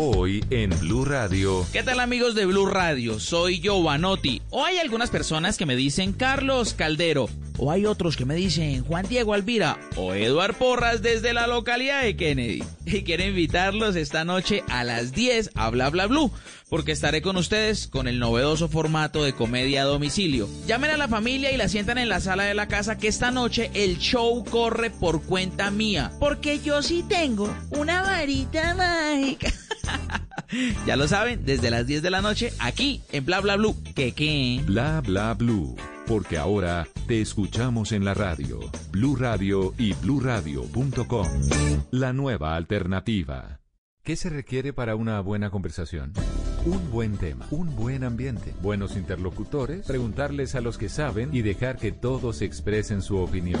Hoy en Blue Radio. ¿Qué tal amigos de Blue Radio? Soy Giovanotti. O hay algunas personas que me dicen Carlos Caldero. O hay otros que me dicen Juan Diego Alvira. O Eduard Porras desde la localidad de Kennedy. Y quiero invitarlos esta noche a las 10 a Bla Bla Blue. Porque estaré con ustedes con el novedoso formato de comedia a domicilio. Llamen a la familia y la sientan en la sala de la casa que esta noche el show corre por cuenta mía. Porque yo sí tengo una varita mágica. ya lo saben, desde las 10 de la noche, aquí en Bla Bla Blue. ¿Qué qué? Bla Bla Blue. Porque ahora te escuchamos en la radio. Blue Radio y bluradio.com. La nueva alternativa. ¿Qué se requiere para una buena conversación? Un buen tema, un buen ambiente, buenos interlocutores, preguntarles a los que saben y dejar que todos expresen su opinión.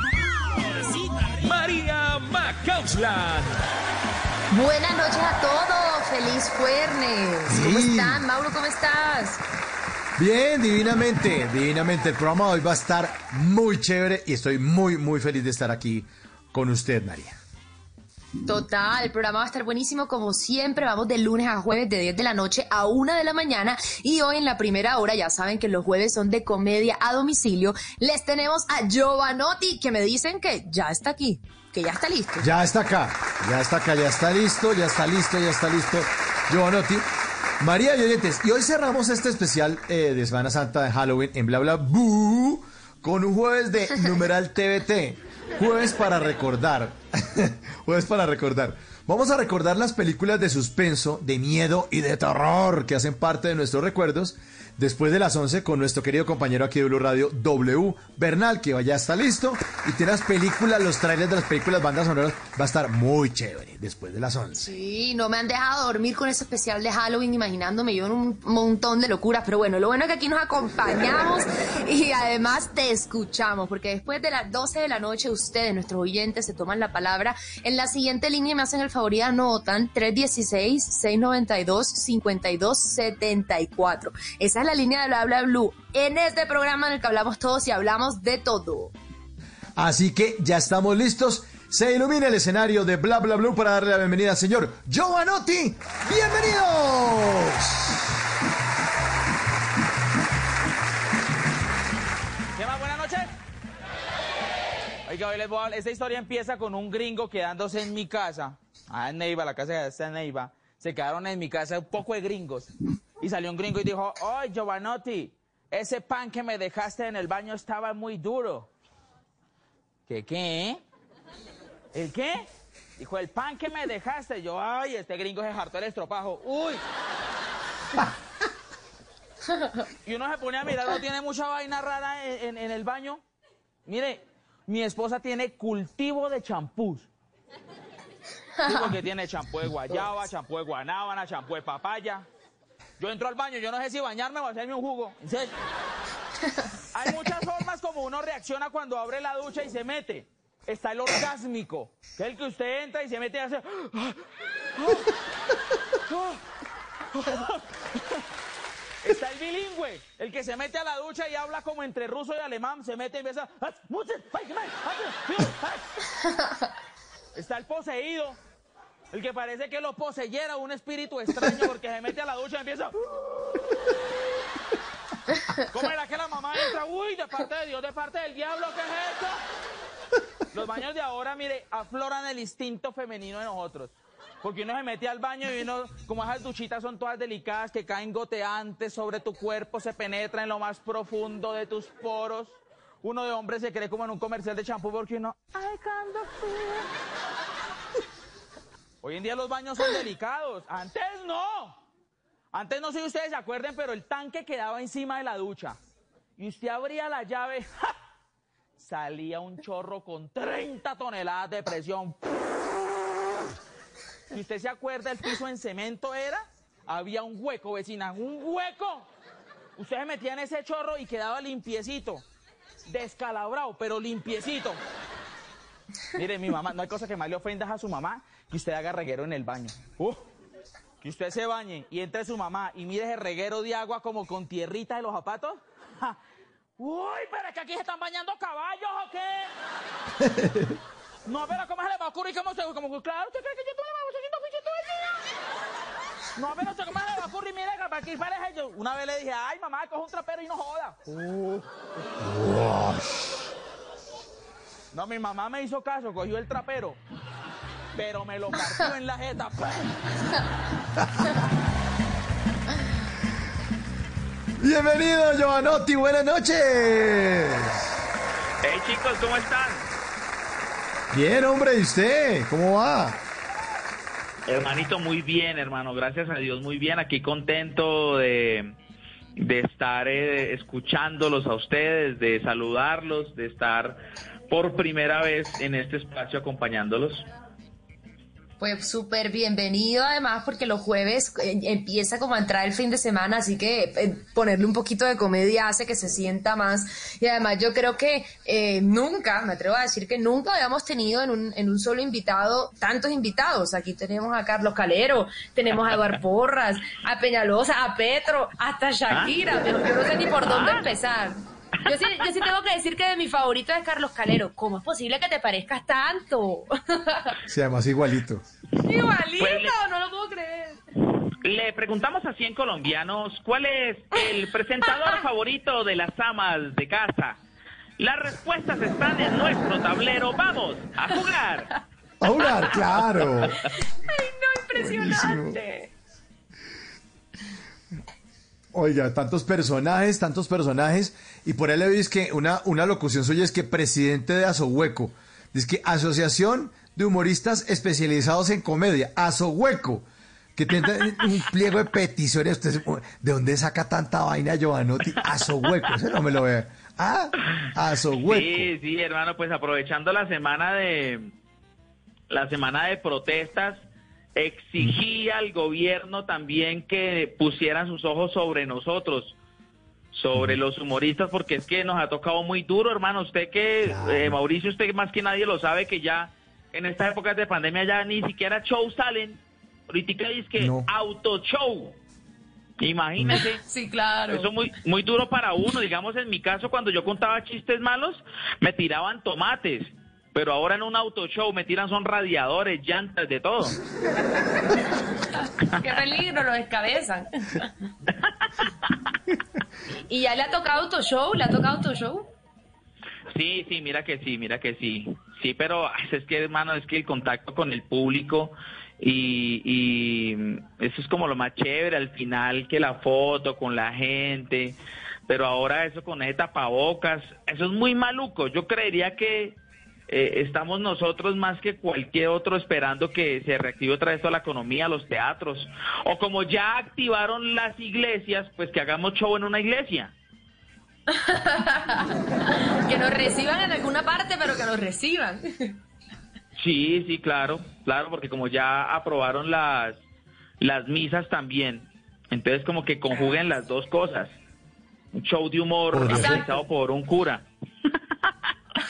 María Macausland. Buenas noches a todos, feliz jueves. ¿Cómo están? Mauro, ¿cómo estás? Bien, divinamente, divinamente. El programa de hoy va a estar muy chévere y estoy muy, muy feliz de estar aquí con usted, María. Total, el programa va a estar buenísimo como siempre. Vamos de lunes a jueves de 10 de la noche a 1 de la mañana. Y hoy en la primera hora, ya saben que los jueves son de comedia a domicilio. Les tenemos a Giovanotti, que me dicen que ya está aquí, que ya está listo. Ya está acá, ya está acá, ya está listo, ya está listo, ya está listo. Giovanotti, María y oyentes, y hoy cerramos este especial eh, de Semana Santa de Halloween en Bla Bla Boo con un jueves de numeral TVT. Jueves para recordar. jueves para recordar. Vamos a recordar las películas de suspenso, de miedo y de terror que hacen parte de nuestros recuerdos después de las 11 con nuestro querido compañero aquí de Blue Radio, W Bernal, que ya está listo y tiene las películas, los trailers de las películas, bandas sonoras, va a estar muy chévere después de las 11. Sí, no me han dejado dormir con ese especial de Halloween imaginándome yo en un montón de locuras, pero bueno, lo bueno es que aquí nos acompañamos y además te escuchamos, porque después de las 12 de la noche ustedes, nuestros oyentes, se toman la palabra en la siguiente línea me hacen el favor y anotan 316-692-5274. Esa es la línea de Bla Bla Blue en este programa en el que hablamos todos y hablamos de todo. Así que ya estamos listos. Se ilumina el escenario de Bla Bla Blue para darle la bienvenida al señor Giovanotti. ¡Bienvenidos! ¿Qué más? Buenas noches. Oiga, hoy les voy a hablar- Esta historia empieza con un gringo quedándose en mi casa. Ah, en Neiva, la casa que está en Neiva. Se quedaron en mi casa un poco de gringos. Y salió un gringo y dijo, ¡Oye, Giovanotti! Ese pan que me dejaste en el baño estaba muy duro. ¿Qué qué? ¿El qué? Dijo, el pan que me dejaste. Yo, ay, este gringo se hartó el estropajo. ¡Uy! Y uno se pone a mirar, no tiene mucha vaina rara en, en- en el baño. Mire, mi esposa tiene cultivo de champús. Sí, porque tiene champú de guayaba, champú de guanábana, champú de papaya. Yo entro al baño, yo no sé si bañarme o hacerme un jugo. En serio. Hay muchas formas como uno reacciona cuando abre la ducha y se mete. Está el orgásmico, que es el que usted entra y se mete y hace... Está el bilingüe, el que se mete a la ducha y habla como entre ruso y alemán, se mete y empieza... Está el poseído, el que parece que lo poseyera un espíritu extraño porque se mete a la ducha y empieza... ¿Cómo era que la mamá entra? Uy, de parte de Dios, de parte del diablo, ¿qué es esto? Los baños de ahora, mire, afloran el instinto femenino de nosotros. Porque uno se mete al baño y uno, como esas duchitas son todas delicadas, que caen goteantes sobre tu cuerpo, se penetra en lo más profundo de tus poros. Uno de hombre se cree como en un comercial de champú porque uno, I feel". Hoy en día los baños son delicados. Antes no. Antes no sé si ustedes se acuerden, pero el tanque quedaba encima de la ducha. Y usted abría la llave, salía un chorro con 30 toneladas de presión. Si usted se acuerda, el piso en cemento era, había un hueco, vecina, un hueco. Usted se metía en ese chorro y quedaba limpiecito, descalabrado, pero limpiecito. Mire, mi mamá, no hay cosa que más le ofenda a su mamá que usted haga reguero en el baño. Uh, que usted se bañe y entre su mamá y mire ese reguero de agua como con tierrita de los zapatos. Ja. Uy, pero es que aquí se están bañando caballos o qué. No, pero ¿cómo se le va a ocurrir? ¿Cómo se, como, claro, ¿usted cree que yo tuve la bolsita No, pero ¿usted ¿cómo se le va a ocurrir? Mire, que para aquí parece yo. Una vez le dije, ay, mamá, coge un trapero y no joda. No, mi mamá me hizo caso, cogió el trapero, pero me lo partió en la jeta. Bienvenido, Giovanotti, buenas noches. Hey chicos, ¿cómo están? Bien, hombre, ¿y usted? ¿Cómo va? Hermanito, muy bien, hermano, gracias a Dios, muy bien. Aquí contento de, de estar eh, escuchándolos a ustedes, de saludarlos, de estar por primera vez en este espacio acompañándolos. Pues súper bienvenido además porque los jueves eh, empieza como a entrar el fin de semana, así que eh, ponerle un poquito de comedia hace que se sienta más. Y además yo creo que eh, nunca, me atrevo a decir que nunca habíamos tenido en un, en un solo invitado tantos invitados. Aquí tenemos a Carlos Calero, tenemos a Eduard Porras, a Peñalosa, a Petro, hasta Shakira. Yo no sé ni por dónde empezar. Yo sí, yo sí tengo que decir que de mi favorito es Carlos Calero. ¿Cómo es posible que te parezcas tanto? Sí, además igualito. Igualito, Pues le- no lo puedo creer. Le preguntamos a 100 colombianos cuál es el presentador favorito de las amas de casa. Las respuestas están en nuestro tablero. ¡Vamos a jugar! A jugar, claro. Ay, no, impresionante. Oiga, tantos personajes, tantos personajes. Y por ahí le veis que una, una locución suya es que presidente de Asohueco. Dice que Asociación de Humoristas Especializados en Comedia, Asohueco. Que tiene un pliego de peticiones. ¿De dónde saca tanta vaina Giovanotti? Asohueco, ese no me lo ve. Ah, Asohueco. Sí, sí, hermano, pues aprovechando la semana de la semana de protestas, exigí al gobierno también que pusieran sus ojos sobre nosotros, sobre los humoristas, porque es que nos ha tocado muy duro, hermano. Usted que, Claro. eh, Mauricio, usted más que nadie lo sabe que ya en estas épocas de pandemia ya ni siquiera shows salen. Ahorita dice que No. auto show. Imagínese. Sí, claro. Eso es muy, muy duro para uno. Digamos, en mi caso, cuando yo contaba chistes malos, me tiraban tomates. Pero ahora en un auto show me tiran son radiadores, llantas, de todo. Qué peligro, lo descabezan. ¿Y ya le ha tocado auto show? ¿Le ha tocado auto show? Sí, sí, mira que sí, mira que sí. Sí, pero es que, hermano, es que el contacto con el público y, y eso es como lo más chévere al final que la foto con la gente. Pero ahora eso con ese tapabocas, eso es muy maluco. Yo creería que eh, estamos nosotros más que cualquier otro esperando que se reactive otra vez toda la economía, los teatros. O como ya activaron las iglesias, pues que hagamos show en una iglesia. Que nos reciban en alguna parte, pero que nos reciban. Sí, sí, claro, claro, porque como ya aprobaron las, las misas también, entonces como que conjuguen las dos cosas. Un show de humor realizado por un cura.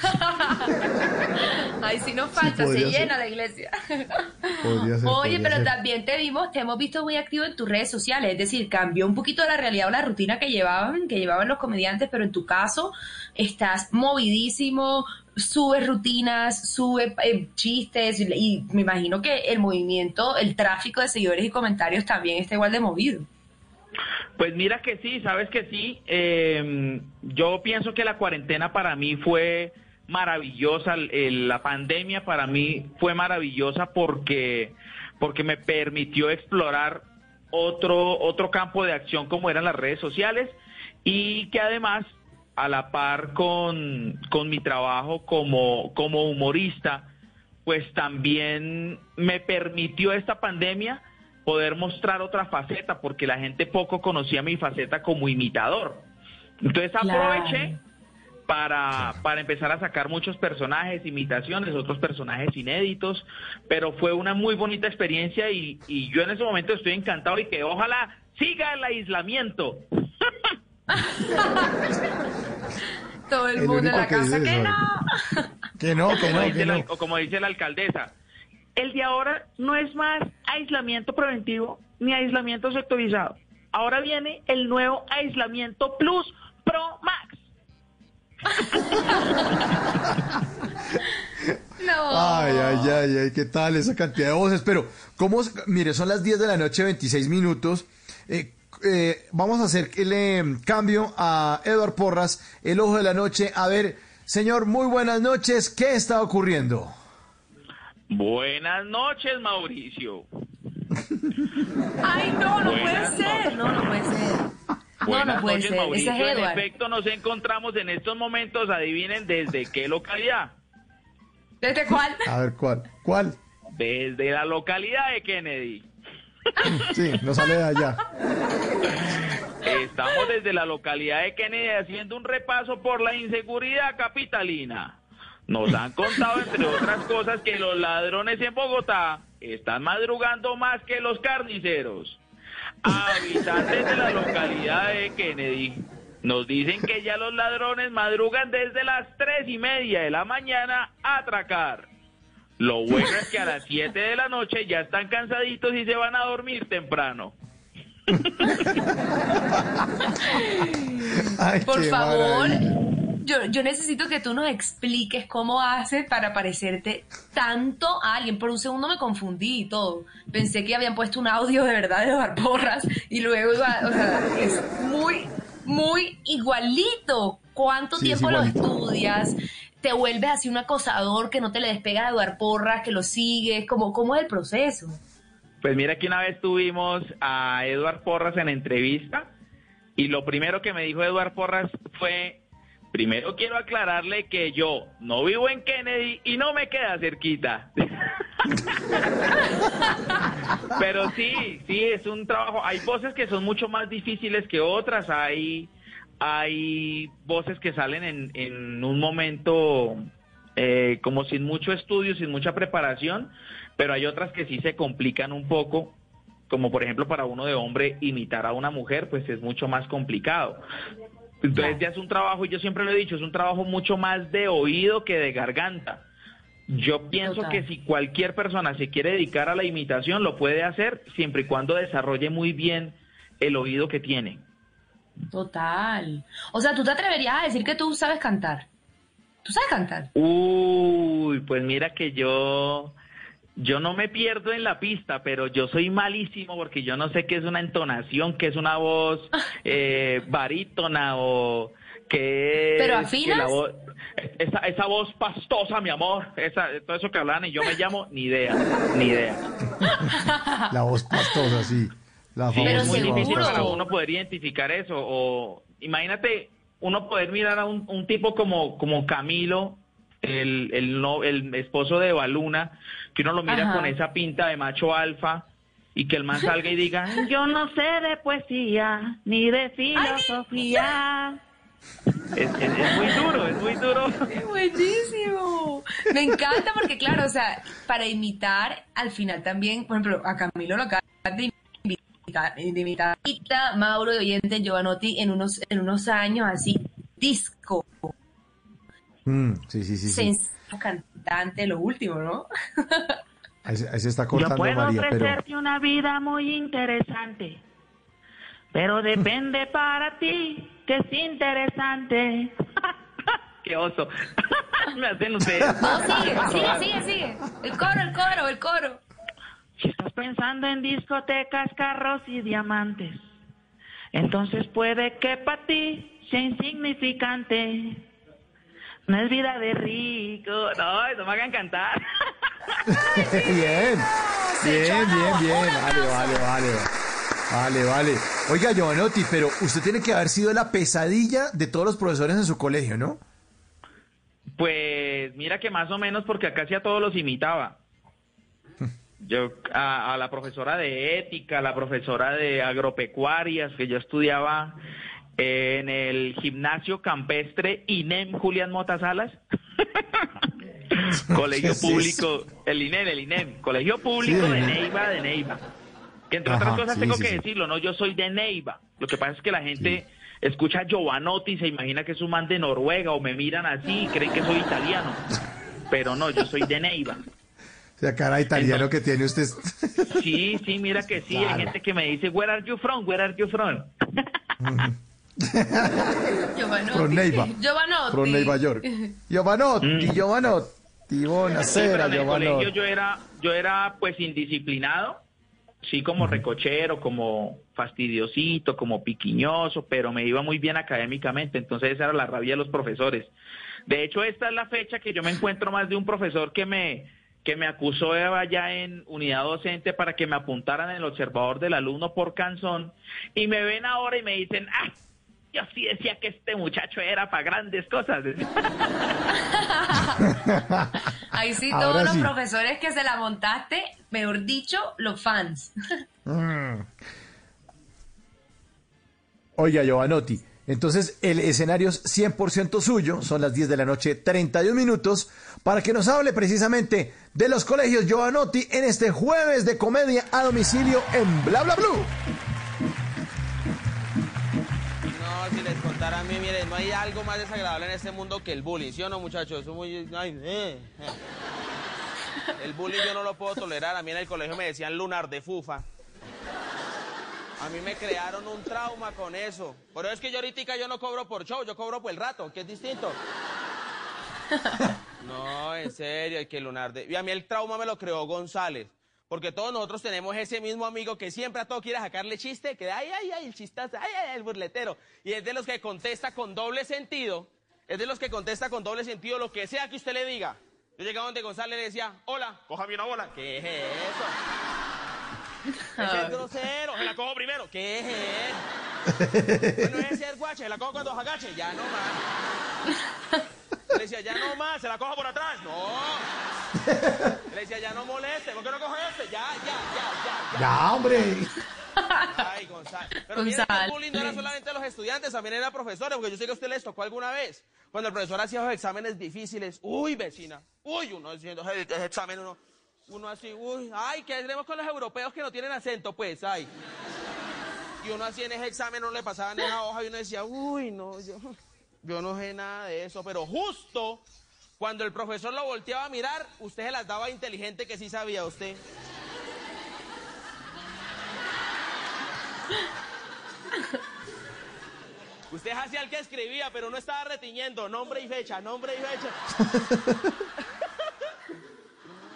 Ay, sí nos falta, se ser. llena la iglesia. Ser, Oye, pero ser. también te vimos, te hemos visto muy activo en tus redes sociales, es decir, cambió un poquito la realidad o la rutina que llevaban, que llevaban los comediantes, pero en tu caso estás movidísimo, subes rutinas, subes eh, chistes y me imagino que el movimiento, el tráfico de seguidores y comentarios también está igual de movido. Pues mira que sí, sabes que sí. Eh, yo pienso que la cuarentena para mí fue maravillosa. La pandemia para mí fue maravillosa porque, porque me permitió explorar otro, otro campo de acción como eran las redes sociales y que además a la par con, con mi trabajo como, como humorista, pues también me permitió esta pandemia poder mostrar otra faceta, porque la gente poco conocía mi faceta como imitador. Entonces Claro. aproveché para, para empezar a sacar muchos personajes, imitaciones, otros personajes inéditos, pero fue una muy bonita experiencia y, y yo en ese momento estoy encantado y que ojalá siga el aislamiento. Todo el, El mundo en la casa que eso. no. Que no, que como, no, que la- no. o como dice la alcaldesa, el de ahora no es más aislamiento preventivo ni aislamiento sectorizado. Ahora viene el nuevo aislamiento Plus Pro Max. No. Ay, ay, ay, ay, ¿qué tal esa cantidad de voces? Pero, ¿cómo? Mire, son las 10 de la noche, 26 minutos. Eh, eh, vamos a hacer el eh, cambio a Eduard Porras, el ojo de la noche. A ver, señor, muy buenas noches. ¿Qué está ocurriendo? Buenas noches, Mauricio. Ay, no, no puede ser. No, no puede ser. No, Buenas no puede noches, ser. Mauricio. Ese es en efecto, nos encontramos en estos momentos, adivinen desde qué localidad. ¿Desde cuál? A ver, ¿cuál? ¿Cuál? Desde la localidad de Kennedy. Sí, no sale de allá. Estamos desde la localidad de Kennedy haciendo un repaso por la inseguridad capitalina. Nos han contado, entre otras cosas, que los ladrones en Bogotá están madrugando más que los carniceros. Habitantes de la localidad de Kennedy nos dicen que ya los ladrones madrugan desde las tres y media de la mañana a atracar. Lo bueno es que a las 7 de la noche ya están cansaditos y se van a dormir temprano. Ay, Por favor, maravilla. Yo, yo necesito que tú nos expliques cómo haces para parecerte tanto a alguien. Por un segundo me confundí y todo. Pensé que habían puesto un audio de verdad de Barporras y luego, iba- o sea, es muy, muy igualito. ¿Cuánto Sí, es tiempo lo estudias? ¿Te vuelves así un acosador que no te le despega de Eduard Porras, que lo sigues? ¿Cómo, ¿Cómo es el proceso? Pues mira que una vez tuvimos a Eduard Porras en entrevista y lo primero que me dijo Eduard Porras fue, primero quiero aclararle que yo no vivo en Kennedy y no me queda cerquita. Pero sí, sí, es un trabajo. Hay voces que son mucho más difíciles que otras. Hay, hay voces que salen en, en un momento eh, como sin mucho estudio, sin mucha preparación, pero hay otras que sí se complican un poco, como por ejemplo para uno de hombre imitar a una mujer, pues es mucho más complicado. Entonces ya es un trabajo, y yo siempre lo he dicho, es un trabajo mucho más de oído que de garganta. Yo pienso Total. que si cualquier persona se quiere dedicar a la imitación, lo puede hacer siempre y cuando desarrolle muy bien el oído que tiene. Total. O sea, ¿tú te atreverías a decir que tú sabes cantar? ¿Tú sabes cantar? Uy, pues mira que yo, yo no me pierdo en la pista, pero yo soy malísimo porque yo no sé qué es una entonación, qué es una voz eh, barítona o qué es... ¿Pero que afinas? la voz- esa, esa voz pastosa, mi amor, esa, todo eso que hablan y yo me llamo, ni idea, ni idea. La voz pastosa, sí. La Sí, Pero es muy difícil para uno poder identificar eso. O imagínate uno poder mirar a un, un tipo como, como Camilo, el, el, no- el esposo de Baluna, que uno lo mira Ajá. con esa pinta de macho alfa y que el man salga y diga, yo no sé de poesía ni de filosofía. Es, es- es muy duro, es muy duro. Buenísimo. Me encanta porque, claro, o sea, para imitar, al final también, por ejemplo, a Camilo lo acaba de imitar, de imitar Mauro de Oyente, Giovanotti, en unos, en unos años así, disco, Mm, sí, sí, sí. sí. Cantante, lo último, ¿no? Ahí, se- ahí se está Yo cortando puedo María, pero... ofrecerte una vida muy interesante, pero depende para ti que es interesante. ¡Qué oso! Me hacen ustedes. No, sigue, sigue, sigue, sigue. El coro, el coro, el coro. Si estás pensando en discotecas, carros y diamantes, entonces puede que para ti sea insignificante. No es vida de rico. No, eso me hagan cantar. bien, bien, bien, bien. Vale, vale, vale. Vale, vale. Oiga, Giovanotti, pero usted tiene que haber sido la pesadilla de todos los profesores en su colegio, ¿no? Pues mira que más o menos porque acá sí a todos los imitaba. Yo a, a la profesora de ética, a la profesora de agropecuarias, que yo estudiaba en el gimnasio campestre INEM Julián Motasalas. Colegio ¿Qué es público, el INEM, el INEM, Colegio Público Sí, de. Neiva, de Neiva. Que entre Ajá, otras cosas sí, tengo sí, que decirlo, no, yo soy de Neiva. Lo que pasa es que la gente escucha Giovanotti y se imagina que es un man de Noruega o me miran así y creen que soy italiano. Pero no, yo soy de Neiva. O sea, cara italiano que tiene usted. Sí, sí, mira que sí, Claro. hay gente que me dice, where are you from, where are you from? Giovanotti. From Neiva. Giovanotti. From Nueva York. Giovanotti, Mm. Giovanotti. Sí, Buonasera, Giovanotti. yo era, yo era pues indisciplinado, sí como recochero, como fastidiosito, como piquiñoso, pero me iba muy bien académicamente, entonces esa era la rabia de los profesores. De hecho, esta es la fecha que yo me encuentro más de un profesor que me que me acusó de allá en unidad docente para que me apuntaran en el observador del alumno por canzón y me ven ahora y me dicen, ah, yo sí decía que este muchacho era para grandes cosas. Ahí sí, Ahora todos los sí. profesores que se la montaste, mejor dicho, los fans. Mm. Oiga, Giovanotti, entonces el escenario es 100% suyo, son las 10 de la noche, 31 minutos, para que nos hable precisamente de los colegios Giovanotti en este jueves de comedia a domicilio en Bla Bla Blue. A mí, miren, no hay algo más desagradable en este mundo que el bullying, ¿sí o no, muchachos? Eso es muy... ay, eh, eh. El bullying yo no lo puedo tolerar. A mí en el colegio me decían lunar de fufa. A mí me crearon un trauma con eso. Pero es que yo ahorita yo no cobro por show, yo cobro por el rato, que es distinto. No, en serio, hay que lunar de... Y a mí el trauma me lo creó González. Porque todos nosotros tenemos ese mismo amigo que siempre a todo quiere sacarle chiste, que ay, ay, ay, el chistazo, ay, ay, el burletero. Y es de los que contesta con doble sentido. Es de los que contesta con doble sentido lo que sea que usted le diga. Yo llegaba donde González le decía, hola, cójame una bola. ¿Qué es eso? Ese es grosero, se la cojo primero. ¿Qué es eso? Bueno, ese es guache, se la cojo cuando agache. Ya no más. Le decía, ya no más, se la cojo por atrás. No. Le decía, ya no moleste, ¿por qué no coge este? Ya, ya, ya, ya, ya. Ya, hombre. Ay, González. Pero mira que el bullying no era solamente a los estudiantes, también era profesores, porque yo sé que a usted les tocó alguna vez. Cuando el profesor hacía los exámenes difíciles, uy, vecina, uy, uno haciendo ese, ese examen, uno, uno así, uy, ay, ¿qué haremos con los europeos que no tienen acento? Pues, ay. Y uno así en ese examen no le pasaban esa hoja y uno decía, uy, no, yo, yo no sé nada de eso, pero justo cuando el profesor lo volteaba a mirar, usted se las daba inteligente que sí sabía usted. Usted hacía el que escribía, pero no estaba retiñendo nombre y fecha, nombre y fecha.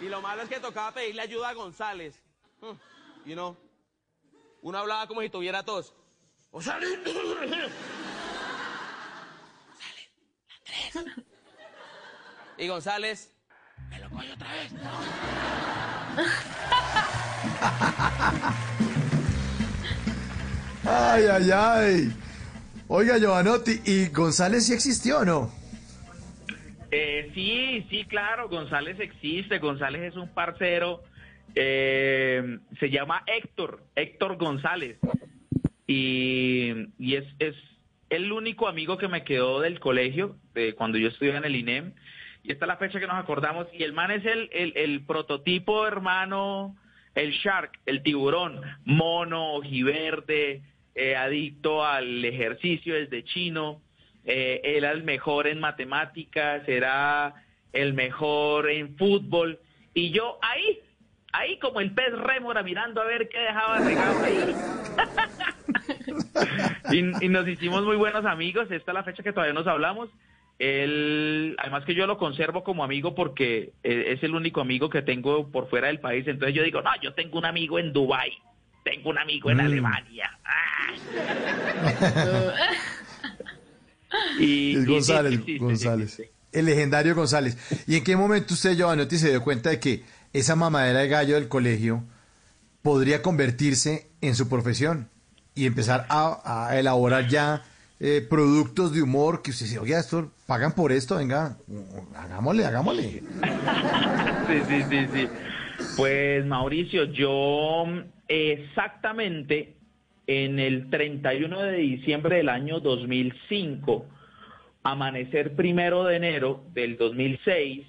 y lo malo es que tocaba pedirle ayuda a González. Y no. Uno hablaba como si tuviera tos. González. González, Andrés. Y González. Me lo coge otra vez. Ay, ay, ay. Oiga, Giovanotti, ¿y González sí existió o no? Eh, sí, sí, claro, González existe, González es un parcero, eh, se llama Héctor, Héctor González, y, y es, es el único amigo que me quedó del colegio, de cuando yo estudiaba en el INEM, y esta es la fecha que nos acordamos, y el man es el, el, el prototipo hermano, el shark, el tiburón, mono, ojiverde, eh, adicto al ejercicio desde chino, eh, él era el mejor en matemáticas, era el mejor en fútbol, y yo ahí, ahí como el pez rémora mirando a ver qué dejaba regado ahí. y, y nos hicimos muy buenos amigos, esta es la fecha que todavía nos hablamos. Él, además que yo lo conservo como amigo porque eh, es el único amigo que tengo por fuera del país, entonces yo digo, no, yo tengo un amigo en Dubai, tengo un amigo en Mm. Alemania. Ah. y, Es y sí González, sí González. El legendario González. ¿Y en qué momento usted, Giovanotti, se dio cuenta de que esa mamadera de gallo del colegio podría convertirse en su profesión y empezar a, a elaborar ya eh, productos de humor que usted dice, oye, esto, pagan por esto, venga, hagámosle, hagámosle. Sí, sí, sí, sí. Pues Mauricio, yo exactamente en el 31 de diciembre del año 2005, amanecer primero de enero del 2006,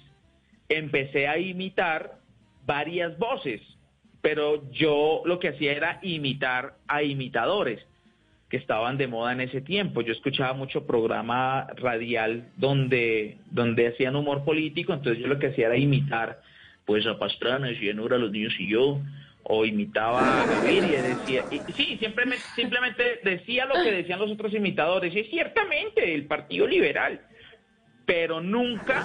empecé a imitar varias voces, pero yo lo que hacía era imitar a imitadores que estaban de moda en ese tiempo. Yo escuchaba mucho programa radial donde, donde hacían humor político, entonces yo lo que hacía era imitar pues a Pastrana, Cianura, Los Niños y Yo, o imitaba a Gaviria, decía, y, sí, siempre simplemente decía lo que decían los otros imitadores, y ciertamente el Partido Liberal, pero nunca,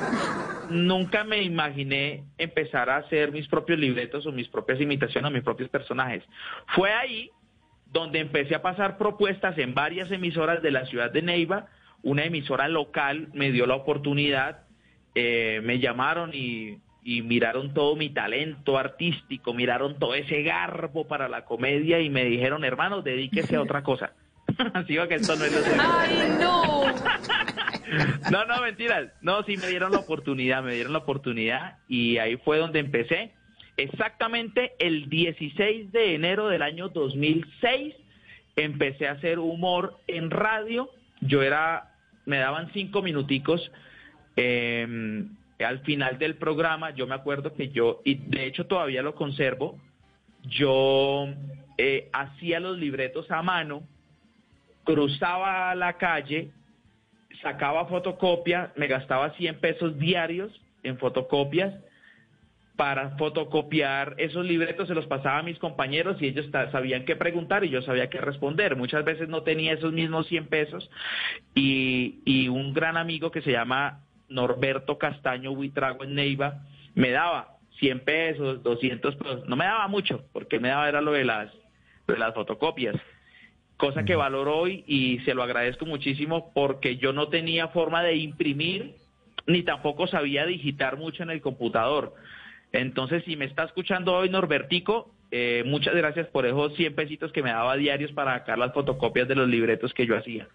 nunca me imaginé empezar a hacer mis propios libretos o mis propias imitaciones o mis propios personajes. Fue ahí donde empecé a pasar propuestas en varias emisoras de la ciudad de Neiva, una emisora local me dio la oportunidad, eh, me llamaron y, miraron todo mi talento artístico, miraron todo ese garbo para la comedia y me dijeron, hermano, dedíquese a otra cosa. Así que esto no es lo ¡Ay, no! no, no, mentiras. No, sí me dieron la oportunidad, me dieron la oportunidad y ahí fue donde empecé. Exactamente el 16 de enero del año 2006 empecé a hacer humor en radio. Yo era, me daban cinco minuticos em, al final del programa. Yo me acuerdo que yo, y de hecho todavía lo conservo, yo eh, hacía los libretos a mano, cruzaba la calle, sacaba fotocopia, me gastaba 100 pesos diarios en fotocopias para fotocopiar esos libretos, se los pasaba a mis compañeros y ellos sabían qué preguntar y yo sabía qué responder. Muchas veces no tenía esos mismos 100 pesos y, y un gran amigo que se llama Norberto Castaño Huitrago en Neiva me daba 100 pesos, 200 pesos, no me daba mucho porque me daba era lo de las, de las fotocopias cosa que valoro hoy y se lo agradezco muchísimo porque yo no tenía forma de imprimir ni tampoco sabía digitar mucho en el computador. Entonces, si me está escuchando hoy Norbertico, eh, muchas gracias por esos 100 pesitos que me daba diarios para sacar las fotocopias de los libretos que yo hacía.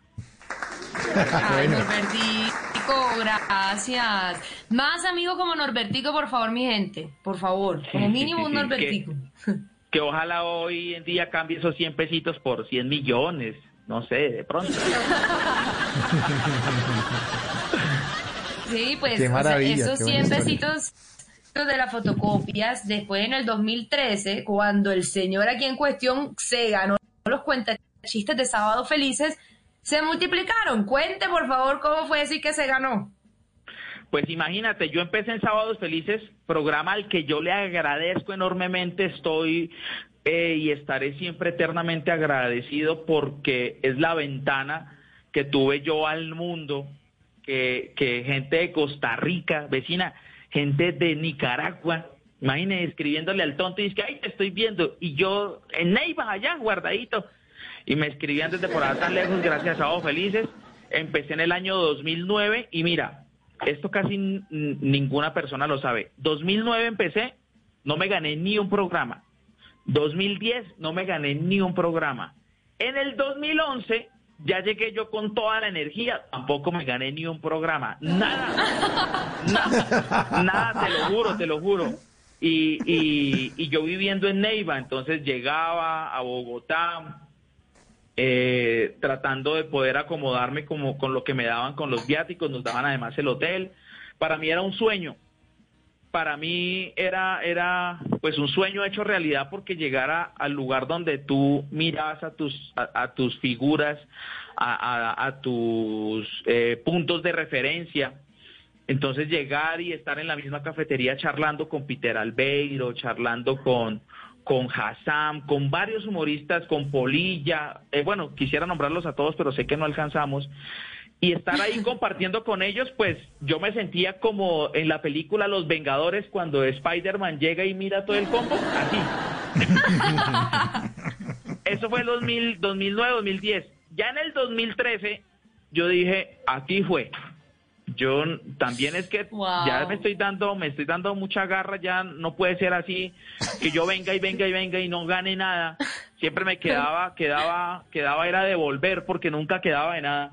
Ay, Norbertico, gracias. Más amigos como Norbertico, por favor, mi gente. Por favor, como mínimo un Norbertico. Que, ojalá hoy en día cambie esos 100 pesitos por 100 millones. No sé, de pronto. sí, pues esos 100 pesitos de las fotocopias, después en el 2013, cuando el señor aquí en cuestión se ganó los cuentachistes de Sábado Felices, se multiplicaron. Cuente, por favor, cómo fue decir que se ganó. Pues imagínate, yo empecé en Sábados Felices, programa al que yo le agradezco enormemente, estoy eh, y estaré siempre eternamente agradecido porque es la ventana que tuve yo al mundo, que, que gente de Costa Rica, vecina, gente de Nicaragua, imagínese escribiéndole al tonto y dice, ay, te estoy viendo, y yo en Neiva, allá, guardadito, y me escribían desde por allá tan lejos, gracias a vos, felices, empecé en el año 2009, y mira, esto casi ninguna persona lo sabe, 2009 empecé, no me gané ni un programa, 2010 no me gané ni un programa, en el 2011 ya llegué yo con toda la energía, tampoco me gané ni un programa, nada, nada, nada, te lo juro, te lo juro. Y, y, yo viviendo en Neiva, entonces llegaba a Bogotá, eh, tratando de poder acomodarme como con lo que me daban con los viáticos, nos daban además el hotel. Para mí era un sueño, para mí era, era pues un sueño hecho realidad porque llegara al lugar donde tú miras a tus, a, tus figuras, a, tus eh, puntos de referencia. Entonces llegar y estar en la misma cafetería charlando con Peter Albeiro, charlando con, con Hassam, con varios humoristas, con Polilla, eh, bueno, quisiera nombrarlos a todos, pero sé que no alcanzamos y estar ahí compartiendo con ellos, pues yo me sentía como en la película Los Vengadores cuando Spider-Man llega y mira todo el combo, así. Eso fue el 2000, 2009, 2010. Ya en el 2013 yo dije, aquí fue. yo también es que Wow. ya me estoy dando, me estoy dando mucha garra, ya no puede ser así, que yo venga y venga y venga y no gane nada. Siempre me quedaba, quedaba, quedaba era devolver porque nunca quedaba de nada.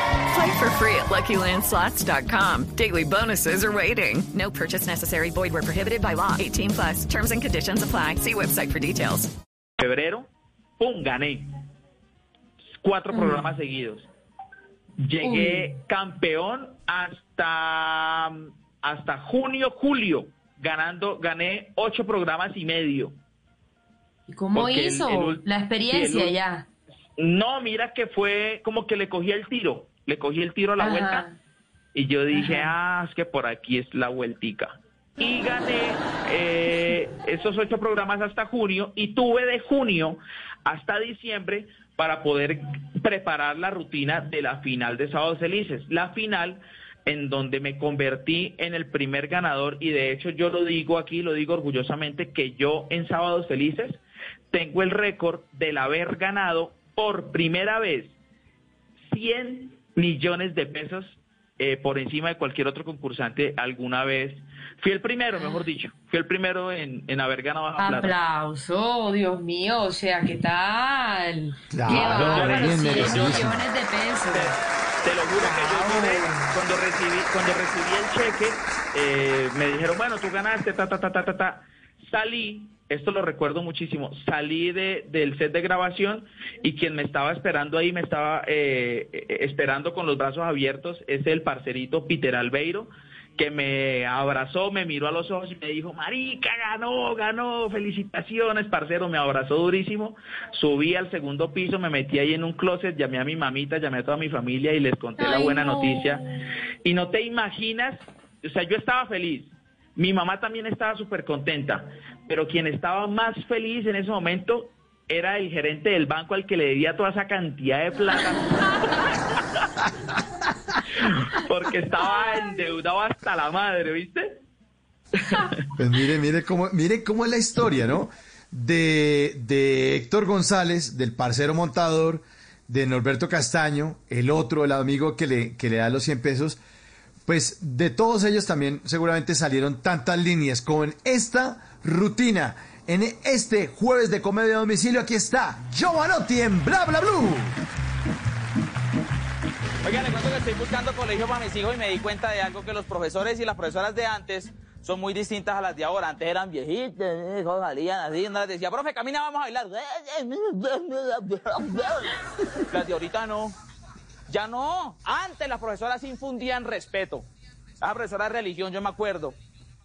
Play for free at LuckyLandSlots.com. Daily bonuses are waiting. No purchase necessary. Void where prohibited by law. 18 plus. Terms and conditions apply. See website for details. febrero, ¡pum! gané. Cuatro programas seguidos. Llegué campeón hasta, hasta junio, julio, ganando, gané ocho programas y medio. ¿Y cómo Porque el- hizo? el ul- la experiencia el ya. No, mira que fue como que le cogí el tiro, le cogí el tiro a la Ajá. vuelta y yo dije, ah, es que por aquí es la vueltica. Y gané eh, esos ocho programas hasta junio y tuve de junio hasta diciembre para poder preparar la rutina de la final de Sábados Felices. La final en donde me convertí en el primer ganador y de hecho yo lo digo aquí, lo digo orgullosamente, que yo en Sábados Felices tengo el récord del haber ganado por primera vez 100 millones de pesos eh, por encima de cualquier otro concursante alguna vez. Fui el primero, mejor dicho. Fui el primero en, en haber ganado plata. Aplauso, Dios mío, o sea, ¿qué tal? Claro, Qué bárbaro, bien 100 merecidísimo. millones de pesos. Te, te lo juro que yo miré, cuando recibí, cuando recibí el cheque, eh, me dijeron, bueno, tú ganaste, ta, ta, ta, ta, ta, ta. Salí, esto lo recuerdo muchísimo, salí de, del set de grabación y quien me estaba esperando ahí, me estaba eh, eh, esperando con los brazos abiertos, es el parcerito Peter Albeiro, que me abrazó, me miró a los ojos y me dijo, marica, ganó, ganó, felicitaciones, parcero, me abrazó durísimo, subí al segundo piso, me metí ahí en un closet, llamé a mi mamita, llamé a toda mi familia y les conté la buena no. noticia. Y no te imaginas, o sea, yo estaba feliz, mi mamá también estaba súper contenta, pero quien estaba más feliz en ese momento era el gerente del banco al que le debía toda esa cantidad de plata. Porque estaba endeudado hasta la madre, ¿viste? Pues mire, mire cómo, mire cómo es la historia, ¿no? De, de Héctor González, del parcero montador, de Norberto Castaño, el otro, el amigo que le, que le da los 100 pesos. Pues de todos ellos también seguramente salieron tantas líneas como en esta rutina. En este jueves de comedia a domicilio, aquí está Giovanotti en Bla Bla Blue. Oigan, le cuento que estoy buscando colegio para mis hijos y me di cuenta de algo que los profesores y las profesoras de antes son muy distintas a las de ahora. Antes eran viejitas, eh, salían así, una les decía, profe, camina, vamos a bailar. Las de ahorita no. Ya no. Antes las profesoras infundían respeto. La profesora de religión, yo me acuerdo.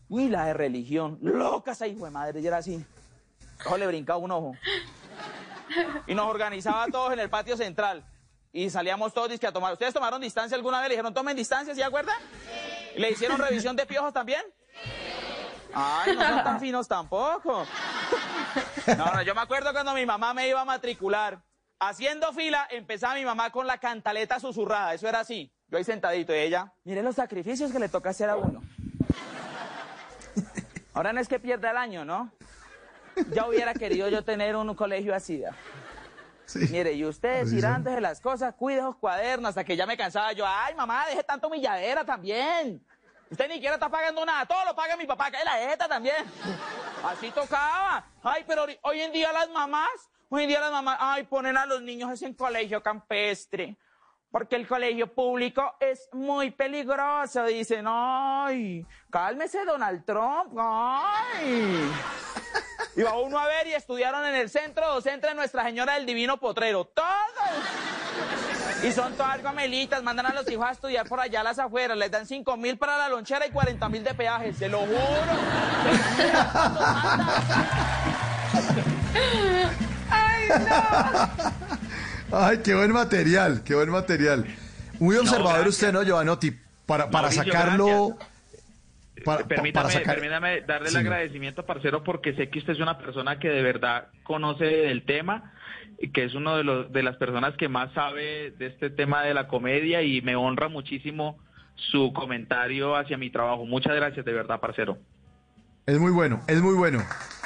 Uy, la de religión. Loca esa hijo de madre, y era así. Ojo, le brincaba un ojo. Y nos organizaba todos en el patio central. Y salíamos todos dizque, a tomar. ¿Ustedes tomaron distancia alguna vez? Le dijeron, tomen distancia, ¿sí acuerdan? ¿Y ¿Le hicieron revisión de piojos también? Ay, no son tan finos tampoco. No, no, yo me acuerdo cuando mi mamá me iba a matricular. Haciendo fila, empezaba mi mamá con la cantaleta susurrada. Eso era así. Yo ahí sentadito y ella, mire los sacrificios que le toca hacer a uno. Ahora no es que pierda el año, ¿no? Ya hubiera querido yo tener un colegio así. Mire, y usted así tirándose las cosas, cuide los cuadernos, hasta que ya me cansaba yo. Ay, mamá, deje tanto milladera también. Usted ni siquiera está pagando nada, todo lo paga mi papá, que es la jeta también. Así tocaba. Ay, pero hoy- en día las mamás, hoy en día las mamás, ay, ponen a los niños en colegio campestre. Porque el colegio público es muy peligroso. Dicen, ay, cálmese Donald Trump, ay. Y va uno a ver y estudiaron en el centro docente de Nuestra Señora del Divino Potrero. Todos. Y son todas gomelitas, mandan a los hijos a estudiar por allá a las afueras, les dan 5 mil para la lonchera y 40 mil de peaje, se lo juro. Ay, qué buen material, qué buen material. Muy observador usted, ¿no, Giovanotti? Para, para Mauricio, sacarlo... para, pa- Permítame, para sacar... permítame darle el agradecimiento, parcero, porque sé que usted es una persona que de verdad conoce del tema, y que es uno de los de las personas que más sabe de este tema de la comedia y me honra muchísimo su comentario hacia mi trabajo. Muchas gracias, de verdad, parcero. Es muy bueno, es muy bueno.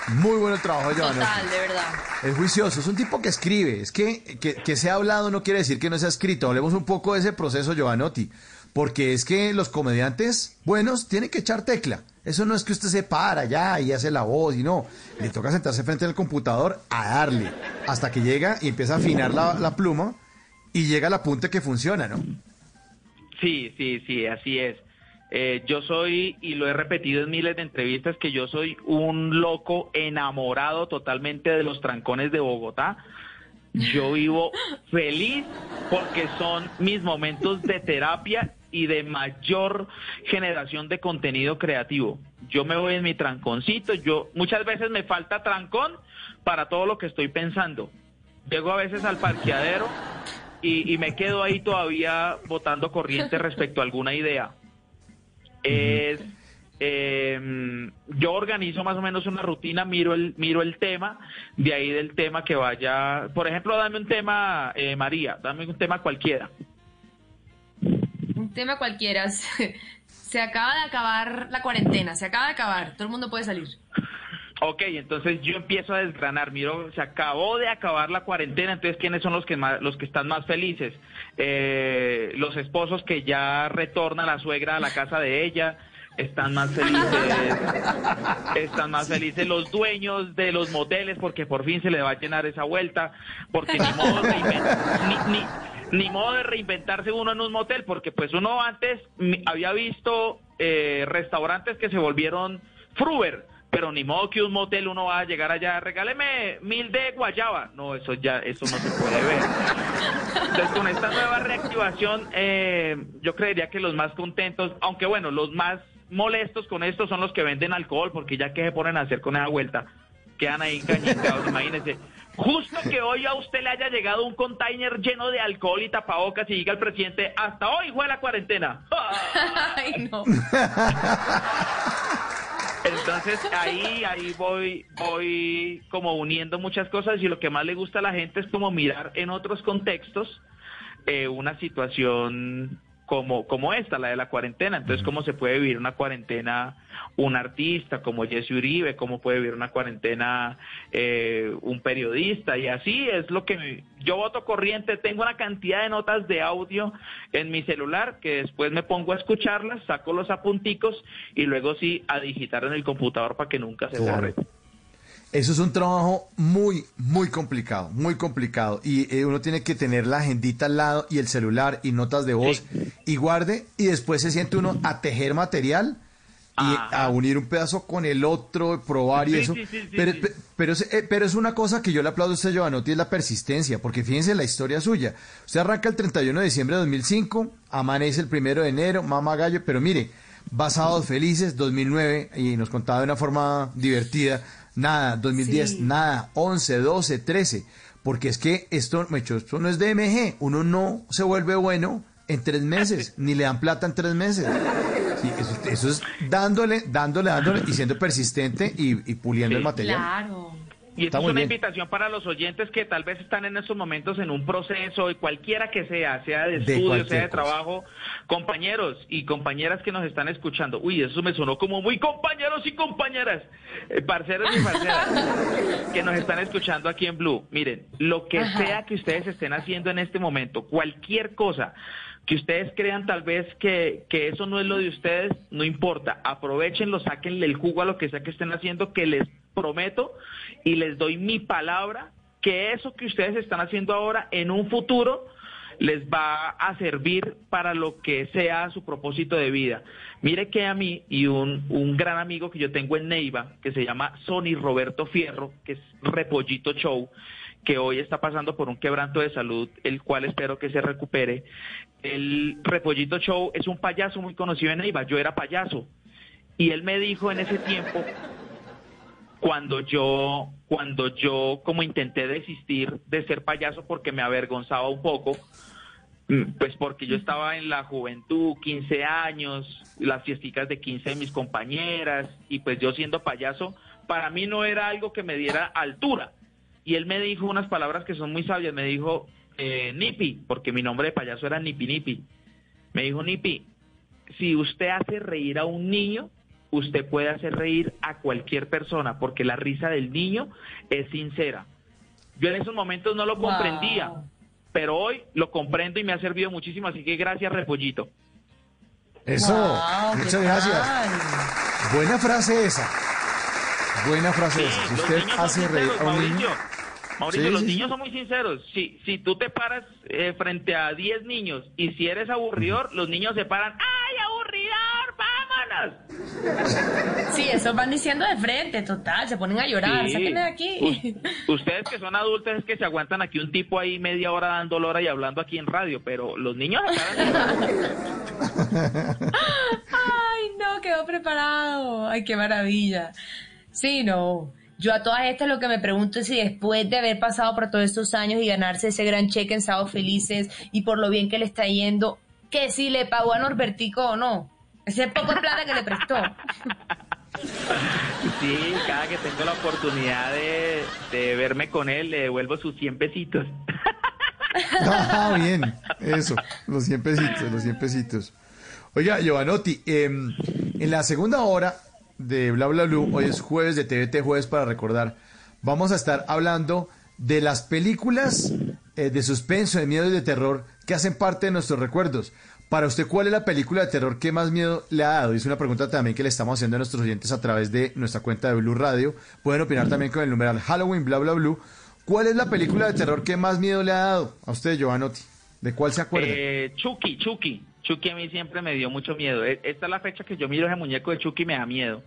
Muy bueno el trabajo de Giovanotti. Total, de verdad. Es juicioso, es un tipo que escribe. Es que, que, que se ha hablado no quiere decir que no se ha escrito. Hablemos un poco de ese proceso, Giovanotti. Porque es que los comediantes buenos tienen que echar tecla. Eso no es que usted se para ya y hace la voz y no. Le toca sentarse frente al computador a darle. Hasta que llega y empieza a afinar la, la pluma y llega al apunte que funciona, ¿no? Sí, sí, sí, así es. Eh, yo soy, y lo he repetido en miles de entrevistas, que yo soy un loco enamorado totalmente de los trancones de Bogotá. Yo vivo feliz porque son mis momentos de terapia y de mayor generación de contenido creativo. Yo me voy en mi tranconcito, yo muchas veces me falta trancón para todo lo que estoy pensando. Llego a veces al parqueadero y, y me quedo ahí todavía botando corriente respecto a alguna idea. Es eh, yo organizo más o menos una rutina, miro el miro el tema, de ahí del tema que vaya, por ejemplo, dame un tema, eh, María, dame un tema cualquiera. Un tema cualquiera. Se, acaba de acabar la cuarentena, se acaba de acabar, todo el mundo puede salir. Ok, entonces yo empiezo a desgranar. Miro, se acabó de acabar la cuarentena, entonces ¿quiénes son los que más, los que están más felices? Eh, los esposos que ya retorna la suegra a la casa de ella están más felices. Están más felices los dueños de los moteles porque por fin se le va a llenar esa vuelta, porque ni modo de ni, ni- ni modo de reinventarse uno en un motel, porque pues uno antes había visto eh, restaurantes que se volvieron fruber, pero ni modo que un motel uno va a llegar allá, regáleme mil de guayaba. No, eso ya, eso no se puede ver. Entonces, con esta nueva reactivación, eh, yo creería que los más contentos, aunque bueno, los más molestos con esto son los que venden alcohol, porque ya que se ponen a hacer con esa vuelta, quedan ahí engañados, imagínense. Justo que hoy a usted le haya llegado un container lleno de alcohol y tapabocas y diga el presidente, hasta hoy fue la cuarentena. Ay, no. Entonces ahí, ahí voy, voy como uniendo muchas cosas y lo que más le gusta a la gente es como mirar en otros contextos eh, una situación como, como esta, la de la cuarentena. Entonces, cómo se puede vivir una cuarentena un artista como Jesse Uribe, cómo puede vivir una cuarentena eh, un periodista y así es lo que yo voto corriente. Tengo una cantidad de notas de audio en mi celular que después me pongo a escucharlas, saco los apunticos y luego sí a digitar en el computador para que nunca se Claro. Eso es un trabajo muy, muy complicado, muy complicado. Y eh, uno tiene que tener la agendita al lado y el celular y notas de voz y guarde y después se siente uno a tejer material y a unir un pedazo con el otro, probar y eso. sí, sí, sí, pero, pero, es, eh, pero es una cosa que yo le aplaudo a usted, Giovanotti, es la persistencia, porque fíjense la historia suya. Usted arranca el 31 de diciembre de 2005, amanece el 1 de enero, mama gallo, pero mire, Basados Felices, 2009, y nos contaba de una forma divertida, nada, 2010, Sí. nada, 11, 12, 13, porque es que esto, esto no es DMG, uno no se vuelve bueno en tres meses, ni le dan plata en tres meses. Sí, eso, eso es dándole, dándole, dándole y siendo persistente y, y puliendo el material. Claro. Y esto es una bien. invitación para los oyentes que tal vez están en estos momentos en un proceso, y cualquiera que sea, sea de estudio, sea de cosa. trabajo, compañeros y compañeras que nos están escuchando. Uy, eso me sonó como muy compañeros y compañeras, eh, parceros y parceras, que nos están escuchando aquí en Blue. Miren, lo que Ajá. sea que ustedes estén haciendo en este momento, cualquier cosa que ustedes crean tal vez que, que eso no es lo de ustedes, no importa, aprovechenlo, sáquenle el jugo a lo que sea que estén haciendo, que les prometo y les doy mi palabra que eso que ustedes están haciendo ahora en un futuro les va a servir para lo que sea su propósito de vida. Mire que a mí y un, un gran amigo que yo tengo en Neiva, que se llama Sonny Roberto Fierro, que es Repollito Show, que hoy está pasando por un quebranto de salud, el cual espero que se recupere. El Repollito Show es un payaso muy conocido en Neiva, yo era payaso. Y él me dijo en ese tiempo, cuando yo, cuando yo como intenté desistir de ser payaso porque me avergonzaba un poco, Mm, Pues porque yo estaba en la juventud, 15 años, las fiesticas de 15 de mis compañeras, y pues yo siendo payaso, para mí no era algo que me diera altura. Y él me dijo unas palabras que son muy sabias, me dijo, eh, Nipi, porque mi nombre de payaso era Nipi Nipi. Me dijo, Nipi, si usted hace reír a un niño, usted puede hacer reír a cualquier persona, porque la risa del niño es sincera. Yo en esos momentos no lo Wow. comprendía, pero hoy lo comprendo y me ha servido muchísimo, así que gracias, Repollito. Eso, Wow, ¿qué muchas gracias. tal? Buena frase esa. Buena frase Sí. Si los usted niños son hace reír sinceros, a un niño. Mauricio. Mauricio, Sí, los sí, niños sí. son muy sinceros. Si, si tú te paras eh, frente a 10 niños y si eres aburridor, los niños se paran, ¡ay, aburridor, vámonos! Sí, eso van diciendo de frente, total, se ponen a llorar, Sí. sáquenme de aquí. U- Ustedes que son adultos es que se aguantan aquí un tipo ahí media hora dando lora y hablando aquí en radio, pero los niños se paran Ay, no, quedó preparado. Ay, qué maravilla. Sí, no. Yo a todas estas lo que me pregunto es si después de haber pasado por todos estos años y ganarse ese gran cheque en Sábados Felices y por lo bien que le está yendo, que si le pagó a Norbertico o no. Ese poco de plata que le prestó. Sí, cada que tengo la oportunidad de, de verme con él, le devuelvo sus 100 pesitos. Ah, bien, eso, los 100 pesitos, los 100 pesitos. Oiga, Giovanotti, em, en la segunda hora de Bla Bla hoy es jueves de TVT, jueves para recordar, vamos a estar hablando de las películas eh, de suspenso, de miedo y de terror que hacen parte de nuestros recuerdos. Para usted, ¿cuál es la película de terror que más miedo le ha dado? Es una pregunta también que le estamos haciendo a nuestros oyentes a través de nuestra cuenta de Blue Radio. Pueden opinar también con el numeral Halloween, bla, bla. ¿Cuál es la película de terror que más miedo le ha dado a usted, Giovanotti? ¿De cuál se acuerda? Eh, Chucky, Chucky. Chucky a mí siempre me dio mucho miedo. E- Esta es la fecha que yo miro ese muñeco de Chucky y me da miedo.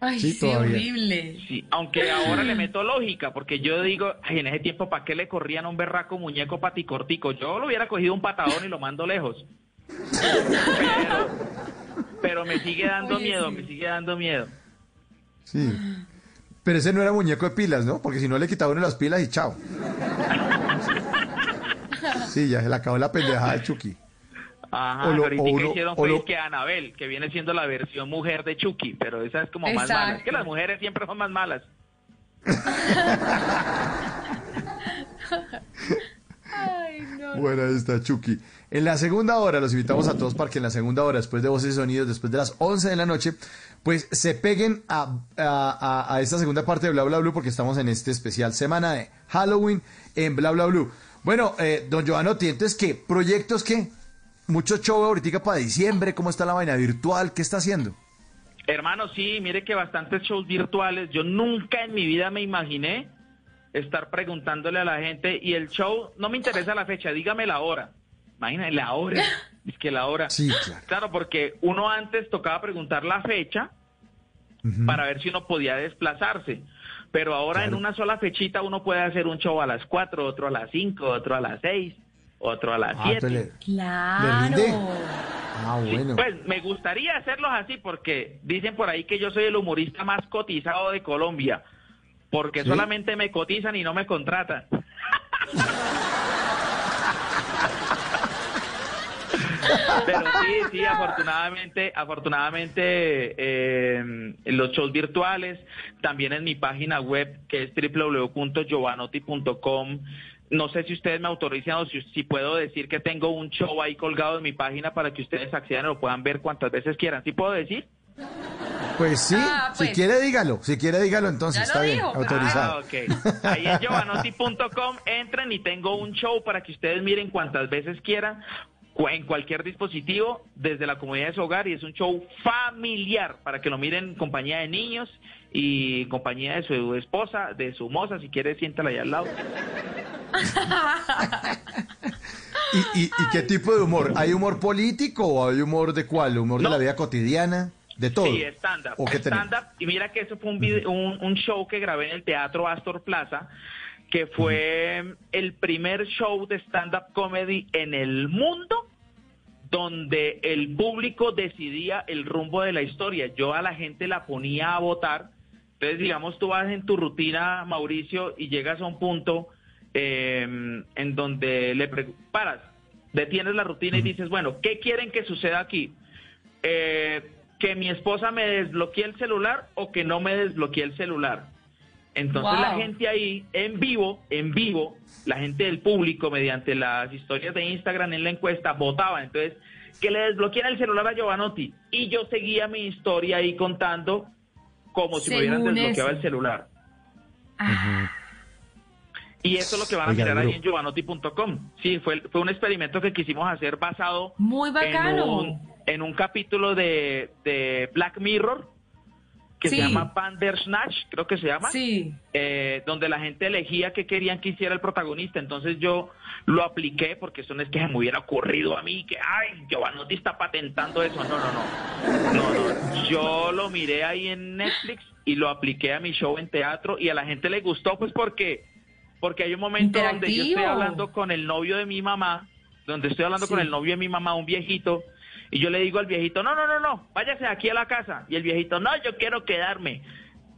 Ay, Sí, sí, horrible. Sí, aunque ahora le meto lógica, porque yo digo, ay, en ese tiempo, ¿para qué le corrían a un berraco muñeco paticortico? Yo lo hubiera cogido un patadón y lo mando lejos. Pero, pero me sigue dando Oye, miedo, sí. me sigue dando miedo. Sí. Pero ese no era muñeco de pilas, ¿no? Porque si no le quitaba uno las pilas y chao. Sí, ya se le acabó la pendejada de Chucky. Ajá, O lo- ahorita o que uno- hicieron o fue lo- que Anabel, que viene siendo la versión mujer de Chucky, pero esa es como más mala. Es que las mujeres siempre son más malas. Ay, no. Bueno, ahí está Chucky. En la segunda hora, los invitamos a todos para que en la segunda hora, después de Voces y Sonidos, después de las 11 de la noche, pues se peguen a, a- a- a esta segunda parte de Bla Bla Blue porque estamos en este especial semana de Halloween en Bla Bla Blue. Bueno, eh, don Giovanotti, entonces, ¿qué? ¿Proyectos qué? Mucho show ahorita para diciembre, ¿cómo está la vaina virtual? ¿Qué está haciendo? Hermano, sí, mire que bastantes shows virtuales. Yo nunca en mi vida me imaginé estar preguntándole a la gente y el show, no me interesa la fecha, dígame la hora. Imagínate, la hora. Es que la hora. Sí, claro. Claro, porque uno antes tocaba preguntar la fecha para ver si uno podía desplazarse. Pero ahora en una sola fechita uno puede hacer un show a las 4, otro a las 5, otro a las 6, otro a las Ah, 7. entonces le- Claro. rinde? Ah, Sí, bueno. Pues me gustaría hacerlos así porque dicen por ahí que yo soy el humorista más cotizado de Colombia. Porque ¿Sí? solamente me cotizan y no me contratan. Pero sí, sí, afortunadamente, afortunadamente eh, en los shows virtuales, también en mi página web que es www.giovanotti.com. No sé si ustedes me autorizan o si, si puedo decir que tengo un show ahí colgado en mi página para que ustedes accedan y lo puedan ver cuantas veces quieran. ¿Sí puedo decir? Pues sí, Ah, si pues. quiere dígalo, si quiere dígalo entonces, Ya lo está bien, dijo, autorizado. Ah, ok. Ahí en giovanotti.com entren y tengo un show para que ustedes miren cuantas veces quieran en cualquier dispositivo desde la comodidad de su hogar y es un show familiar para que lo miren en compañía de niños y en compañía de su esposa, de su moza, si quiere siéntala ahí al lado. ¿Y, y, y qué tipo de humor? ¿Hay humor político o hay humor de cuál? ¿Humor de la vida cotidiana? ¿De todo? Sí, stand-up. ¿O qué tenemos? Stand-up. Y mira que eso fue un, vide- un, un show que grabé en el Teatro Astor Plaza, que fue el primer show de stand-up comedy en el mundo donde el público decidía el rumbo de la historia. Yo a la gente la ponía a votar. Entonces, digamos, tú vas en tu rutina, Mauricio, y llegas a un punto eh, en donde le paras, detienes la rutina y dices, bueno, ¿qué quieren que suceda aquí? Eh, ¿Que mi esposa me desbloquee el celular o que no me desbloquee el celular? Entonces Wow. la gente ahí, en vivo, en vivo, la gente del público, mediante las historias de Instagram en la encuesta, votaba. Entonces, que le desbloquearan el celular a Giovanotti. Y yo seguía mi historia ahí contando como si me hubieran desbloqueado eso. el celular. Y eso es lo que van a mirar ahí en giovanotti.com. Sí, fue, fue un experimento que quisimos hacer basado Muy en bacano. un, en un capítulo de, de Black Mirror que Sí. se llama Bandersnatch, creo que se llama, Sí. eh, donde la gente elegía qué querían que hiciera el protagonista. Entonces yo lo apliqué porque eso no es que se me hubiera ocurrido a mí que, ay, Giovanotti está patentando eso. No, no, no. No, no. Yo lo miré ahí en Netflix y lo apliqué a mi show en teatro y a la gente le gustó pues porque porque hay un momento donde yo estoy hablando con el novio de mi mamá, donde estoy hablando con el novio de mi mamá, un viejito, y yo le digo al viejito, no, no, no, no, váyase aquí a la casa. Y el viejito, no, yo quiero quedarme.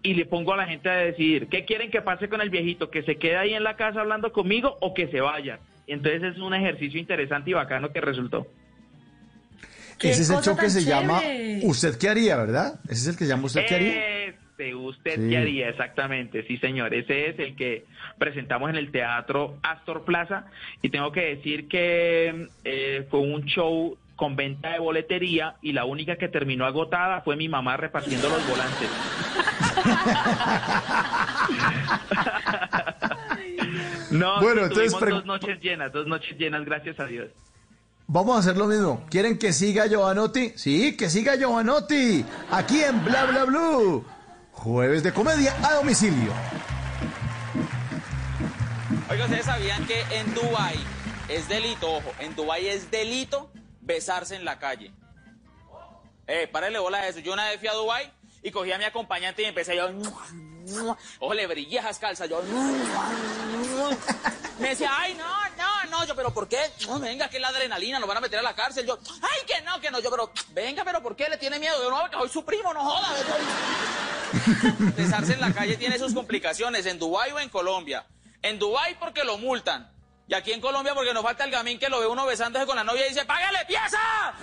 Y le pongo a la gente a decidir, ¿qué quieren que pase con el viejito? ¿Que se quede ahí en la casa hablando conmigo o que se vaya? Y entonces es un ejercicio interesante y bacano que resultó. ¡Qué Ese es el show que se llama! ¿Usted qué haría, verdad? Ese es el que se llama ¿Usted qué haría? Este, usted Sí. qué haría exactamente, sí señor, ese es el que presentamos en el Teatro Astor Plaza y tengo que decir que eh, fue un show con venta de boletería y la única que terminó agotada fue mi mamá repartiendo los volantes. no, Bueno, sí, entonces dos noches llenas, dos noches llenas, gracias a Dios. Vamos a hacer lo mismo. ¿Quieren que siga Giovanotti? Sí, que siga Giovanotti. Aquí en Bla Bla Blue. Jueves de comedia a domicilio. Oiga, ¿ustedes sabían que en Dubái es delito, ojo, en Dubái es delito besarse en la calle? Eh, párale bola a eso. Yo una vez fui a Dubái y cogí a mi acompañante y empecé yo... Ojo, le brillé esas calzas, yo... Me decía, ay, no, no, no, yo, pero ¿por qué? Venga, que es la adrenalina, nos van a meter a la cárcel. Yo, ay, que no, que no, yo, pero, venga, pero ¿por qué le tiene miedo? Yo, no, que soy su primo, no joda. Besarse en la calle tiene sus complicaciones, en Dubái o en Colombia. En Dubái porque lo multan. Y aquí en Colombia porque nos falta el gamín que lo ve uno besándose con la novia y dice, ¡págale pieza!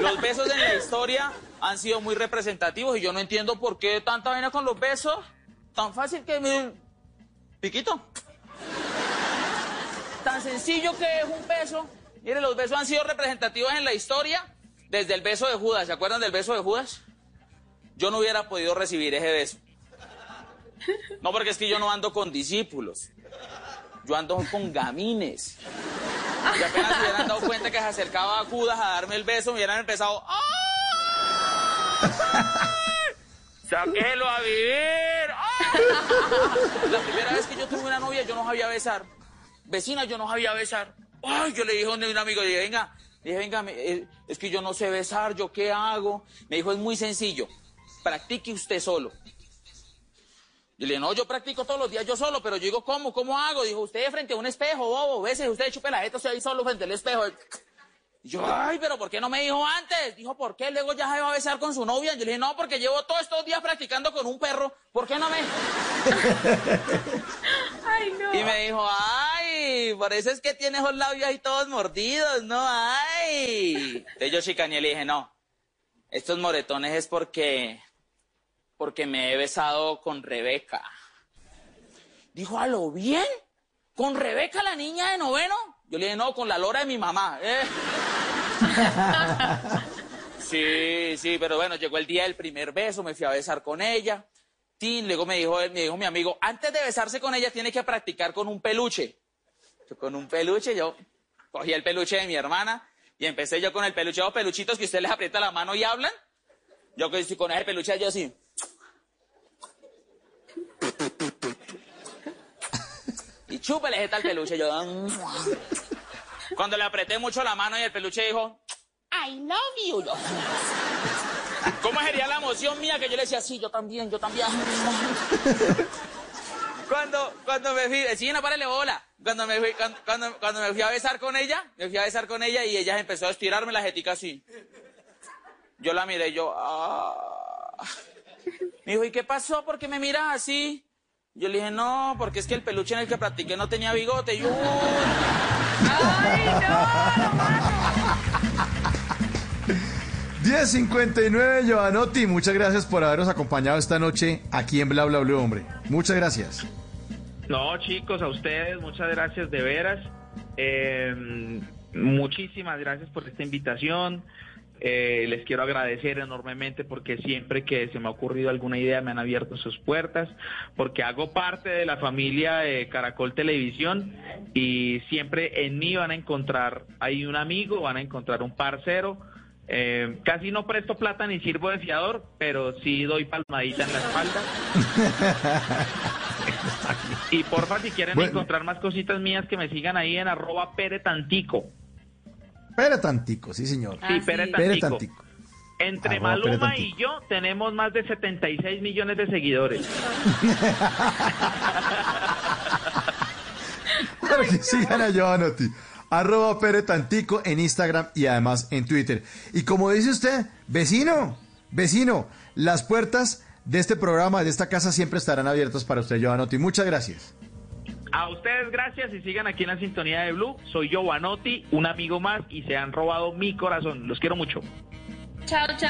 Los besos en la historia han sido muy representativos y yo no entiendo por qué tanta vaina con los besos. Tan fácil que me... Piquito. Tan sencillo que es un beso. Mire, los besos han sido representativos en la historia desde el beso de Judas. ¿Se acuerdan del beso de Judas? Yo no hubiera podido recibir ese beso. No, porque es que yo no ando con discípulos. Yo ando con gamines. Y apenas se hubieran dado cuenta que se acercaba a Judas a darme el beso, me hubieran empezado. ¡Ay! ¡Sáquelo a vivir! ¡Ay! La primera vez que yo tuve una novia, yo no sabía besar. Vecina, yo no sabía besar. Ay, yo le dije a un amigo, dije, venga, dije, venga, eh, es que yo no sé besar, ¿yo qué hago? Me dijo, es muy sencillo, practique usted solo. Yo le dije, no, yo practico todos los días yo solo, pero yo digo, ¿cómo? ¿Cómo hago? Dijo, usted frente a un espejo, bobo, bese, usted chupe la jeta, ahí solo frente al espejo. Y yo, ay, pero ¿por qué no me dijo antes? Dijo, ¿por qué? Luego ya se va a besar con su novia. Yo le dije, no, porque llevo todos estos días practicando con un perro. ¿Por qué no me...? Ay, no. Y me dijo, ay, por eso es que tienes los labios ahí todos mordidos, ¿no? Ay. Entonces yo chicaneé y le dije, no, estos moretones es porque, porque me he besado con Rebeca. Dijo, ¿a lo bien? ¿Con Rebeca, la niña de noveno? Yo le dije, no, con la lora de mi mamá. eh". Sí, sí, pero bueno, llegó el día del primer beso, me fui a besar con ella. Tin, luego me dijo, me dijo mi amigo, antes de besarse con ella tiene que practicar con un peluche. Yo con un peluche, yo cogí el peluche de mi hermana y empecé yo con el peluche, los peluchitos que usted les aprieta la mano y hablan. Yo con ese peluche yo así. Y chúpele ese tal peluche, yo. Cuando le apreté mucho la mano y el peluche dijo, I love you. Yo, ¿Cómo sería la emoción mía que yo le decía, sí, yo también, yo también? cuando, cuando me fui, vecina, párale bola. Cuando me, fui, cuando, cuando, me fui a besar con ella, me fui a besar con ella y ella empezó a estirarme la jetica así. Yo la miré yo, ah. Me dijo, ¿y qué pasó? ¿Por qué me miras así? Yo le dije, no, porque es que el peluche en el que practiqué no tenía bigote. Y "Uy". 10.59, Giovanotti, muchas gracias por habernos acompañado esta noche aquí en Bla Bla Blue, hombre. Muchas gracias. No, chicos, a ustedes, muchas gracias de veras. Eh, muchísimas gracias por esta invitación. Eh, les quiero agradecer enormemente porque siempre que se me ha ocurrido alguna idea me han abierto sus puertas, porque hago parte de la familia de Caracol Televisión y siempre en mí van a encontrar ahí un amigo, van a encontrar un parcero. Eh, casi no presto plata ni sirvo de fiador, pero sí doy palmadita en la espalda. y porfa, si quieren Bueno. encontrar más cositas mías, que me sigan ahí en arroba peretantico. Pere tantico, sí, señor. Sí, Pere Pere Tantico. Entre Arroba Pere Maluma Tantico. y yo tenemos más de 76 millones de seguidores. Para que sigan a Giovanotti. Arroba Pere Tantico en Instagram y además en Twitter. Y como dice usted, vecino, vecino, las puertas de este programa, de esta casa, siempre estarán abiertas para usted, Giovanotti. Muchas gracias. A ustedes gracias y sigan aquí en la sintonía de Blue. Soy yo, Wanotti, un amigo más y se han robado mi corazón. Los quiero mucho. Chao, chao.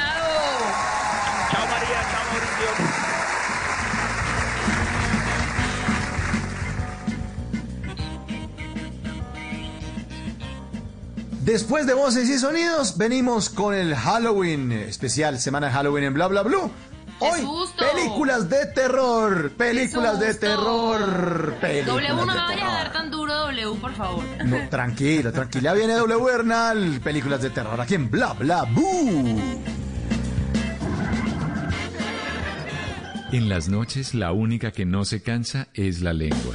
Chao María, chao Mauricio. Después de voces y sonidos, venimos con el Halloween especial, semana de Halloween en Bla Bla Blue. Hoy, susto! películas de terror, películas de terror, películas W no me vaya a dar tan duro, W, por favor. No, tranquila, tranquila, viene W Bernal, películas de terror aquí en Bla Bla Blue. En las noches la única que no se cansa es la lengua.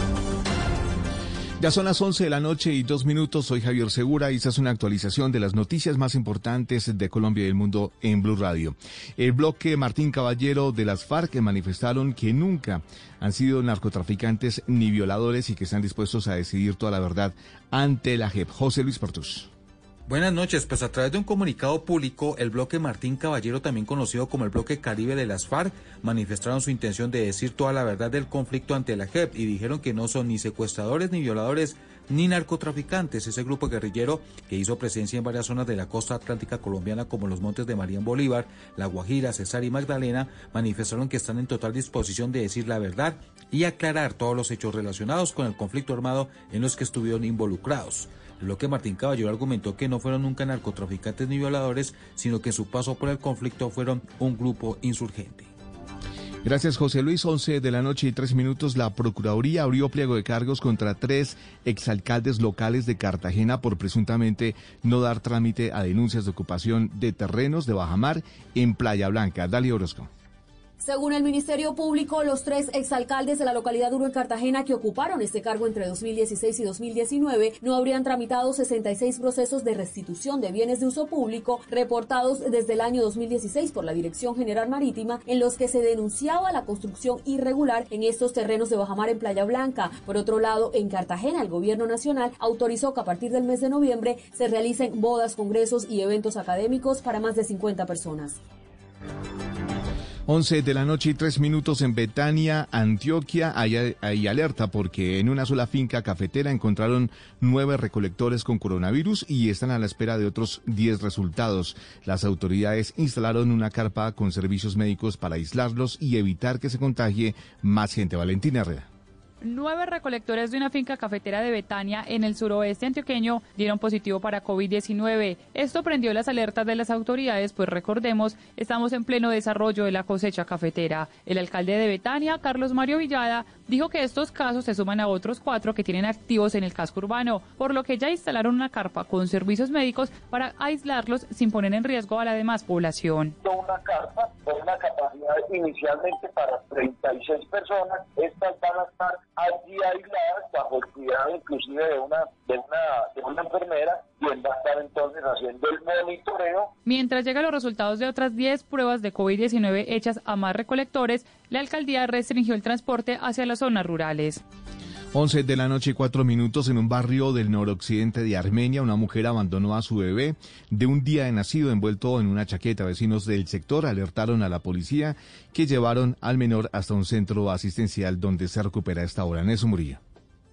Ya son las 11 de la noche y dos minutos. Soy Javier Segura y esta es una actualización de las noticias más importantes de Colombia y el mundo en Blue Radio. El bloque Martín Caballero de las FARC manifestaron que nunca han sido narcotraficantes ni violadores y que están dispuestos a decidir toda la verdad ante la JEP. José Luis Portus. Buenas noches, pues a través de un comunicado público, el bloque Martín Caballero, también conocido como el bloque Caribe de las FARC, manifestaron su intención de decir toda la verdad del conflicto ante la JEP y dijeron que no son ni secuestradores ni violadores ni narcotraficantes. Ese grupo guerrillero que hizo presencia en varias zonas de la costa atlántica colombiana como los montes de María Bolívar, La Guajira, Cesar y Magdalena, manifestaron que están en total disposición de decir la verdad y aclarar todos los hechos relacionados con el conflicto armado en los que estuvieron involucrados. El bloque Martín Caballero argumentó que no fueron nunca narcotraficantes ni violadores, sino que su paso por el conflicto fueron un grupo insurgente. Gracias, José Luis. 11 de la noche y tres minutos. La Procuraduría abrió pliego de cargos contra tres exalcaldes locales de Cartagena por presuntamente no dar trámite a denuncias de ocupación de terrenos de Bajamar en Playa Blanca. Dali Orozco. Según el Ministerio Público, los tres exalcaldes de la localidad Uro en Cartagena que ocuparon este cargo entre 2016 y 2019 no habrían tramitado 66 procesos de restitución de bienes de uso público reportados desde el año 2016 por la Dirección General Marítima en los que se denunciaba la construcción irregular en estos terrenos de Bajamar en Playa Blanca. Por otro lado, en Cartagena, el gobierno nacional autorizó que a partir del mes de noviembre se realicen bodas, congresos y eventos académicos para más de 50 personas. 11 de la noche y tres minutos en Betania, Antioquia. Hay, hay, alerta porque en una sola finca cafetera encontraron nueve recolectores con coronavirus y están a la espera de otros 10 resultados. Las autoridades instalaron una carpa con servicios médicos para aislarlos y evitar que se contagie más gente. Valentina Herrera. Nueve recolectores de una finca cafetera de Betania en el suroeste antioqueño dieron positivo para COVID-19. Esto prendió las alertas de las autoridades, pues recordemos, estamos en pleno desarrollo de la cosecha cafetera. El alcalde de Betania, Carlos Mario Villada, dijo que estos casos se suman a otros cuatro que tienen activos en el casco urbano, por lo que ya instalaron una carpa con servicios médicos para aislarlos sin poner en riesgo a la demás población. Una carpa con una capacidad inicialmente para 36 personas. Estas van a estar allí aisladas bajo el cuidado inclusive de una, de una, de una enfermera quien va a estar entonces haciendo el monitoreo. Mientras llegan los resultados de otras 10 pruebas de COVID-19 hechas a más recolectores, la alcaldía restringió el transporte hacia las zonas rurales. 11 de la noche y 4 minutos en un barrio del noroccidente de Armenia, una mujer abandonó a su bebé de un día de nacido envuelto en una chaqueta. Vecinos del sector alertaron a la policía que llevaron al menor hasta un centro asistencial donde se recupera esta hora. Neso Murillo.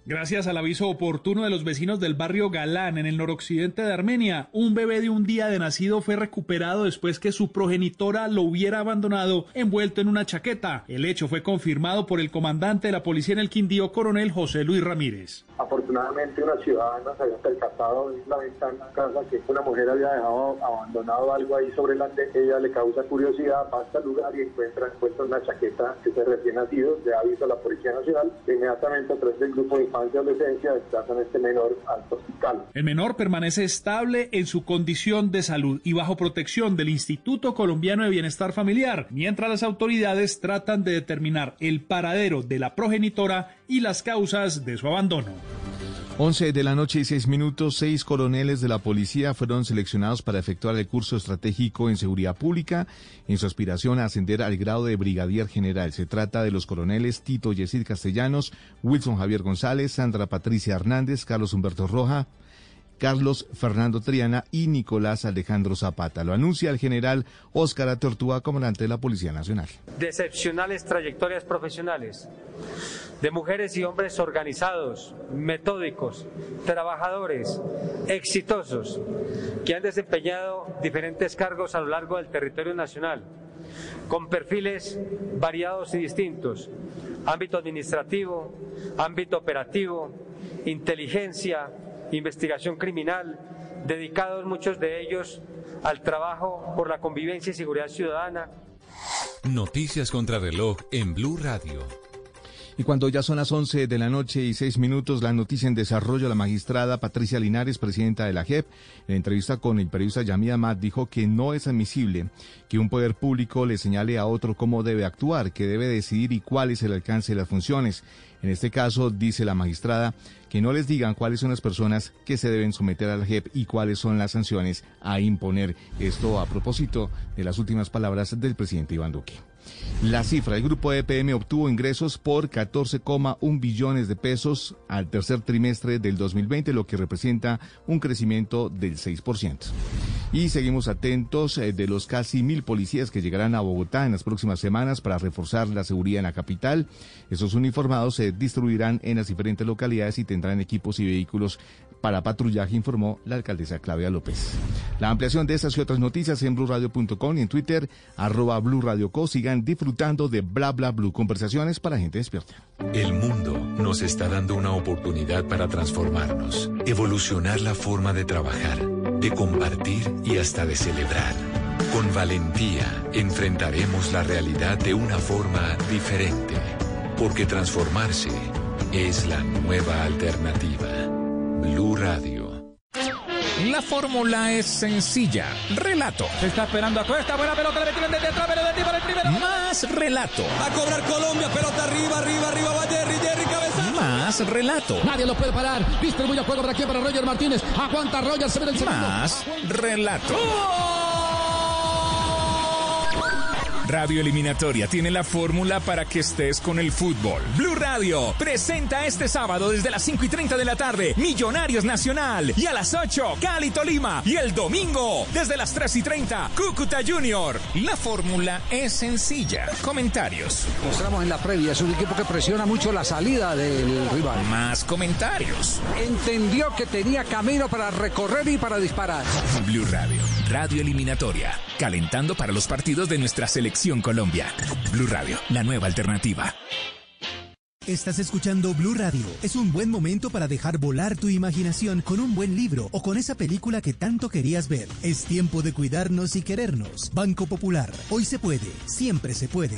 Gracias al aviso oportuno de los vecinos del barrio Galán, en el noroccidente de Armenia, un bebé de un día de nacido fue recuperado después que su progenitora lo hubiera abandonado envuelto en una chaqueta. El hecho fue confirmado por el comandante de la policía en el Quindío, coronel José Luis Ramírez. Afortunadamente una ciudadana se había percatado en la ventana de casa que una mujer había dejado abandonado algo ahí sobre la ella le causa curiosidad, hasta el lugar y encuentra encuentra una chaqueta que se recién nacido, le aviso a la Policía Nacional, inmediatamente a través del grupo de adolescencia desplazan este menor al. El menor permanece estable en su condición de salud y bajo protección del Instituto Colombiano de Bienestar Familiar, mientras las autoridades tratan de determinar el paradero de la progenitora y las causas de su abandono. 11 de la noche y 6 minutos, seis coroneles de la policía fueron seleccionados para efectuar el curso estratégico en seguridad pública en su aspiración a ascender al grado de brigadier general. Se trata de los coroneles Tito Yesid Castellanos, Wilson Javier González, Sandra Patricia Hernández, Carlos Humberto Roja, Carlos Fernando Triana y Nicolás Alejandro Zapata. Lo anuncia el general Óscar Atortúa, comandante de la Policía Nacional. De excepcionales trayectorias profesionales, de mujeres y hombres organizados, metódicos, trabajadores, exitosos, que han desempeñado diferentes cargos a lo largo del territorio nacional, con perfiles variados y distintos, ámbito administrativo, ámbito operativo, inteligencia, investigación criminal, dedicados muchos de ellos al trabajo por la convivencia y seguridad ciudadana. Noticias contra reloj en Blue Radio. Y cuando ya son las 11 de la noche y 6 minutos, la noticia en desarrollo, la magistrada Patricia Linares, presidenta de la JEP, en entrevista con el periodista Yamid Ahmad, dijo que no es admisible que un poder público le señale a otro cómo debe actuar, que debe decidir y cuál es el alcance de las funciones. En este caso, dice la magistrada, que no les digan cuáles son las personas que se deben someter a la JEP y cuáles son las sanciones a imponer. Esto a propósito de las últimas palabras del presidente Iván Duque. La cifra, el grupo EPM obtuvo ingresos por 14,1 billones de pesos al tercer trimestre del 2020, lo que representa un crecimiento del 6%. Y seguimos atentos eh, de los casi mil policías que llegarán a Bogotá en las próximas semanas para reforzar la seguridad en la capital. Esos uniformados se distribuirán en las diferentes localidades y tendrán equipos y vehículos para patrullaje, informó la alcaldesa Claudia López. La ampliación de estas y otras noticias en blurradio.com y en Twitter, arroba blurradioco. Sigan disfrutando de Bla Bla Blue, conversaciones para gente despierta. El mundo nos está dando una oportunidad para transformarnos, evolucionar la forma de trabajar, de compartir y hasta de celebrar. Con valentía enfrentaremos la realidad de una forma diferente, porque transformarse es la nueva alternativa. Blue Radio. La fórmula es sencilla. Relato. Se está esperando a Cuesta. Buena pelota. Le meten desde atrás. Pero de para el primero. Más relato. Va a cobrar Colombia. Pelota arriba, arriba, arriba. Va Jerry, Jerry, cabeza. Más relato. Nadie lo puede parar. Distribuye juego para aquí para Roger Martínez. Aguanta Roger. Se ve el segundo. Más relato. Radio Eliminatoria tiene la fórmula para que estés con el fútbol. Blue Radio presenta este sábado desde las 5 y 30 de la tarde Millonarios Nacional y a las 8 Cali Tolima y el domingo desde las 3 y 30 Cúcuta Junior. La fórmula es sencilla. Comentarios. Mostramos en la previa, es un equipo que presiona mucho la salida del rival. Más comentarios. Entendió que tenía camino para recorrer y para disparar. Blue Radio, Radio Eliminatoria, calentando para los partidos de nuestra selección Colombia. Blue Radio, la nueva alternativa. Estás escuchando Blue Radio. Es un buen momento para dejar volar tu imaginación con un buen libro o con esa película que tanto querías ver. Es tiempo de cuidarnos y querernos. Banco Popular. Hoy se puede. Siempre se puede.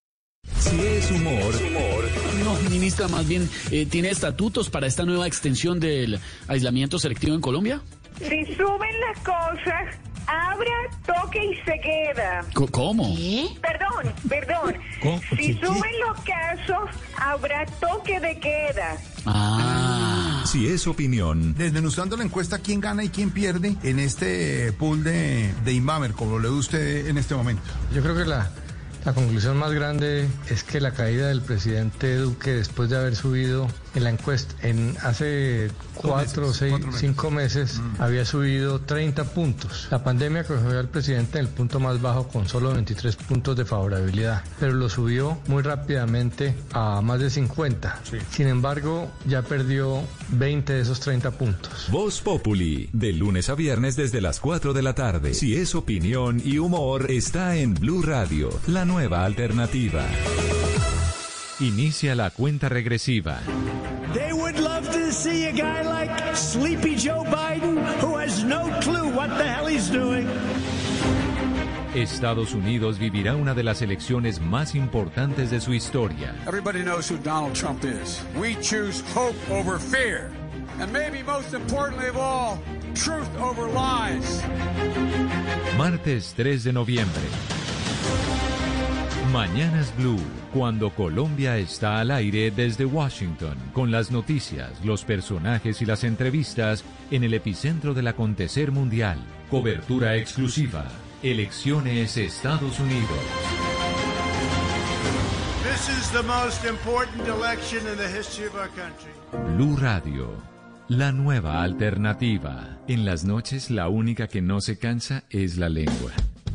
Si es humor. No, ministra, más bien, eh, ¿tiene estatutos para esta nueva extensión del aislamiento selectivo en Colombia? Si suben las cosas, abra, toque y se queda. Co- ¿Cómo? Perdón, perdón. ¿Cómo? Si ¿Qué? suben los casos, habrá toque de queda. Ah. Si es opinión, Desmenuzando la encuesta, ¿quién gana y quién pierde en este pool de, de Inbamer, como lo lee usted en este momento? Yo creo que la, la conclusión más grande es que la caída del presidente Duque después de haber subido en la encuesta en hace cuatro, seis, cinco meses había subido 30 puntos. La pandemia cogió al presidente en el punto más bajo con solo 23 puntos de favorabilidad, pero lo subió muy rápidamente a más de 50. Sin embargo, ya perdió 20 de esos 30 puntos. Voz Populi, de lunes a viernes desde las 4 de la tarde. Si es opinión y humor, está en Blue Radio, la nueva alternativa. Inicia la cuenta regresiva. They would love to see a guy like Sleepy Joe Biden who has no clue what the hell he's doing. Estados Unidos vivirá una de las elecciones más importantes de su historia. Everybody knows who Donald Trump is. We choose hope over fear. And maybe most importantly of all, truth over lies. Martes 3 de noviembre. Mañanas Blue, cuando Colombia está al aire desde Washington, con las noticias, los personajes y las entrevistas en el epicentro del acontecer mundial. Cobertura exclusiva. Elecciones Estados Unidos. This is the most important election in the history of our country. Blue Radio, la nueva alternativa. En las noches la única que no se cansa es la lengua.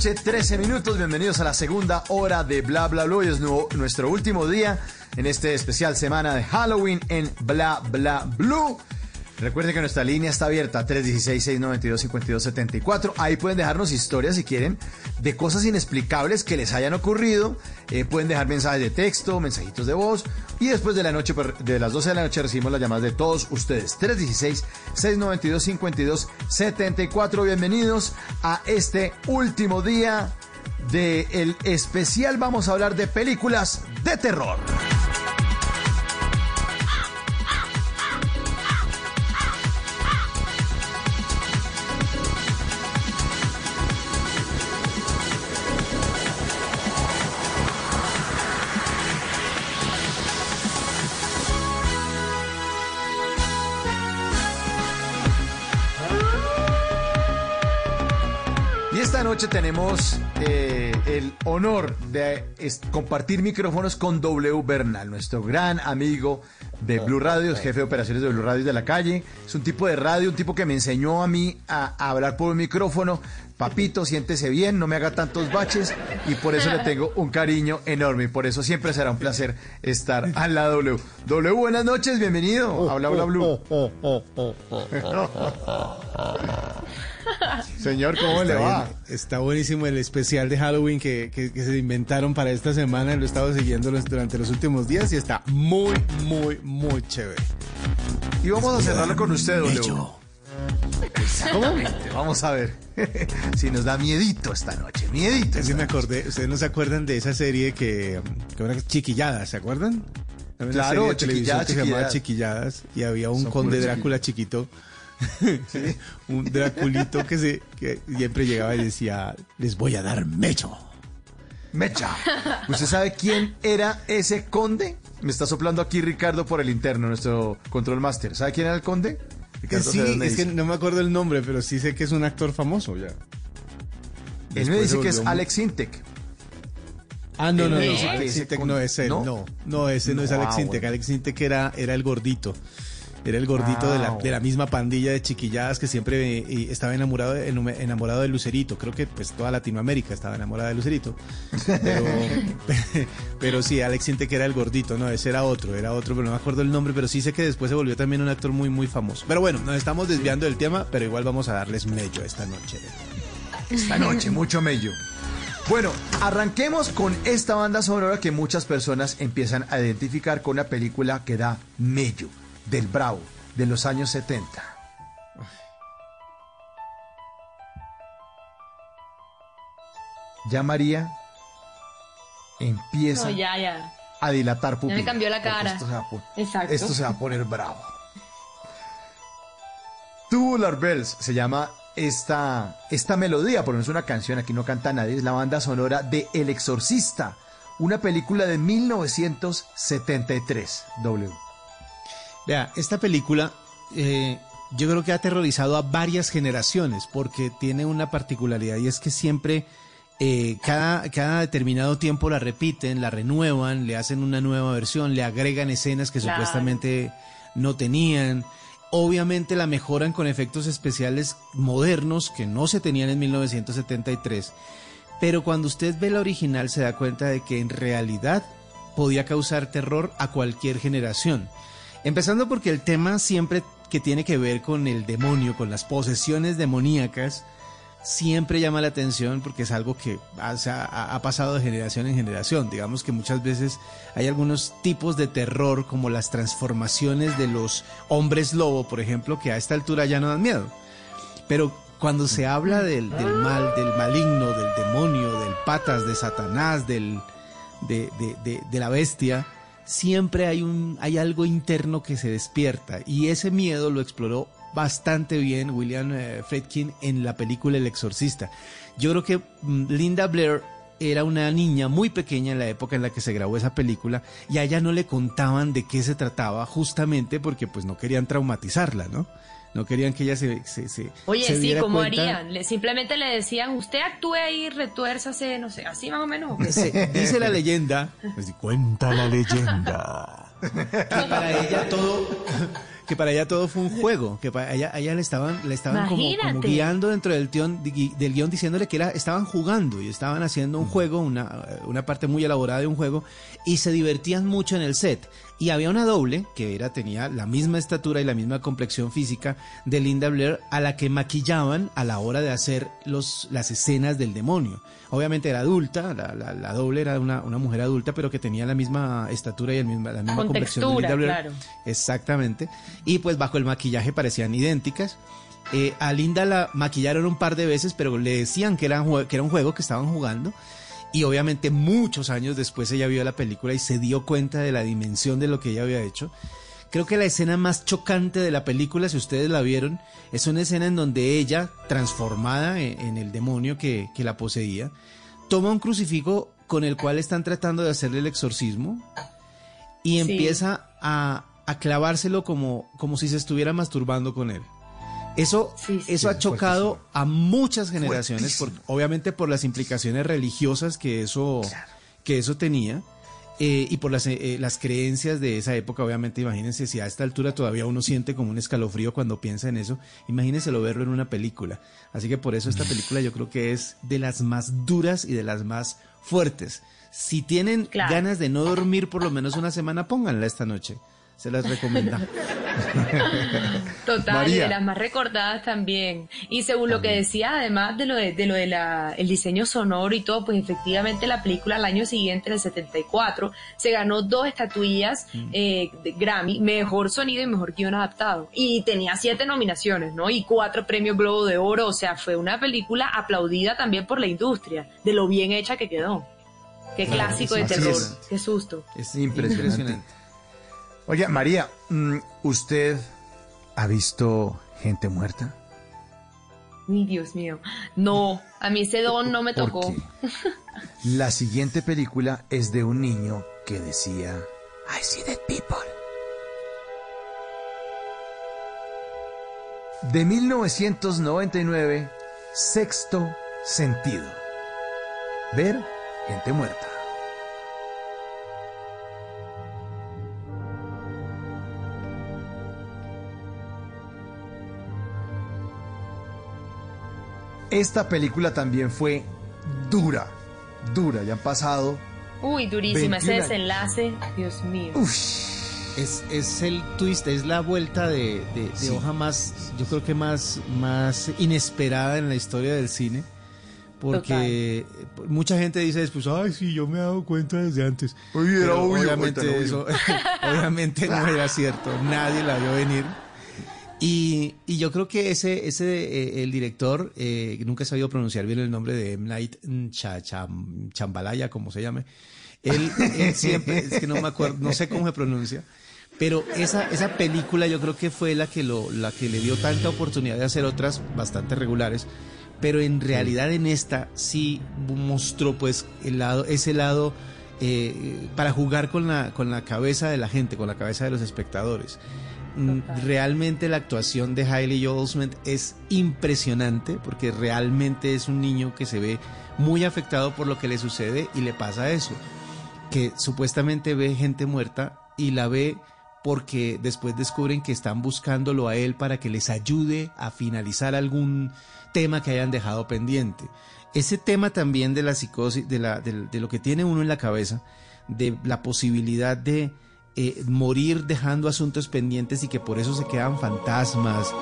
Noche, 13 minutos. Bienvenidos a la segunda hora de Bla Bla Blue. Hoy es nu- nuestro último día en este especial semana de Halloween en Bla Bla Blue. Recuerden que nuestra línea está abierta 316-692-5274. Ahí pueden dejarnos historias si quieren de cosas inexplicables que les hayan ocurrido. Eh, pueden dejar mensajes de texto, mensajitos de voz. Y después de la noche, pues, de las 12 de la noche, recibimos las llamadas de todos ustedes. 316-692-5274. Bienvenidos a este último día de el especial vamos a hablar de películas de terror. Noche tenemos eh, el honor de compartir micrófonos con W Bernal, nuestro gran amigo de Blue Radio, jefe de operaciones de Blue Radio de la calle. Es un tipo de radio, un tipo que me enseñó a mí a, a hablar por un micrófono. Papito, siéntese bien, no me haga tantos baches y por eso le tengo un cariño enorme y por eso siempre será un placer estar al lado W. W, buenas noches, bienvenido. Habla, habla, Blue. Señor, ¿cómo le Está va? bien, Está buenísimo el especial de Halloween que, que- que se inventaron para esta semana. Lo he estado siguiendo los- durante los últimos días y está muy, muy, muy chévere. Y vamos a cerrarlo con usted, W. Exactamente, vamos a ver si nos da miedito esta noche, miedito. Sí me acordé, ustedes no se acuerdan de esa serie que, que era Chiquilladas, ¿se acuerdan? Una Claro, serie de televisión Chiquilladas, que se llamaba Chiquilladas. Y había un Son conde Drácula chiquito. un Draculito que se que siempre llegaba y decía, les voy a dar mecho. Mecha. ¿Usted sabe quién era ese conde? Me está soplando aquí Ricardo por el interno, nuestro control master. ¿Sabe quién era el conde? Ricardo sí, es que no me acuerdo el nombre, pero sí sé que es un actor famoso ya. Él me dice que es Alex Intec. Ah, no, no, no, Alex Intec no es él, ¿no? no, no, ese no, es Alex ah, Intec, bueno. Alex Intec era, era el gordito, era el gordito de, la, de la misma pandilla de chiquilladas que siempre eh, y estaba enamorado de, enamorado de Lucerito, creo que pues toda Latinoamérica estaba enamorada de Lucerito, pero, pero sí, Alex Intec era el gordito, no, ese era otro, era otro, pero no me acuerdo el nombre, pero sí sé que después se volvió también un actor muy, muy famoso. Pero bueno, nos estamos desviando del tema, pero igual vamos a darles mello esta noche. Esta noche, mucho mello. Bueno, arranquemos con esta banda sonora que muchas personas empiezan a identificar con una película que da mello, del Bravo, de los años 70. Ya María empieza No, ya, ya. a dilatar Ya pupilas. me cambió la cara. Esto se, va a pon- Exacto. esto se va a poner bravo. Tubular Bells se llama esta, esta melodía, porque no es una canción, aquí no canta nadie, es la banda sonora de El Exorcista, una película de 1973. W. Vea, esta película eh, yo creo que ha aterrorizado a varias generaciones porque tiene una particularidad y es que siempre, eh, cada, cada determinado tiempo la repiten, la renuevan, le hacen una nueva versión, le agregan escenas que Claro. supuestamente no tenían. Obviamente la mejoran con efectos especiales modernos que no se tenían en 1973. Pero cuando usted ve la original se da cuenta de que en realidad podía causar terror a cualquier generación. Empezando porque el tema siempre que tiene que ver con el demonio, con las posesiones demoníacas, siempre llama la atención porque es algo que ha, se ha- pasado de generación en generación. Digamos que muchas veces hay algunos tipos de terror como las transformaciones de los hombres lobo, por ejemplo, que a esta altura ya no dan miedo. Pero cuando se habla del, mal, del maligno, del demonio, del patas, de Satanás, del, de, de- de- de la bestia, siempre hay, un, hay algo interno que se despierta. Y ese miedo lo exploró bastante bien William eh, Friedkin en la película El Exorcista. Yo creo que mm, Linda Blair era una niña muy pequeña en la época en la que se grabó esa película y a ella no le contaban de qué se trataba justamente porque pues no querían traumatizarla, ¿no? No querían que ella se, se, se- Oye, se sí, ¿cómo cuenta- harían? Le- simplemente le decían, usted actúe ahí, retuérzase, no sé, así más o menos. ¿o qué? Dice, dice la leyenda, pues, cuenta la leyenda, que para ella todo, que para ella todo fue un juego, que para ella, ella le estaban, le estaban como, guiando dentro del, tion- del guion diciéndole que era, estaban jugando y estaban haciendo un juego, una, una parte muy elaborada de un juego, y se divertían mucho en el set. Y había una doble que era tenía la misma estatura y la misma complexión física de Linda Blair a la que maquillaban a la hora de hacer los, las escenas del demonio. Obviamente era adulta, la, la- la doble era una, una mujer adulta, pero que tenía la misma estatura y el misma, la misma Con complexión textura, claro. Exactamente. Y pues bajo el maquillaje parecían idénticas. Eh, a Linda la maquillaron un par de veces, pero le decían que era, que era un juego que estaban jugando. Y obviamente muchos años después ella vio la película y se dio cuenta de la dimensión de lo que ella había hecho. Creo que la escena más chocante de la película, si ustedes la vieron, es una escena en donde ella, transformada en, en el demonio que, que la poseía, toma un crucifijo con el cual están tratando de hacerle el exorcismo y Sí. empieza a, a clavárselo como, como si se estuviera masturbando con él. Eso, eso ha chocado a muchas generaciones, por- obviamente por las implicaciones religiosas que eso, que eso tenía. Eh, y por las, eh, las creencias de esa época, obviamente, imagínense si a esta altura todavía uno siente como un escalofrío cuando piensa en eso, imagínense lo verlo en una película. Así que por eso esta película yo creo que es de las más duras y de las más fuertes. Si tienen ganas de no dormir por lo menos una semana, pónganla esta noche. Se las recomiendo. Total, y de las más recordadas también. Y según lo que decía, además de lo de, de lo de la, el diseño sonoro y todo, pues efectivamente la película al año siguiente, en el 74, se ganó dos estatuillas eh, de Grammy, mejor sonido y mejor guion adaptado. Y tenía siete nominaciones, ¿no? Y cuatro premios Globo de Oro, o sea, fue una película aplaudida también por la industria, de lo bien hecha que quedó. Qué Claro, clásico de terror, es. qué susto. Es Impresionante. Oye, María, mm, ¿usted ha visto gente muerta? Ay, Dios mío. No, a mí ese don no me ¿Por tocó. La siguiente película es de un niño que decía, I see dead people. De 1999, Sexto Sentido. Ver gente muerta. Esta película también fue dura, dura. Ya han pasado Uy, durísima, ese 21 años. desenlace, Dios mío. Es, es el twist, es la vuelta de, de- de Sí. hoja más, yo creo que más, más inesperada en la historia del cine. Porque mucha gente dice después, ay, sí, yo me he dado cuenta desde antes. Oye, era obvio, obviamente era eso, obvio. obviamente no era cierto, nadie la vio venir. Y, y yo creo que ese, ese eh, el director, eh, nunca he sabido pronunciar bien el nombre de M. Night Cha- Cham- Chambalaya, como se llame. Él, él siempre, es que no me acuerdo, no sé cómo se pronuncia. Pero esa, esa película yo creo que fue la que, lo, la que le dio tanta oportunidad de hacer otras bastante regulares. Pero en realidad en esta sí mostró pues el lado, ese lado eh, para jugar con la, con la cabeza de la gente, con la cabeza de los espectadores. Mm, Realmente la actuación de Hailey Joel Osment es impresionante porque realmente es un niño que se ve muy afectado por lo que le sucede y le pasa eso, que supuestamente ve gente muerta y la ve porque después descubren que están buscándolo a él para que les ayude a finalizar algún tema que hayan dejado pendiente. Ese tema también de la psicosis, de, la, de, de lo que tiene uno en la cabeza, de la posibilidad de eh, morir dejando asuntos pendientes y que por eso se quedan fantasmas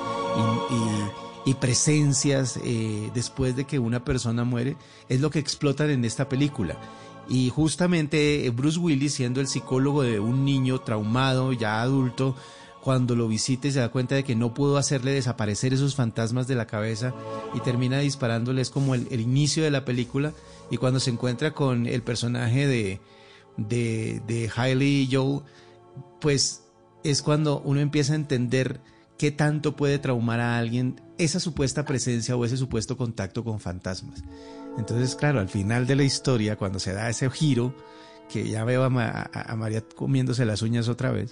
y, presencias eh, después de que una persona muere, es lo que explotan en esta película. Y justamente eh, Bruce Willis, siendo el psicólogo de un niño traumado, ya adulto, cuando lo visita y se da cuenta de que no pudo hacerle desaparecer esos fantasmas de la cabeza y termina disparándole, es como el, el inicio de la película. Y cuando se encuentra con el personaje de, de, de Hailey Joel, pues es cuando uno empieza a entender qué tanto puede traumar a alguien esa supuesta presencia o ese supuesto contacto con fantasmas. Entonces, claro, al final de la historia, cuando se da ese giro, que ya veo a, Ma- a- a María comiéndose las uñas otra vez,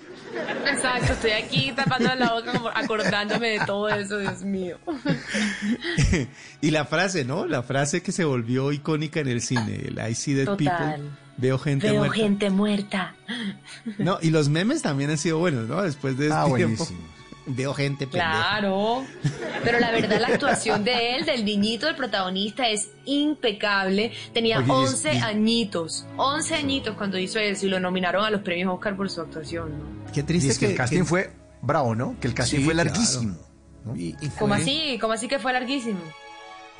Exacto, estoy aquí tapando la boca como acordándome de todo eso, Dios mío. y la frase, ¿no? La frase que se volvió icónica en el cine, el I see dead Total. people, veo gente Veo muerta. gente muerta. No, y los memes también han sido buenos, ¿no? Después de este Ah, tiempo. buenísimo. Veo gente pendeja. Claro, pero la verdad la actuación de él, del niñito, del protagonista, es impecable. Tenía Oye, y es- 11 y- añitos, 11 añitos cuando hizo eso y lo nominaron a los premios Oscar por su actuación. ¿no? Qué triste Dice que, que, el casting que- fue bravo, ¿no? Que el casting Sí, fue claro. larguísimo. ¿no? y- y ¿Cómo así? ¿Cómo así que fue larguísimo?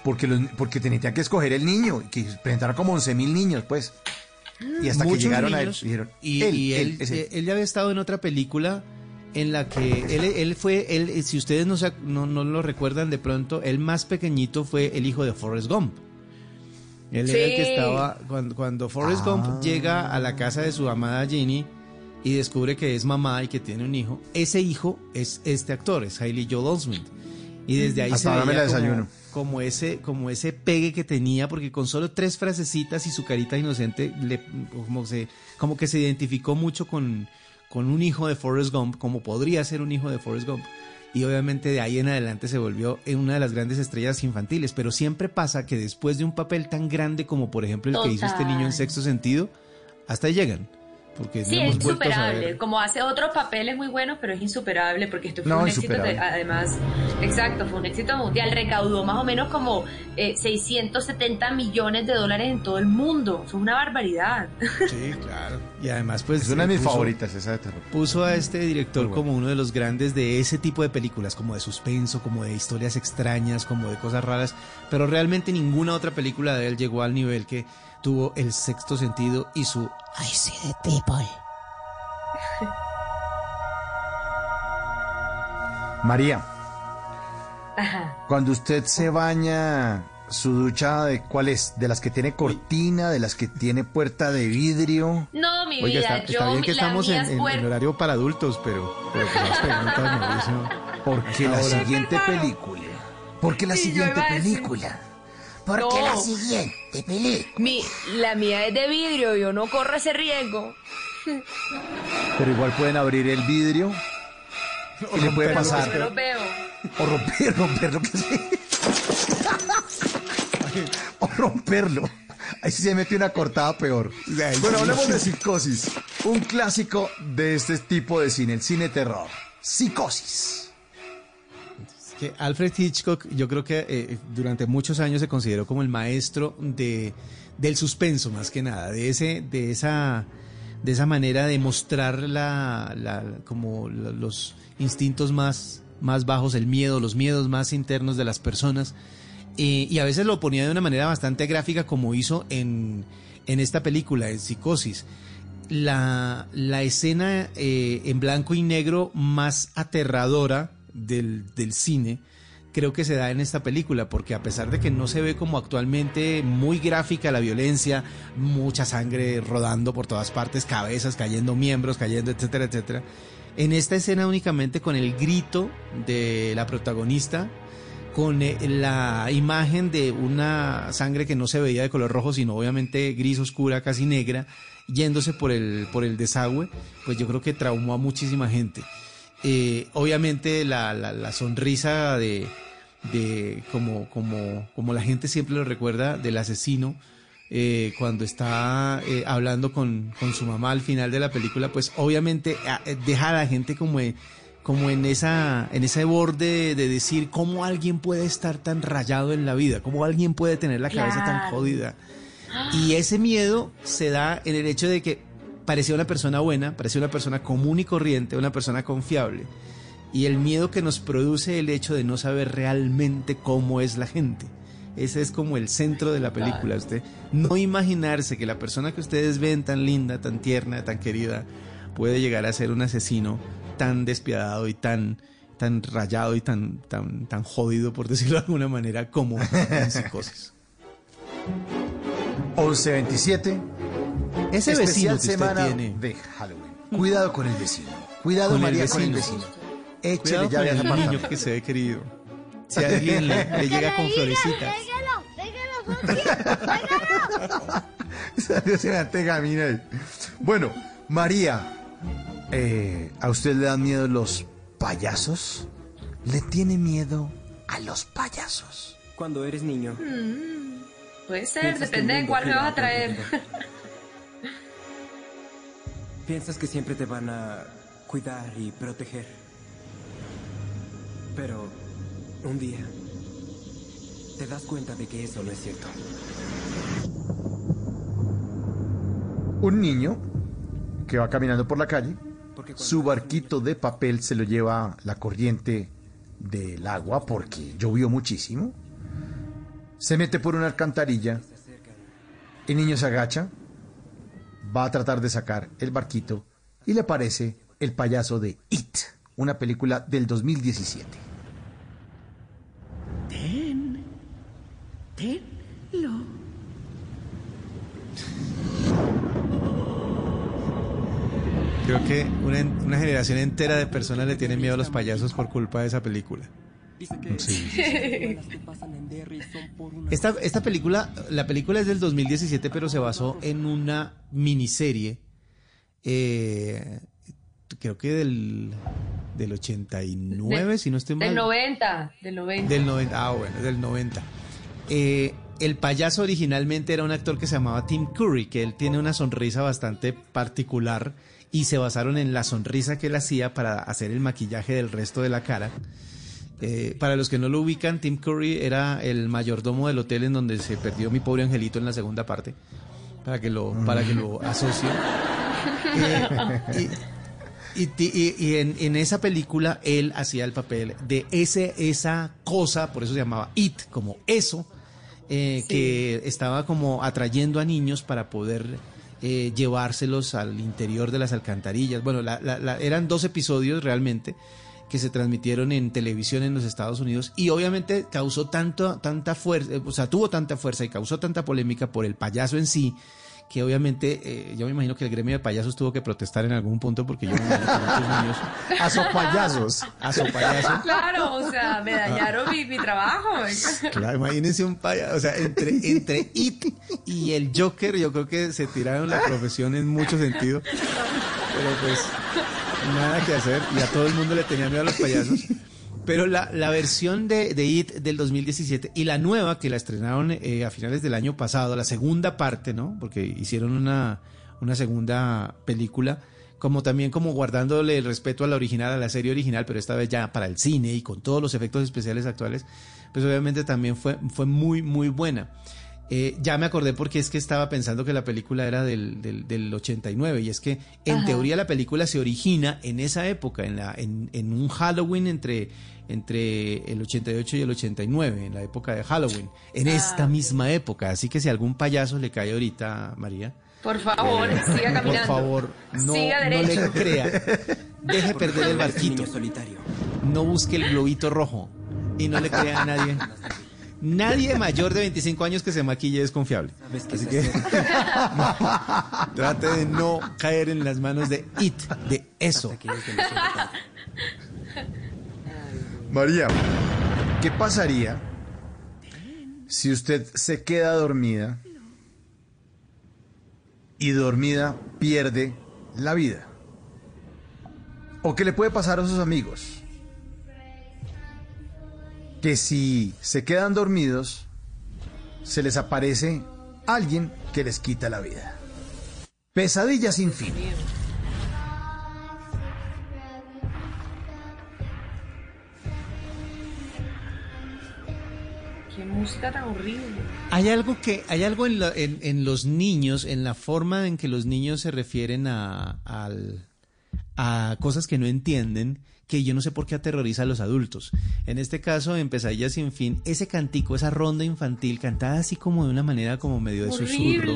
Porque, los, porque tenían que escoger el niño, y que presentaron como 11 mil niños, pues. Y hasta que llegaron a él, dijeron, y él, y él, él, es él. eh, él ya había estado en otra película en la que él, él fue, él, si ustedes no, se no, no lo recuerdan de pronto, el más pequeñito fue el hijo de Forrest Gump. Él era el que estaba, cuando, cuando Forrest Ah. Gump llega a la casa de su amada Ginny y descubre que es mamá y que tiene un hijo, ese hijo es este actor, es Hailey Joel Osment. Y desde ahí Hasta se veía la como, desayuno. como ese, como ese pegue que tenía, porque con solo tres frasecitas y su carita inocente, le, como, se, como que se identificó mucho con, con un hijo de Forrest Gump, como podría ser un hijo de Forrest Gump. Y obviamente de ahí en adelante se volvió en una de las grandes estrellas infantiles. Pero siempre pasa que después de un papel tan grande como por ejemplo el que hizo este niño en sexto sentido, hasta ahí llegan. Porque Sí, es insuperable. Como hace otros papeles muy buenos, pero es insuperable porque esto fue No, un éxito. de- además, exacto, fue un éxito mundial. Recaudó más o menos como eh, 670 millones de dólares en todo el mundo. Fue una barbaridad. Sí, claro. Y además, pues. Es una de mis puso- favoritas, esa de terror. Puso a este director bueno. como uno de los grandes de ese tipo de películas, como de suspenso, como de historias extrañas, como de cosas raras. Pero realmente ninguna otra película de él llegó al nivel que tuvo el sexto sentido y su I see the people. María, Ajá. cuando usted se baña, su ducha de cuál es? ¿De las que tiene cortina, de las que tiene puerta de vidrio? No, mi Oiga, vida, está, yo está bien que la estamos en, horario para adultos, pero, pero con las preguntas, Mauricio. Porque la siguiente película. Porque la Sí, yo siguiente película. Porque la siguiente película. Mi, la mía es de vidrio, yo no corro ese riesgo. Pero igual pueden abrir el vidrio. Y le puede pasar. yo lo veo. O romper, romper lo que sea. o romperlo. Ahí sí se mete una cortada peor. Bueno, hablemos de psicosis. Un clásico de este tipo de cine, el cine terror. Psicosis. Alfred Hitchcock, yo creo que eh, durante muchos años se consideró como el maestro de, del suspenso, más que nada, de ese, de esa, de esa manera de mostrar la, como los instintos más, más bajos, el miedo, los miedos más internos de las personas. Eh, y a veces lo ponía de una manera bastante gráfica, como hizo en, en esta película, en Psicosis. La, la escena eh, en blanco y negro más aterradora del, cine creo que se da en esta película, porque a pesar de que no se ve como actualmente muy gráfica la violencia, mucha sangre rodando por todas partes, cabezas cayendo, miembros cayendo, etcétera, etcétera, en esta escena únicamente con el grito de la protagonista, con eh, la imagen de una sangre que no se veía de color rojo, sino obviamente gris oscura, casi negra, yéndose por el, por el desagüe, pues yo creo que traumó a muchísima gente. Eh, obviamente la, la, la sonrisa de, de como, como, como la gente siempre lo recuerda del asesino, eh, cuando está eh, hablando con, con su mamá al final de la película, pues obviamente ah, deja a la gente como, en- como en, esa, en ese borde de decir cómo alguien puede estar tan rayado en la vida, cómo alguien puede tener la cabeza tan jodida. Y ese miedo se da en el hecho de que parecía una persona buena, parecía una persona común y corriente, una persona confiable. Y el miedo que nos produce el hecho de no saber realmente cómo es la gente. Ese es como el centro de la película. Usted no imaginarse que la persona que ustedes ven tan linda, tan tierna, tan querida, puede llegar a ser un asesino tan despiadado y tan tan rayado y tan tan tan jodido por decirlo de alguna manera como en psicosis. 1127. Ese especial vecino que usted semana tiene. de Halloween. Cuidado con el vecino. Cuidado, Con el María, con el vecino. vecino. Échele Cuidado con llave el niño apartamento. que se ve querido. Si alguien le, le llega con florecitas. Salió semejante gamina ahí. Bueno, María, eh, ¿a usted le dan miedo los payasos? ¿Le tiene miedo a los payasos? Cuando eres niño, Mm, puede ser, Piensas que depende de mundo cuál me gira vas a traer. Piensas que siempre te van a cuidar y proteger. Pero un día te das cuenta de que eso no es cierto. Un niño que va caminando por la calle, su barquito de papel se lo lleva la corriente del agua porque llovió muchísimo. Se mete por una alcantarilla. El niño se agacha, va a tratar de sacar el barquito y le aparece el payaso de It, una película del 2017. Ten. Tenlo. Creo que una, una generación entera de personas le tienen miedo a los payasos por culpa de esa película. Esta, esta película, la película es del 2017, pero se basó en una miniserie, eh, creo que del, del 89, si no estoy mal. Del 90, del 90. Del 90, ah, bueno, del 90. Eh, el payaso originalmente era un actor que se llamaba Tim Curry, que él tiene una sonrisa bastante particular y se basaron en la sonrisa que él hacía para hacer el maquillaje del resto de la cara. Eh, para los que no lo ubican, Tim Curry era el mayordomo del hotel en donde se perdió mi pobre angelito en la segunda parte, para que lo, para que lo asocien. Eh, y, y- y en, en esa película él hacía el papel de ese, esa cosa, por eso se llamaba It, como eso, eh, que estaba como atrayendo a niños para poder eh, llevárselos al interior de las alcantarillas. Bueno, la- la- la- eran dos episodios realmente que se transmitieron en televisión en los Estados Unidos y obviamente causó tanto, tanta fuerza, o sea, tuvo tanta fuerza y causó tanta polémica por el payaso en sí, que obviamente eh, yo me imagino que el gremio de payasos tuvo que protestar en algún punto porque yo me imagino que muchos niños... Azopayasos. Azopayasos. Claro, o sea, me dañaron mi, mi trabajo. Claro, imagínense un payaso, o sea, entre, entre It y el Joker, yo creo que se tiraron la profesión en muchos sentidos. Pero pues, nada que hacer, y a todo el mundo le tenía miedo a los payasos. Pero la, la versión de, de It del 2017 y la nueva que la estrenaron eh, a finales del año pasado, la segunda parte, ¿no? Porque hicieron una, una segunda película, como también como guardándole el respeto a la original, a la serie original, pero esta vez ya para el cine y con todos los efectos especiales actuales, pues obviamente también fue, fue muy, muy buena. Eh, ya me acordé porque es que estaba pensando que la película era del, del, del 89 y es que en Ajá. teoría la película se origina en esa época, en, la, en, en un Halloween entre, entre el 88 y el 89, en la época de Halloween, en Ah, esta misma época. Así que si algún payaso le cae ahorita, María, Por favor, eh, siga caminando. Por favor, no, Siga no derecho. le crea. Deje perder el barquito. solitario. No busque el globito rojo y no le crea a nadie. Nadie mayor de 25 años que se maquille es confiable. Así que trate de no caer en las manos de it, de eso. María, ¿qué pasaría si usted se queda dormida y dormida pierde la vida? ¿O qué le puede pasar a sus amigos? Que si se quedan dormidos, se les aparece alguien que les quita la vida. Pesadilla sin fin. Música tan horrible. Hay algo que, hay algo en, la- en- en los niños, en la forma en que los niños se refieren a, al- a cosas que no entienden, que yo no sé por qué aterroriza a los adultos. En este caso, en Pesadilla sin fin, ese cantico, esa ronda infantil, cantada así como de una manera como medio de susurro,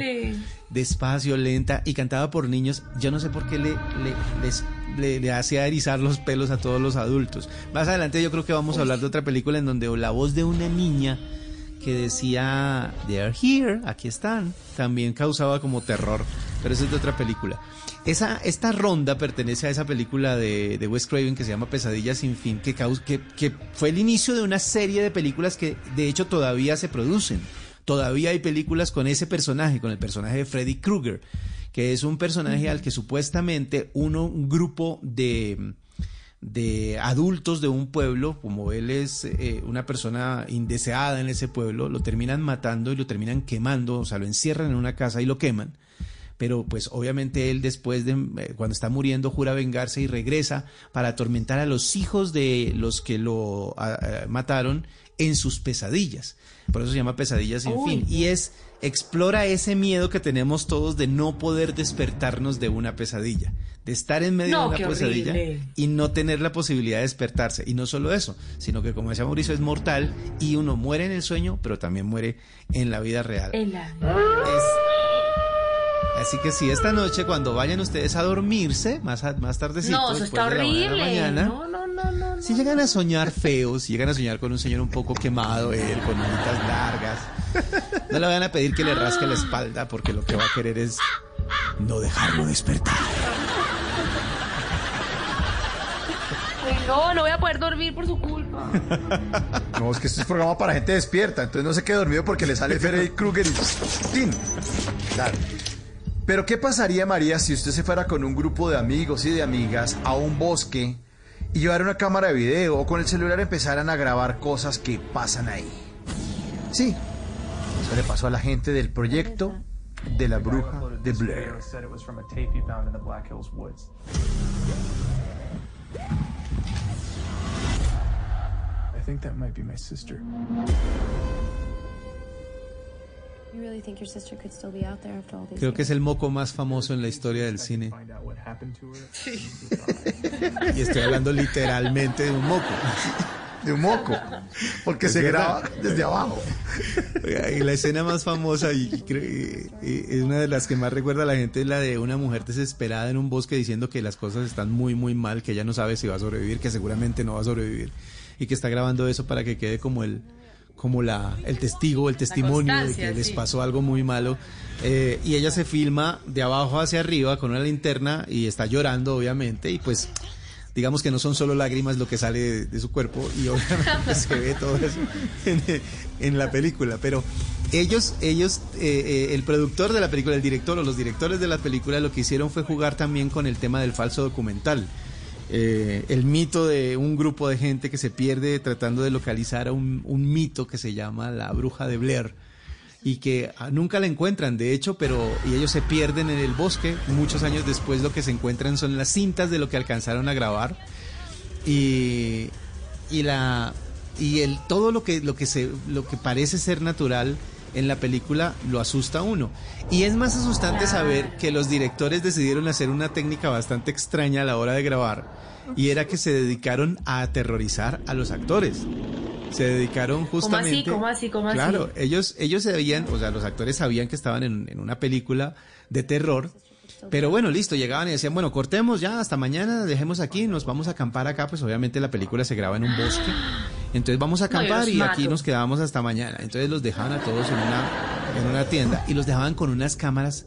despacio, lenta, y cantada por niños, yo no sé por qué le, le, les- le, le hacía erizar los pelos a todos los adultos. Más adelante yo creo que vamos a hablar de otra película en donde la voz de una niña que decía They're here, aquí están, también causaba como terror, pero eso es de otra película. Esa, esta ronda pertenece a esa película de, de Wes Craven que se llama Pesadilla sin fin, que, caus- que, que fue el inicio de una serie de películas que de hecho todavía se producen. Todavía hay películas con ese personaje, con el personaje de Freddy Krueger, que es un personaje al que supuestamente uno, un grupo de, de adultos de un pueblo, como él es eh, una persona indeseada en ese pueblo, lo terminan matando y lo terminan quemando, o sea, lo encierran en una casa y lo queman. pero pues obviamente él después de eh, cuando está muriendo jura vengarse y regresa para atormentar a los hijos de los que lo ah, ah, mataron en sus pesadillas. Por eso se llama Pesadillas sin Uy. fin. Y es, explora ese miedo que tenemos todos de no poder despertarnos de una pesadilla, de estar en medio No, de una pesadilla horrible. y no tener la posibilidad de despertarse. Y no solo eso, sino que como decía Mauricio, es mortal y uno muere en el sueño, pero también muere en la vida real. En la- Así que si esta noche cuando vayan ustedes a dormirse, más, a- más tardecito, No, eso está de la de mañana, No, no, no, no. si llegan a soñar feos, si llegan a soñar con un señor un poco quemado, él con manitas largas, no le van a pedir que le rasque la espalda porque lo que va a querer es no dejarlo despertar. No, no voy a poder dormir por su culpa. No, es que este es programa para gente despierta, entonces no se quede dormido porque le sale Freddy Krueger y ¡tin! Claro. Pero ¿qué pasaría, María, si usted se fuera con un grupo de amigos y de amigas a un bosque y llevara una cámara de video o con el celular empezaran a grabar cosas que pasan ahí? Sí, eso le pasó a la gente del proyecto de la bruja de Blair. I think that might be my sister. Creo que es el moco más famoso en la historia del cine. Y estoy hablando literalmente de un moco. De un moco. Porque Es se verdad. graba desde abajo. Y la escena más famosa y, y es una de las que más recuerda a la gente es la de una mujer desesperada en un bosque diciendo que las cosas están muy muy mal, que ella no sabe si va a sobrevivir, que seguramente no va a sobrevivir y que está grabando eso para que quede como el como la el testigo, el testimonio de que les sí. pasó algo muy malo Eh, y ella se filma de abajo hacia arriba con una linterna y está llorando obviamente y pues digamos que no son solo lágrimas lo que sale de, su cuerpo y obviamente se ve todo eso en, la película, pero ellos, ellos, eh, eh, el productor de la película, el director o los directores de la película lo que hicieron fue jugar también con el tema del falso documental. Eh, el mito de un grupo de gente que se pierde tratando de localizar a un mito que se llama la bruja de Blair y que ah, nunca la encuentran, de hecho, pero y ellos se pierden en el bosque. Muchos años después lo que se encuentran son las cintas de lo que alcanzaron a grabar y, y la y el todo lo que lo que se lo que parece ser natural en la película lo asusta a uno. Y es más asustante saber que los directores decidieron hacer una técnica bastante extraña a la hora de grabar y era que se dedicaron a aterrorizar a los actores. Se dedicaron justamente ¿Cómo así? ¿Cómo así? Claro, ellos, ellos sabían, o sea, los actores sabían que estaban en, en una película de terror, pero bueno, listo, llegaban y decían, bueno, cortemos ya, hasta mañana, dejemos aquí, nos vamos a acampar acá, pues obviamente la película se graba en un bosque, entonces vamos a acampar y aquí nos quedábamos hasta mañana, entonces los dejaban a todos en una, en una tienda y los dejaban con unas cámaras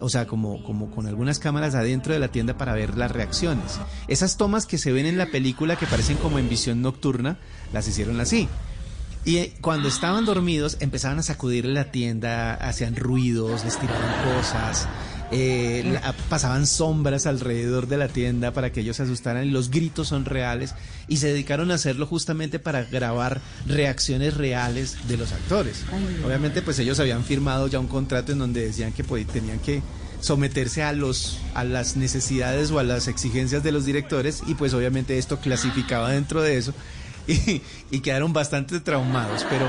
o sea, como, como con algunas cámaras adentro de la tienda para ver las reacciones. Esas tomas que se ven en la película que parecen como en visión nocturna, las hicieron así. Y cuando estaban dormidos empezaban a sacudirle la tienda, hacían ruidos, les tiraban cosas, eh, la- pasaban sombras alrededor de la tienda para que ellos se asustaran y los gritos son reales y se dedicaron a hacerlo justamente para grabar reacciones reales de los actores. Obviamente pues ellos habían firmado ya un contrato en donde decían que pues, tenían que someterse a los a las necesidades o a las exigencias de los directores y pues obviamente esto clasificaba dentro de eso y, y quedaron bastante traumados pero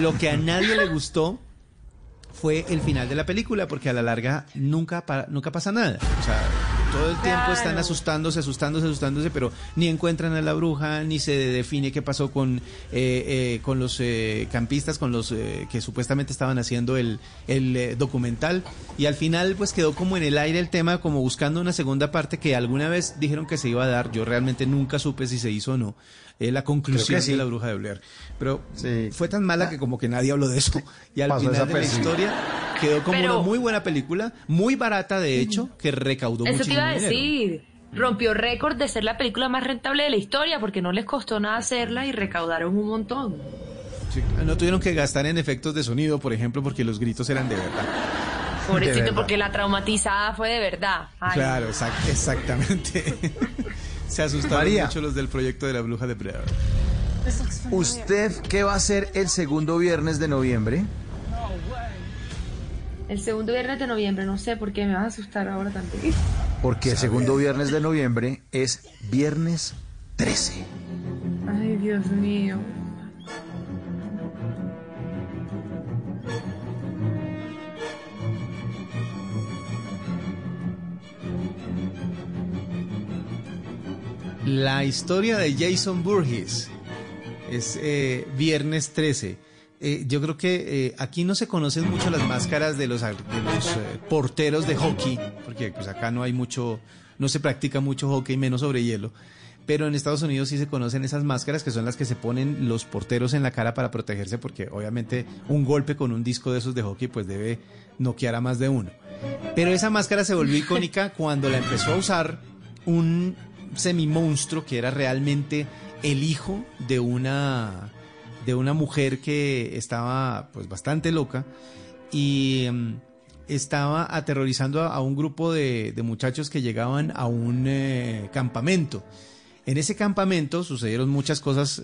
lo que a nadie le gustó fue el final de la película porque a la larga nunca pa- nunca pasa nada o sea todo el tiempo están asustándose, asustándose, asustándose, pero ni encuentran a la bruja, ni se define qué pasó con, eh, eh, con los eh, campistas, con los eh, que supuestamente estaban haciendo el, el eh, documental. Y al final pues quedó como en el aire el tema, como buscando una segunda parte que alguna vez dijeron que se iba a dar. Yo realmente nunca supe si se hizo o no. Eh, la conclusión sí. de la bruja de Blair. Pero fue tan mala que como que nadie habló de eso. Y al Pasó final de la historia quedó como Pero- una muy buena película, muy barata de hecho, que recaudó Eso te iba a dinero. decir. Rompió récord de ser la película más rentable de la historia porque no les costó nada hacerla y recaudaron un montón. Sí, no tuvieron que gastar en efectos de sonido, por ejemplo, porque los gritos eran de verdad. De Pobrecito, verdad. porque la traumatizada fue de verdad. Ay, Claro, exact- exactamente. Se asustaron María. mucho los del proyecto de la bruja de Blair. ¿Usted qué va a hacer el segundo viernes de noviembre? El segundo viernes de noviembre, no sé por qué me vas a asustar ahora también. Porque el segundo viernes de noviembre es viernes 13. Ay, Dios mío. La historia de Jason Burgess es eh, viernes 13. Eh, yo creo que eh, aquí no se conocen mucho las máscaras de los, de los porteros de hockey, porque pues acá no hay mucho, no se practica mucho hockey, menos sobre hielo. Pero en Estados Unidos sí se conocen esas máscaras que son las que se ponen los porteros en la cara para protegerse, porque obviamente un golpe con un disco de esos de hockey pues debe noquear a más de uno. Pero esa máscara se volvió icónica cuando la empezó a usar un semi-monstruo que era realmente el hijo de una de una mujer que estaba pues bastante loca y mm, estaba aterrorizando a, un grupo de, muchachos que llegaban a un eh, campamento. En ese campamento sucedieron muchas cosas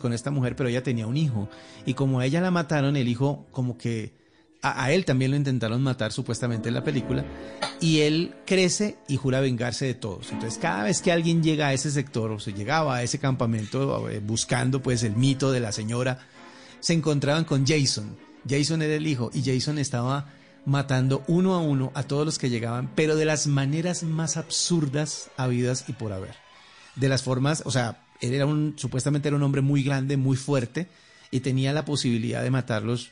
con esta mujer, pero ella tenía un hijo y como a ella la mataron, el hijo como que a, él también lo intentaron matar supuestamente en la película y él crece y jura vengarse de todos. Entonces cada vez que alguien llega a ese sector o se llegaba a ese campamento eh, buscando pues el mito de la señora, se encontraban con Jason. Jason era el hijo y Jason estaba matando uno a uno a todos los que llegaban, pero de las maneras más absurdas habidas y por haber. De las formas, o sea, él era un, supuestamente era un hombre muy grande, muy fuerte, y tenía la posibilidad de matarlos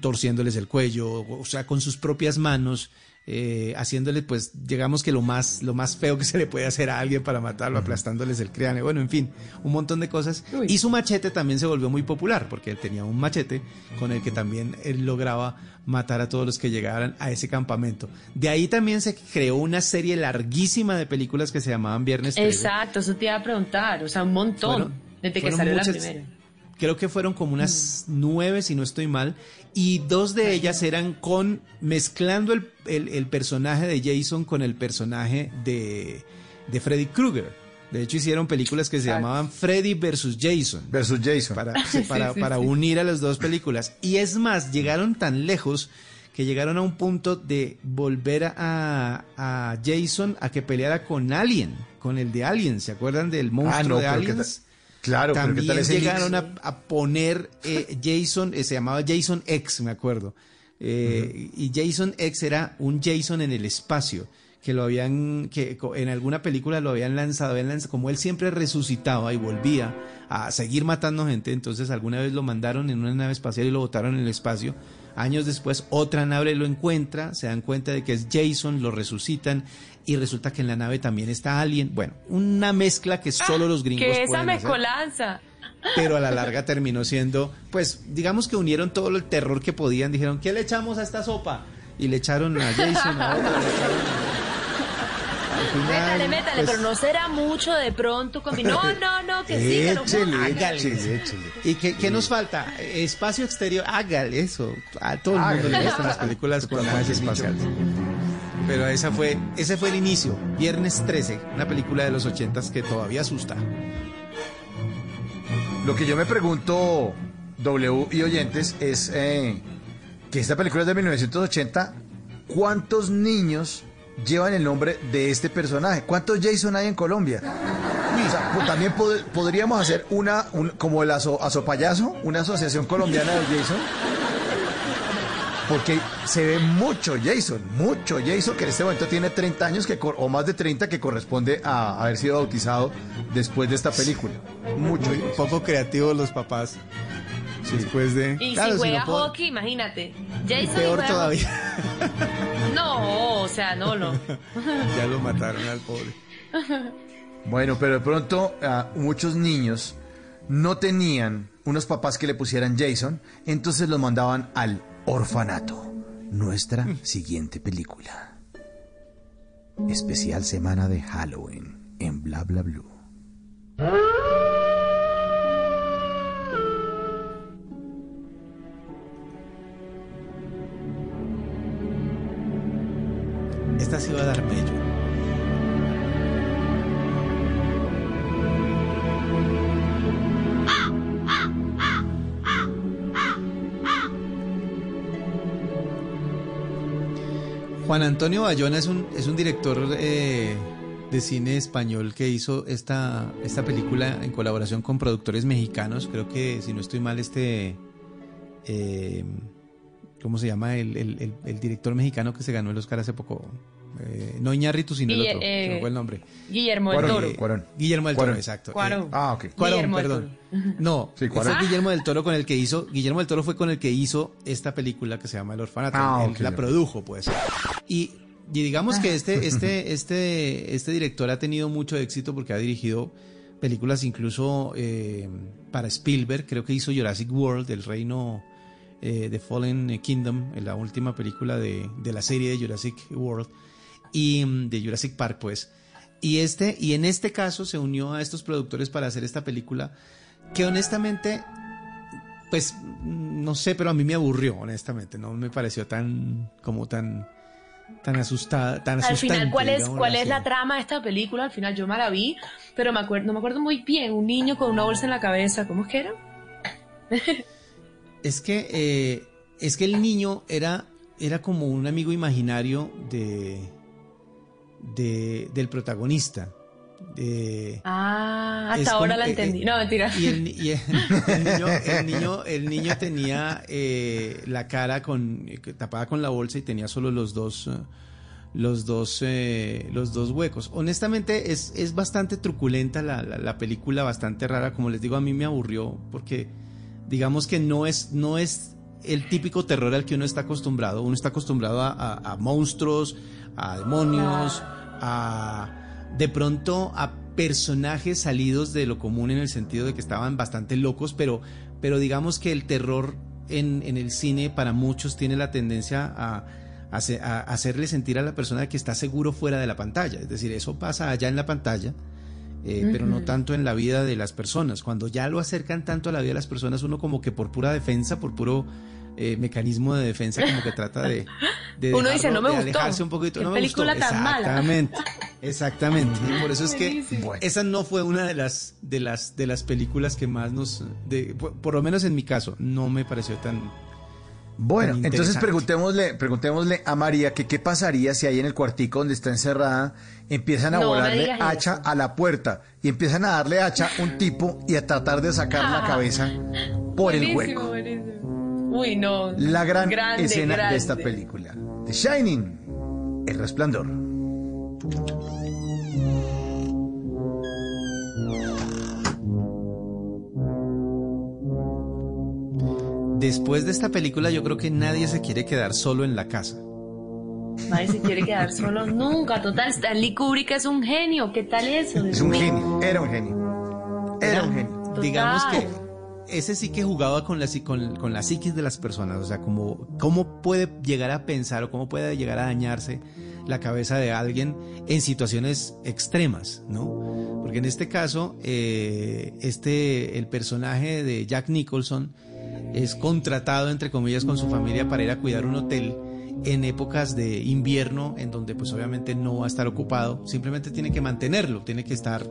torciéndoles el cuello, o, sea, con sus propias manos, eh, haciéndole, pues, digamos que lo más, lo más feo que se le puede hacer a alguien para matarlo, aplastándoles el cráneo, bueno, en fin, un montón de cosas. Y su machete también se volvió muy popular, porque él tenía un machete con el que también él lograba matar a todos los que llegaran a ese campamento. De ahí también se creó una serie larguísima de películas que se llamaban Viernes 13. Exacto, eso te iba a preguntar, o sea, un montón, Fueron- desde que salió muchas- la primera. Creo que fueron como unas nueve, si no estoy mal, y dos de ellas eran con mezclando el, el- el personaje de Jason con el personaje de, de Freddy Krueger. De hecho, hicieron películas que se llamaban Freddy versus Jason. Versus Jason. Para, para, Sí, sí, para sí. unir a las dos películas. Y es más, llegaron tan lejos que llegaron a un punto de volver a, a Jason a que peleara con Alien, con el de Alien. ¿Se acuerdan del monstruo Ah, no, de pero ¿qué Aliens? Claro, pero ¿qué También tal ese llegaron a, a poner eh, Jason, eh, se llamaba Jason X, me acuerdo. Eh, Y Jason X era un Jason en el espacio, que lo habían, que en alguna película lo habían lanzado, habían lanzado- como él siempre resucitaba y volvía a seguir matando gente, entonces alguna vez lo mandaron en una nave espacial y lo botaron en el espacio. Años después, otra nave lo encuentra, se dan cuenta de que es Jason, lo resucitan y resulta que en la nave también está Alien. Bueno, una mezcla que solo los gringos Que esa hacer mezcolanza. pero a la larga terminó siendo, pues, digamos que unieron todo el terror que podían, dijeron, ¿qué le echamos a esta sopa? Y le echaron a Jason, a otro, le echaron final, Métale, métale, pues, pero no será mucho de pronto. combi- No, no, no, que sí, que Échele, hágale. ¿Y qué, qué nos falta? Espacio exterior, hágale eso. A todo el mundo le gustan las películas con naves espaciales. Pero esa fue, ese fue el inicio, Viernes 13, una película de los ochentas que todavía asusta. Lo que yo me pregunto, W y oyentes, es eh, que esta película es de 1980. ¿Cuántos niños llevan el nombre de este personaje? ¿Cuántos Jason hay en Colombia? También pod- podríamos hacer una, un- como el aso, una asociación colombiana de Jason. Porque se ve mucho Jason, mucho Jason, que en este momento tiene 30 años que, cor- o más de 30 que corresponde a haber sido bautizado después de esta película. Mucho. Muy poco creativos los papás. Después de. Y Claro, si si juega no puedo- hockey, imagínate. Jason Peor juega todavía. No, o sea, no, no. ya lo mataron al pobre. Bueno, pero de pronto ah, muchos niños no tenían unos papás que le pusieran Jason, entonces los mandaban al orfanato. Nuestra siguiente película. Especial semana de Halloween en Bla Bla Blue. Esta sí va a Juan Antonio Bayona es un, es un director eh, de cine español que hizo esta, esta película en colaboración con productores mexicanos. Creo que, si no estoy mal, este... eh, ¿Cómo se llama? El, el- el- el director mexicano que se ganó el Oscar hace poco. Eh, no Iñárritu, sino el otro. eh, se me fue el nombre. Guillermo del Toro. Eh, Guillermo del Toro, Cuarón. exacto. Cuarón. Eh, Ah, ok. Cuarón, Guillermo del perdón. Toro. No, Sí, ese Cuarón. es Guillermo del Toro con el que hizo. Guillermo del Toro fue con el que hizo esta película que se llama El Orfanato. Ah, Él ok, la produjo, pues. Y, y digamos que este, este, este, este director ha tenido mucho éxito porque ha dirigido películas incluso eh, para Spielberg. Creo que hizo Jurassic World, El Reino eh, de Fallen Kingdom, en la última película de, de la serie de Jurassic World y mm, de Jurassic Park, pues. Y este, y en este caso se unió a estos productores para hacer esta película, que honestamente, pues, no sé, pero a mí me aburrió, honestamente, no me pareció tan, como tan, tan asustada, tan Al final, ¿cuál es, cuál es la trama de esta película? Al final yo me la vi, pero me acuerdo, no me acuerdo muy bien. Un niño con una bolsa en la cabeza, ¿cómo es que era? Es que, eh, es que el niño era, era como un amigo imaginario de, de, del protagonista. De, Ah, hasta ahora como- la eh, entendí. eh, no, mentira. Y el, ni- y el- el niño, el, niño, el niño tenía eh, la cara con, tapada con la bolsa y tenía solo los dos, los dos, eh, los dos huecos. Honestamente es, es bastante truculenta la, la- la película, bastante rara. Como les digo, a mí me aburrió porque digamos que no es, no es el típico terror al que uno está acostumbrado. Uno está acostumbrado a, a- a monstruos, a demonios, a de pronto a personajes salidos de lo común en el sentido de que estaban bastante locos, pero, pero digamos que el terror en, en el cine para muchos tiene la tendencia a, a hace- a hacerle sentir a la persona que está seguro fuera de la pantalla. Es decir, eso pasa allá en la pantalla, eh, pero no tanto en la vida de las personas. Cuando ya lo acercan tanto a la vida de las personas, uno como que por pura defensa, por puro eh, mecanismo de defensa, como que trata de, de Uno dice, no me de gustó. alejarse un poquito. Qué no me película gustó. tan mala. Exactamente, exactamente. Y por eso es que esa no fue una de las de las de las películas que más nos, de, por, por lo menos en mi caso, no me pareció tan Bueno, entonces preguntémosle, preguntémosle a María que qué pasaría si ahí en el cuartico donde está encerrada empiezan a No volarle hacha a la puerta y empiezan a darle hacha a un tipo y a tratar de sacar la cabeza por el hueco. buenísimo. Uy, no. La gran Grande, escena grande. de esta película. The Shining, El Resplandor. Después de esta película yo creo que nadie se quiere quedar solo en la casa. Nadie se quiere quedar solo nunca. Total, Stanley Kubrick es un genio. ¿Qué tal eso? Es un genio, era un genio. Era un genio. Digamos que. Ese sí que jugaba con la, con, con la psiquis de las personas, o sea, como cómo puede llegar a pensar o cómo puede llegar a dañarse la cabeza de alguien en situaciones extremas, ¿no? Porque en este caso, eh, este, el personaje de Jack Nicholson es contratado, entre comillas, con su familia para ir a cuidar un hotel en épocas de invierno, en donde pues obviamente no va a estar ocupado, simplemente tiene que mantenerlo, tiene que estar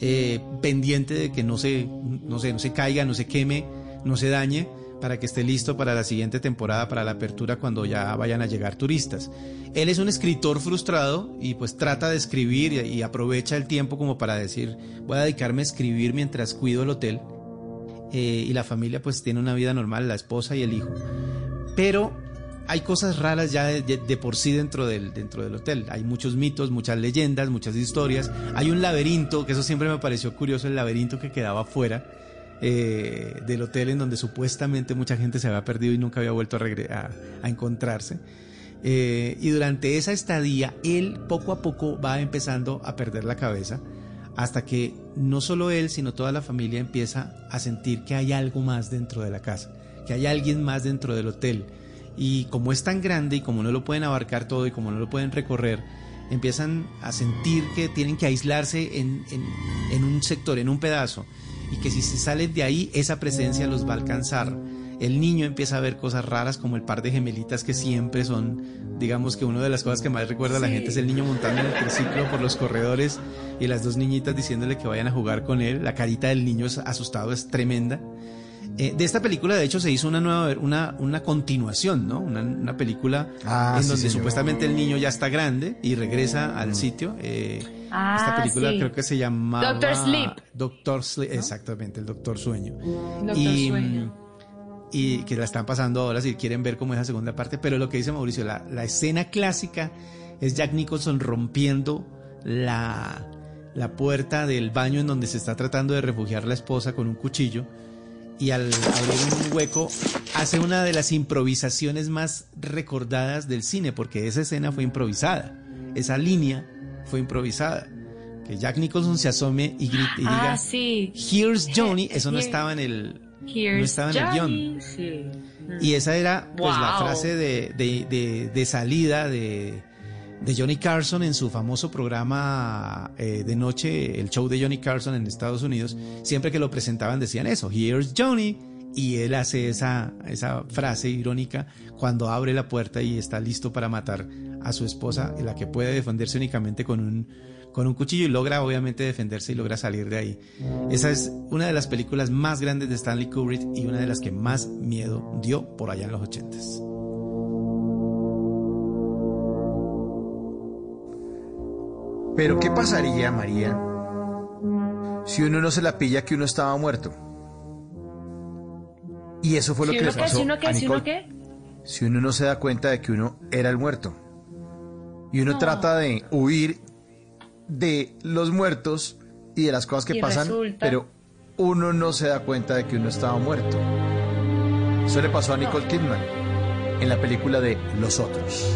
eh, pendiente de que no se, no, se, no se caiga, no se queme, no se dañe, para que esté listo para la siguiente temporada, para la apertura cuando ya vayan a llegar turistas. Él es un escritor frustrado y pues trata de escribir y, aprovecha el tiempo como para decir, voy a dedicarme a escribir mientras cuido el hotel. Eh, y la familia pues tiene una vida normal, la esposa y el hijo. Pero hay cosas raras ya de, por sí dentro del, dentro del hotel. Hay muchos mitos, muchas leyendas, muchas historias. Hay un laberinto, que eso siempre me pareció curioso, el laberinto que quedaba fuera eh, del hotel en donde supuestamente mucha gente se había perdido y nunca había vuelto a encontrarse. Eh, y durante esa estadía, él poco a poco va empezando a perder la cabeza hasta que no solo él, sino toda la familia empieza a sentir que hay algo más dentro de la casa, que hay alguien más dentro del hotel. Y como es tan grande y como no lo pueden abarcar todo y como no lo pueden recorrer, empiezan a sentir que tienen que aislarse en, en- en un sector, en un pedazo, y que si se salen de ahí, esa presencia los va a alcanzar. El niño empieza a ver cosas raras como el par de gemelitas que siempre son, digamos que una de las cosas que más recuerda a la Sí. gente es el niño montando en el triciclo por los corredores y las dos niñitas diciéndole que vayan a jugar con él. La carita del niño asustado es tremenda. Eh, de esta película, de hecho, se hizo una nueva, una, una continuación, ¿no? Una, una película Ah, en sí, donde señor. supuestamente el niño ya está grande y regresa al sitio. Eh, Ah, esta película sí. creo que se llamaba Doctor Sleep. Doctor Sleep, exactamente, el Doctor Sueño. Doctor y, Sueño. y que la están pasando ahora si quieren ver cómo es la segunda parte. Pero lo que dice Mauricio, la, la escena clásica es Jack Nicholson rompiendo la, la puerta del baño en donde se está tratando de refugiar la esposa con un cuchillo. Y al abrir un hueco hace una de las improvisaciones más recordadas del cine, porque esa escena fue improvisada. Esa línea fue improvisada. Que Jack Nicholson se asome y, grite, y diga, Ah, sí. Here's Johnny. Eso no Here- estaba en el, no estaba en el Johnny. guion. Sí. Y esa era pues la frase de, de- de- de salida de, de Johnny Carson en su famoso programa eh, de noche, el show de Johnny Carson en Estados Unidos. Siempre que lo presentaban decían eso, Here's Johnny. Y él hace esa, esa frase irónica cuando abre la puerta y está listo para matar a su esposa, la que puede defenderse únicamente con un, con un cuchillo y logra obviamente defenderse y logra salir de ahí. Esa es una de las películas más grandes de Stanley Kubrick y una de las que más miedo dio por allá en los ochentas. Pero ¿qué pasaría, María, si uno no se la pilla que uno estaba muerto? Y eso fue lo ¿Si que le qué? pasó ¿Si uno a qué? ¿Si uno Nicole. qué? Si uno no se da cuenta de que uno era el muerto. Y uno No. trata de huir de los muertos y de las cosas que Y pasan, resulta- pero uno no se da cuenta de que uno estaba muerto. Eso le pasó a Nicole Kidman en la película de Los Otros.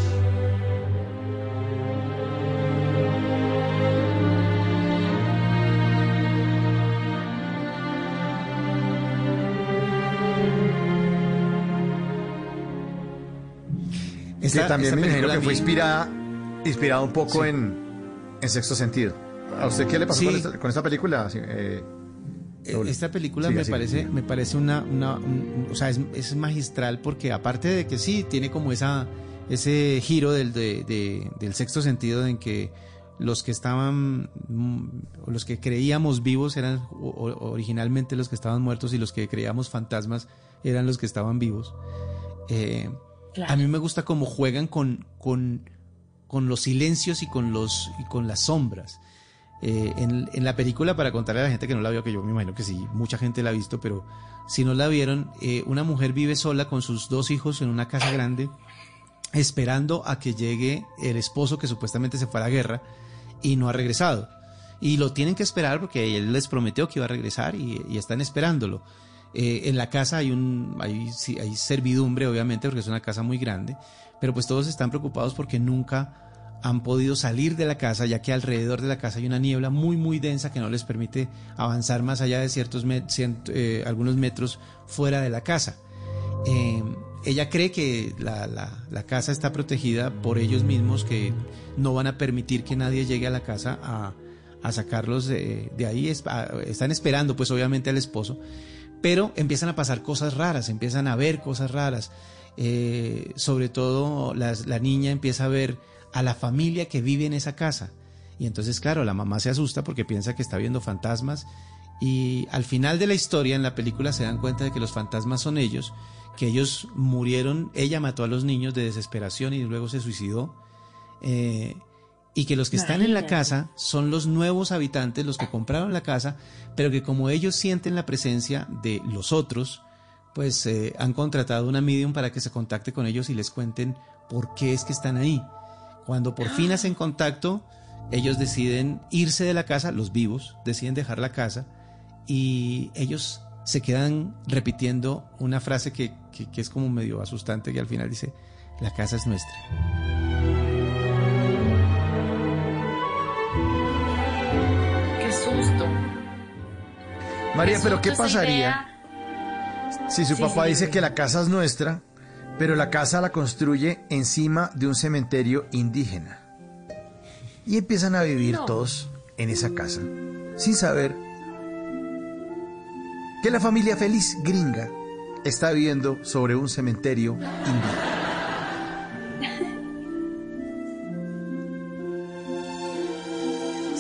Esta- que también esta me imagino que fue inspirada, inspirada un poco Sí. en, en sexto sentido. ¿A usted qué le pasó Sí. con, esta, con esta película? Eh, Raúl. Esta película me parece, me parece una, una un- o sea, es, es magistral porque aparte de que sí, tiene como esa, ese giro del, de- de- del sexto sentido en que los que estaban, mm, los que creíamos vivos eran originalmente los que estaban muertos y los que creíamos fantasmas eran los que estaban vivos. Eh, A mí me gusta cómo juegan con, con, con los silencios y con, los, y con las sombras. Eh, en, en la película, para contarle a la gente que no la vio, que yo me imagino que sí, mucha gente la ha visto, pero si no la vieron, eh, una mujer vive sola con sus dos hijos en una casa grande, esperando a que llegue el esposo que supuestamente se fue a la guerra y no ha regresado. Y lo tienen que esperar porque él les prometió que iba a regresar y están esperándolo. Eh, en la casa hay un hay, hay servidumbre, obviamente, porque es una casa muy grande, pero pues todos están preocupados porque nunca han podido salir de la casa, ya que alrededor de la casa hay una niebla muy, muy densa que no les permite avanzar más allá de ciertos met- eh, algunos metros fuera de la casa. Eh, ella cree que la, la- casa está protegida por ellos mismos, que no van a permitir que nadie llegue a la casa a, a sacarlos de, de ahí. Están esperando, pues obviamente, al esposo. Pero empiezan a pasar cosas raras, empiezan a ver cosas raras. Eh, sobre todo la niña empieza a ver a la familia que vive en esa casa. Y entonces, claro, la mamá se asusta porque piensa que está viendo fantasmas. Y al final de la historia, en la película, se dan cuenta de que los fantasmas son ellos, que ellos murieron, ella mató a los niños de desesperación y luego se suicidó. Eh, y que los que están en la casa son los nuevos habitantes, los que compraron la casa, pero que como ellos sienten la presencia de los otros, pues eh, han contratado una medium para que se contacte con ellos y les cuenten por qué es que están ahí. Cuando por fin hacen contacto, ellos deciden irse de la casa, los vivos deciden dejar la casa y ellos se quedan repitiendo una frase que, que- que es como medio asustante que al final dice, la casa es nuestra. María, pero ¿qué pasaría si su Sí, papá sí, dice que la casa es nuestra, pero la casa la construye encima de un cementerio indígena? Y empiezan a vivir No. todos en esa casa, sin saber que la familia feliz gringa está viviendo sobre un cementerio indígena.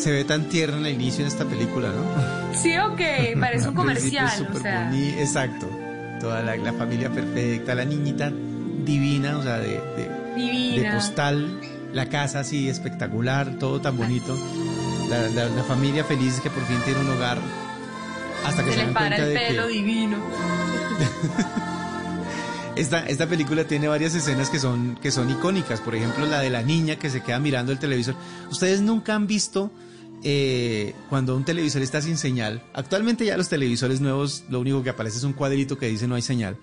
Se ve tan tierna en el inicio de esta película, ¿no? Sí, ok, parece un principio comercial, es o súper sea. boni- Exacto. toda la, la familia perfecta, la niñita divina, o sea, de, de, Divina. de postal, la casa así espectacular, todo tan bonito, la, la- la familia feliz que por fin tiene un hogar, hasta que Se se, les dan para cuenta el de pelo que divino. esta, esta película tiene varias escenas que son, que son icónicas, por ejemplo la de la niña que se queda mirando el televisor. Ustedes nunca han visto eh, cuando un televisor está sin señal. Actualmente ya los televisores nuevos lo único que aparece es un cuadrito que dice no hay señal.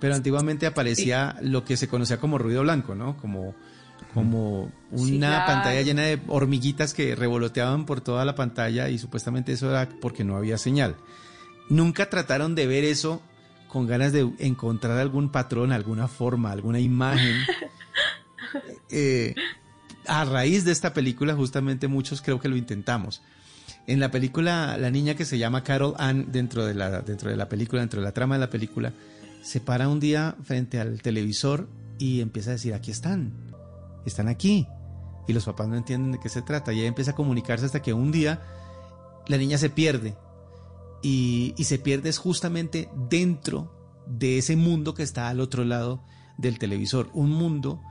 Pero antiguamente aparecía lo que se conocía como ruido blanco, ¿no? Como, como una Sí, claro. pantalla llena de hormiguitas que revoloteaban por toda la pantalla y supuestamente eso era porque no había señal. Nunca trataron de ver eso con ganas de encontrar algún patrón, alguna forma, alguna imagen. Eh, a raíz de esta película, justamente muchos creo que lo intentamos. En la película, la niña que se llama Carol Ann, dentro de la, dentro de la película, dentro de la trama de la película, se para un día frente al televisor y empieza a decir, aquí están, están aquí. Y los papás no entienden de qué se trata. Y ella empieza a comunicarse hasta que un día la niña se pierde. Y, y se pierde es justamente dentro de ese mundo que está al otro lado del televisor. Un mundo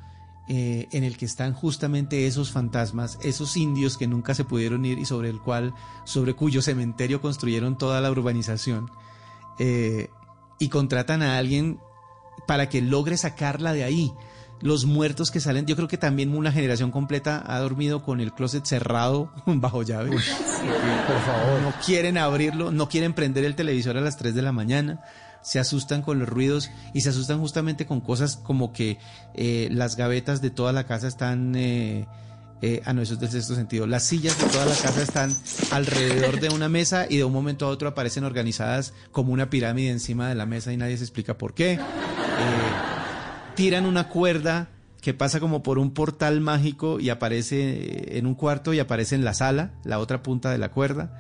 eh, en el que están justamente esos fantasmas, esos indios que nunca se pudieron ir y sobre el cual, sobre cuyo cementerio construyeron toda la urbanización. Eh, y contratan a alguien para que logre sacarla de ahí. Los muertos que salen, yo creo que también una generación completa ha dormido con el closet cerrado bajo llave. por favor. No quieren abrirlo, no quieren prender el televisor a las 3 de la mañana. Se asustan con los ruidos y se asustan justamente con cosas como que eh, las gavetas de toda la casa están... eh, eh, ah, no, eso es del sexto sentido. Las sillas de toda la casa están alrededor de una mesa y de un momento a otro aparecen organizadas como una pirámide encima de la mesa y nadie se explica por qué. Eh, tiran una cuerda que pasa como por un portal mágico y aparece eh, en un cuarto y aparece en la sala, la otra punta de la cuerda.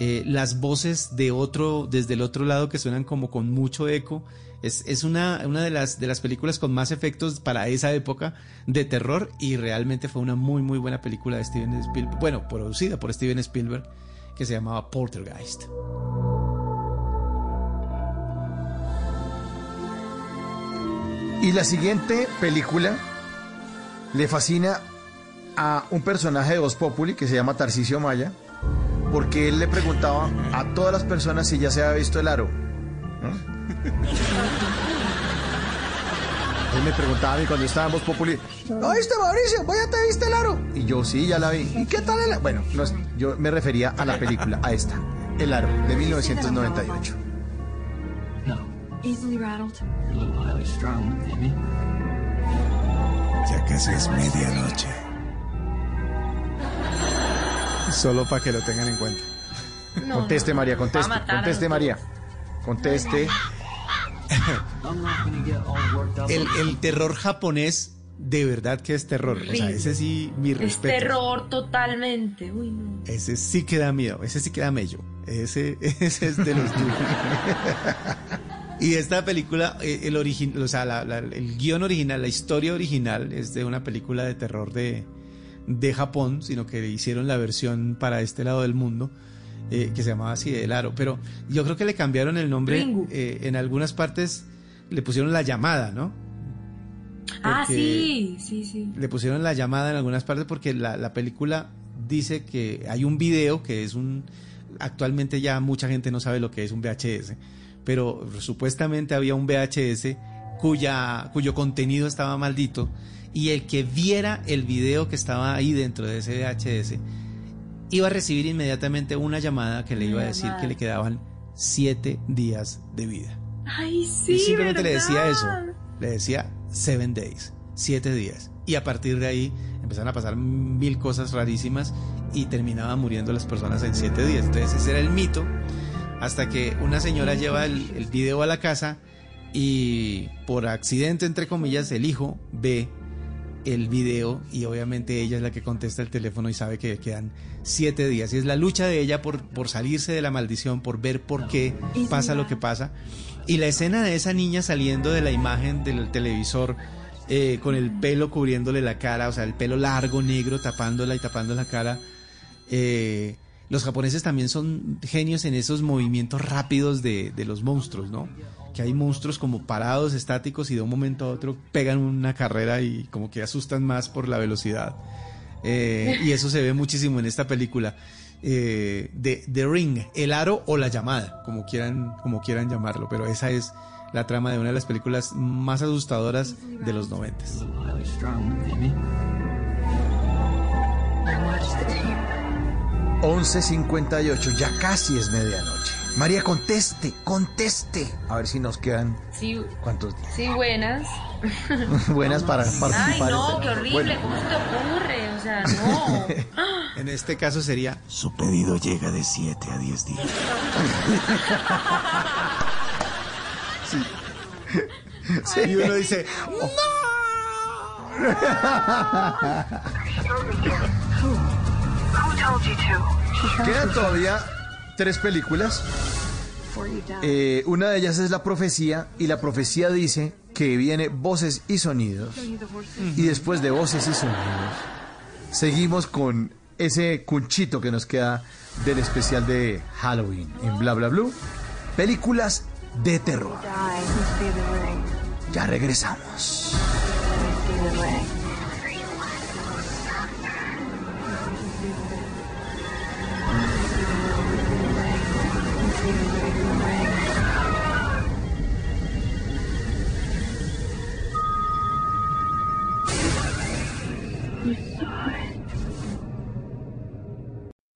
Eh, las voces de otro, desde el otro lado que suenan como con mucho eco. Es, es una, una de, las, de las películas con más efectos para esa época de terror y realmente fue una muy muy buena película de Steven Spielberg, bueno, producida por Steven Spielberg, que se llamaba Poltergeist. Y la siguiente película le fascina a un personaje de Voz Populi que se llama Tarcisio Maya, porque él le preguntaba a todas las personas si ya se había visto el aro. Él me preguntaba a mí cuando Voz Populi, ¿no viste Mauricio? ¿Vos ya te viste el aro? Y yo, sí, ya la vi. ¿Y qué tal el aro? Bueno, no yo me refería a la película, a esta, El aro, de 1998. Easily rattled. You're a little highly strung, maybe. Ya casi es medianoche. Solo para que lo tengan en cuenta. No, conteste, no, María, conteste. Conteste. María. Conteste. I'm not gonna get all worked up. El, el terror japonés, de verdad que es terror. O sea, ese sí, mi Es respeto. terror totalmente. Uy, no. Ese sí que da miedo, ese sí que da mello. Ese, ese es de los tuyos. y esta película, eh, el, origi- o sea, la- la- el guion original, la historia original es de una película de terror de, de Japón, sino que hicieron la versión para este lado del mundo. eh, que se llamaba así El Aro, pero yo creo que le cambiaron el nombre eh, en algunas partes le pusieron la llamada, ¿no? Ah, Porque- sí, sí, sí. le pusieron la llamada en algunas partes porque la, la película dice que hay un video que es un actualmente ya mucha gente no sabe lo que es un VHS pero supuestamente había un VHS cuya cuyo contenido estaba maldito y el que viera el video que estaba ahí dentro de ese VHS iba a recibir inmediatamente una llamada que le iba a decir que le quedaban siete días de vida Ay, sí. y simplemente le decía eso. Le decía seven days, siete días. Y a partir de ahí empezaron a pasar mil cosas rarísimas y terminaban muriendo las personas en siete días. Entonces ese era el mito. Hasta que una señora lleva el, el video a la casa y por accidente, entre comillas, el hijo ve el video y obviamente ella es la que contesta el teléfono y sabe que quedan siete días. Y es la lucha de ella por, por salirse de la maldición, por ver por qué pasa lo que pasa. Y la escena de esa niña saliendo de la imagen del televisor eh, con el pelo cubriéndole la cara, o sea, el pelo largo, negro, tapándola y tapando la cara. eh, los japoneses también son genios en esos movimientos rápidos de, de los monstruos, ¿no? Que hay monstruos como parados, estáticos y de un momento a otro pegan una carrera y como que asustan más por la velocidad. Eh, y eso se ve muchísimo en esta película. Eh, de The Ring, El Aro o La Llamada, como quieran, como quieran llamarlo, pero esa es la trama de una de las películas más asustadoras de los noventas. 11.58, ya casi es medianoche. María, conteste, conteste. A ver si nos quedan. Sí. ¿Cuántos días? Sí, buenas. Buenas para participar. Ay, no, qué horrible, Bueno. ¿cómo se te ocurre? O sea, no. En este caso sería Su pedido llega de 7 a 10 días. Sí, y uno dice, "Oh". Quedan todavía tres películas. Eh, una de ellas es La Profecía y la profecía dice que viene voces y sonidos. Y después de voces y sonidos, seguimos con ese cunchito que nos queda del especial de Halloween en Bla Bla Blue. Películas de terror. Ya regresamos.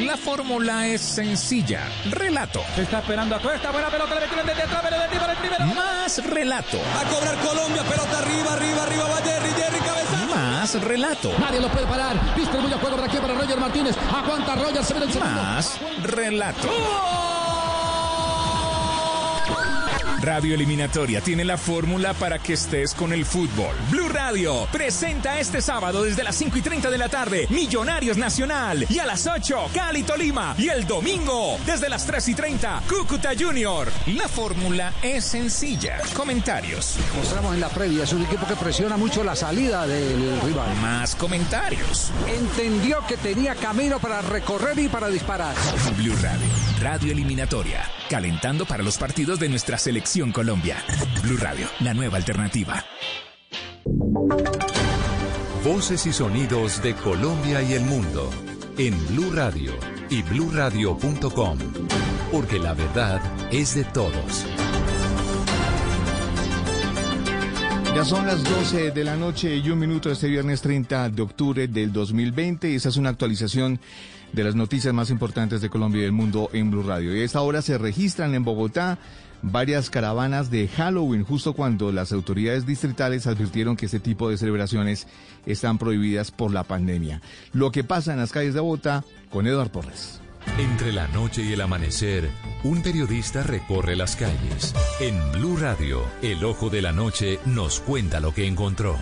La fórmula es sencilla. Relato. Se está esperando a esta buena pelota. Le metieron desde atrás, pero de el primero. Más relato. A cobrar Colombia, pelota arriba, arriba, arriba, va Jerry, Jerry, cabeza. Más relato. Nadie lo puede parar. Distribuye el juego por aquí para Roger Martínez. Aguanta Roger, se viene el segundo. Más relato. Radio Eliminatoria tiene la fórmula para que estés con el fútbol. Blue Radio presenta este sábado desde las 5 y 30 de la tarde Millonarios Nacional y a las 8 Cali Tolima y el domingo desde las 3 y 30 Cúcuta Junior. La fórmula es sencilla. Comentarios. Mostramos en la previa, es un equipo que presiona mucho la salida del rival. Más comentarios. Entendió que tenía camino para recorrer y para disparar. Blue Radio, Radio Eliminatoria, calentando para los partidos de nuestra selección Colombia. Blue Radio, la nueva alternativa. Voces y sonidos de Colombia y el mundo en Blue Radio y bluradio.com, porque la verdad es de todos. Ya son las 12 de la noche y un minuto este viernes 30 de octubre del 2020 y esa es una actualización de las noticias más importantes de Colombia y del mundo en Blue Radio. Y a esta hora se registran en Bogotá varias caravanas de Halloween justo cuando las autoridades distritales advirtieron que este tipo de celebraciones están prohibidas por la pandemia. Lo que pasa en las calles de Bogotá con Eduardo Porres. Entre la noche y el amanecer, un periodista recorre las calles. En Blue Radio, el ojo de la noche nos cuenta lo que encontró.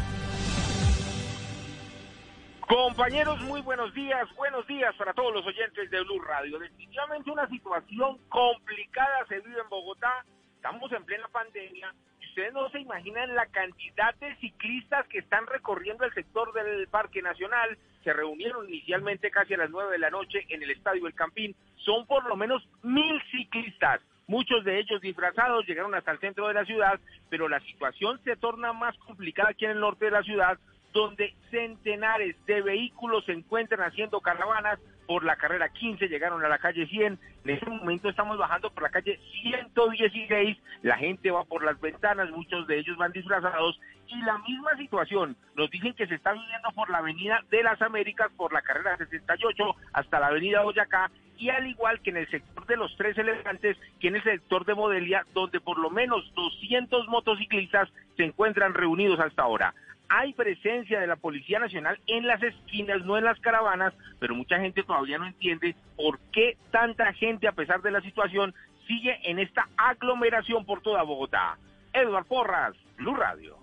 Compañeros, muy buenos días, buenos días para todos los oyentes de Blue Radio. Definitivamente una situación complicada se vive en Bogotá. Estamos en plena pandemia. Ustedes no se imaginan la cantidad de ciclistas que están recorriendo el sector del Parque Nacional. Se reunieron inicialmente casi a las nueve de la noche en el Estadio El Campín. Son por lo menos mil ciclistas. Muchos de ellos disfrazados llegaron hasta el centro de la ciudad, pero la situación se torna más complicada aquí en el norte de la ciudad donde centenares de vehículos se encuentran haciendo caravanas por la carrera 15, llegaron a la calle 100, en este momento estamos bajando por la calle 116, la gente va por las ventanas, muchos de ellos van disfrazados. Y la misma situación nos dicen que se está viviendo por la avenida de las Américas, por la carrera 68 hasta la avenida Boyacá. Y al igual que en el sector de los tres elefantes, que en el sector de Modelia, donde por lo menos 200 motociclistas se encuentran reunidos hasta ahora. Hay presencia de la Policía Nacional en las esquinas, no en las caravanas, pero mucha gente todavía no entiende por qué tanta gente, a pesar de la situación, sigue en esta aglomeración por toda Bogotá. Edward Porras, Blue Radio.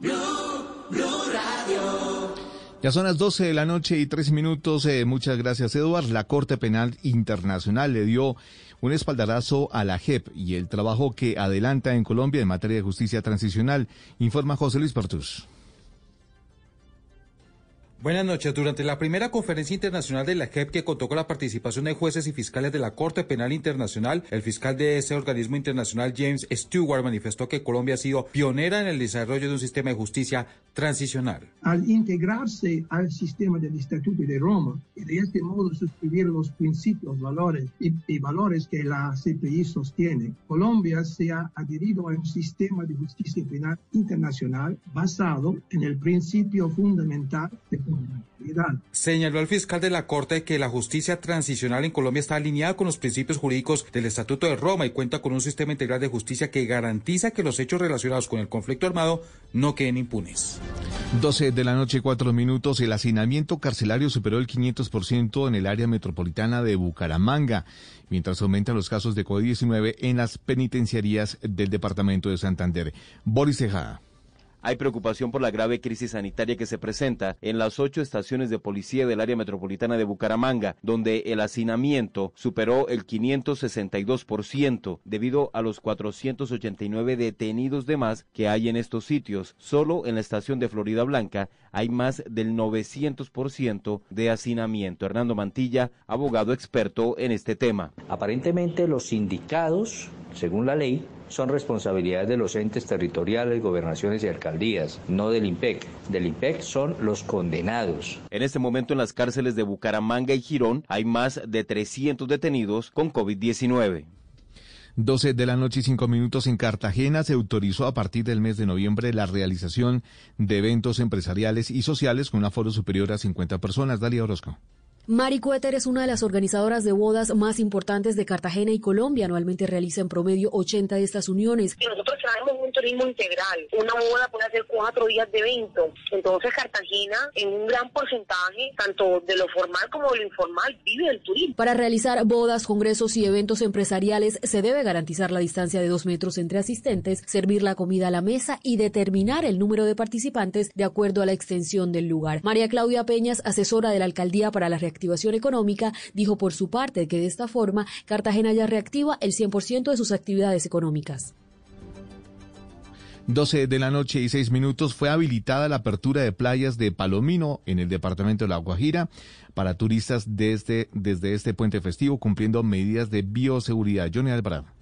Ya son las 12 de la noche y tres minutos. Eh, muchas gracias, Eduard. La Corte Penal Internacional le dio un espaldarazo a la JEP y el trabajo que adelanta en Colombia en materia de justicia transicional, informa José Luis Pertus. Buenas noches. Durante la primera conferencia internacional de la JEP que contó con la participación de jueces y fiscales de la Corte Penal Internacional, el fiscal de ese organismo internacional, James Stewart, manifestó que Colombia ha sido pionera en el desarrollo de un sistema de justicia transicional. Al integrarse al sistema del Estatuto de Roma y de este modo suscribir los principios, valores y, y valores que la CPI sostiene, Colombia se ha adherido a un sistema de justicia penal internacional basado en el principio fundamental de Señaló el fiscal de la Corte que la justicia transicional en Colombia está alineada con los principios jurídicos del Estatuto de Roma y cuenta con un sistema integral de justicia que garantiza que los hechos relacionados con el conflicto armado no queden impunes. 12 de la noche, 4 minutos. El hacinamiento carcelario superó el 500% en el área metropolitana de Bucaramanga, mientras aumentan los casos de COVID-19 en las penitenciarías del departamento de Santander. Boris Tejada. Hay preocupación por la grave crisis sanitaria que se presenta en las ocho estaciones de policía del área metropolitana de Bucaramanga, donde el hacinamiento superó el 562% debido a los 489 detenidos de más que hay en estos sitios. Solo en la estación de Florida Blanca hay más del 900% de hacinamiento. Hernando Mantilla, abogado experto en este tema. Aparentemente los sindicados, según la ley, son responsabilidades de los entes territoriales, gobernaciones y alcaldías, no del IMPEC. Del IMPEC son los condenados. En este momento en las cárceles de Bucaramanga y Girón hay más de 300 detenidos con COVID-19. 12 de la noche y 5 minutos en Cartagena se autorizó a partir del mes de noviembre la realización de eventos empresariales y sociales con un aforo superior a 50 personas. Dalia Orozco. Mari Cuéter es una de las organizadoras de bodas más importantes de Cartagena y Colombia. Anualmente realiza en promedio 80 de estas uniones. Nosotros traemos un turismo integral. Una boda puede hacer cuatro días de evento. Entonces Cartagena, en un gran porcentaje, tanto de lo formal como de lo informal, vive del turismo. Para realizar bodas, congresos y eventos empresariales se debe garantizar la distancia de dos metros entre asistentes, servir la comida a la mesa y determinar el número de participantes de acuerdo a la extensión del lugar. María Claudia Peñas, asesora de la alcaldía para la reactivación económica, dijo por su parte que de esta forma Cartagena ya reactiva el 100% de sus actividades económicas. 12 de la noche y 6 minutos fue habilitada la apertura de playas de Palomino en el departamento de La Guajira para turistas desde, desde este puente festivo cumpliendo medidas de bioseguridad. Johnny Alvarado.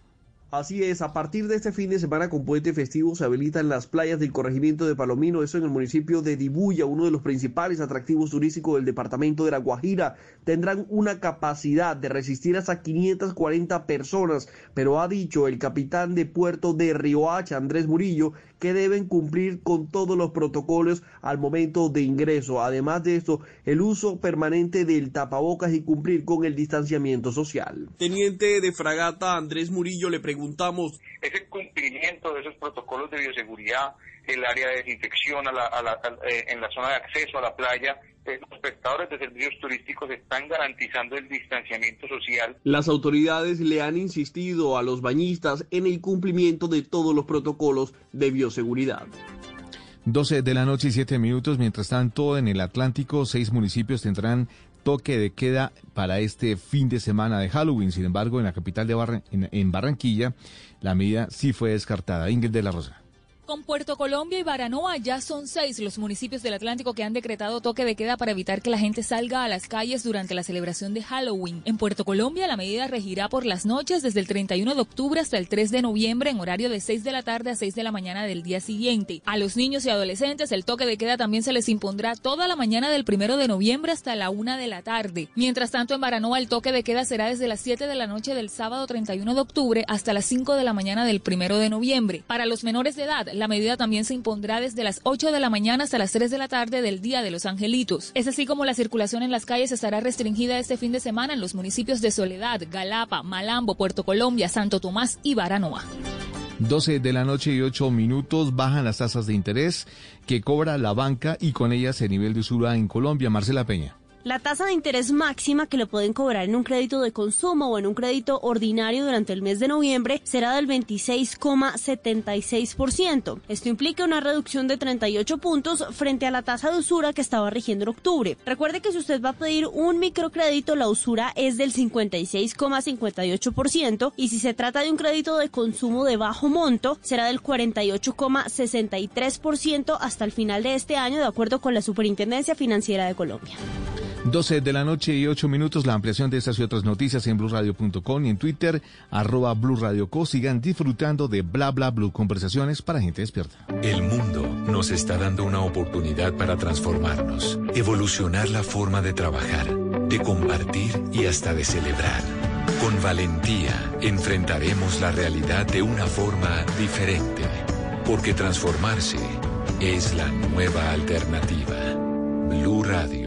Así es, a partir de este fin de semana con puente festivo se habilitan las playas del corregimiento de Palomino, eso en el municipio de Dibuya, uno de los principales atractivos turísticos del departamento de La Guajira. Tendrán una capacidad de resistir hasta 540 personas, pero ha dicho el capitán de puerto de Riohacha, Andrés Murillo, que deben cumplir con todos los protocolos al momento de ingreso. Además de esto, el uso permanente del tapabocas y cumplir con el distanciamiento social. Teniente de fragata Andrés Murillo le preguntamos. Ese cumplimiento de esos protocolos de bioseguridad, el área de desinfección a la, a la, a, eh, en la zona de acceso a la playa, eh, los prestadores de servicios turísticos están garantizando el distanciamiento social. Las autoridades le han insistido a los bañistas en el cumplimiento de todos los protocolos de bioseguridad. 12 de la noche y 7 minutos. Mientras tanto, en el Atlántico, seis municipios tendrán toque de queda para este fin de semana de Halloween. Sin embargo, en la capital de Barra en, en Barranquilla, la medida sí fue descartada. Ingrid de la Rosa. Con Puerto Colombia y Baranoa ya son seis los municipios del Atlántico que han decretado toque de queda para evitar que la gente salga a las calles durante la celebración de Halloween. En Puerto Colombia la medida regirá por las noches desde el 31 de octubre hasta el 3 de noviembre en horario de 6 de la tarde a 6 de la mañana del día siguiente. A los niños y adolescentes el toque de queda también se les impondrá toda la mañana del 1 de noviembre hasta la 1 de la tarde. Mientras tanto en Baranoa el toque de queda será desde las 7 de la noche del sábado 31 de octubre hasta las 5 de la mañana del 1 de noviembre. Para los menores de edad La medida también se impondrá desde las 8 de la mañana hasta las 3 de la tarde del Día de los Angelitos. Es así como la circulación en las calles estará restringida este fin de semana en los municipios de Soledad, Galapa, Malambo, Puerto Colombia, Santo Tomás y Baranoa. 12 de la noche y 8 minutos bajan las tasas de interés que cobra la banca y con ellas el nivel de usura en Colombia. Marcela Peña. La tasa de interés máxima que le pueden cobrar en un crédito de consumo o en un crédito ordinario durante el mes de noviembre será del 26,76%. Esto implica una reducción de 38 puntos frente a la tasa de usura que estaba rigiendo en octubre. Recuerde que si usted va a pedir un microcrédito, la usura es del 56,58% y si se trata de un crédito de consumo de bajo monto, será del 48,63% hasta el final de este año, de acuerdo con la Superintendencia Financiera de Colombia. 12 de la noche y 8 minutos, la ampliación de estas y otras noticias en blurradio.com y en Twitter, arroba blurradioco. Sigan disfrutando de Bla Bla Blue, conversaciones para gente despierta. El mundo nos está dando una oportunidad para transformarnos, evolucionar la forma de trabajar, de compartir y hasta de celebrar. Con valentía enfrentaremos la realidad de una forma diferente, porque transformarse es la nueva alternativa. Blue Radio.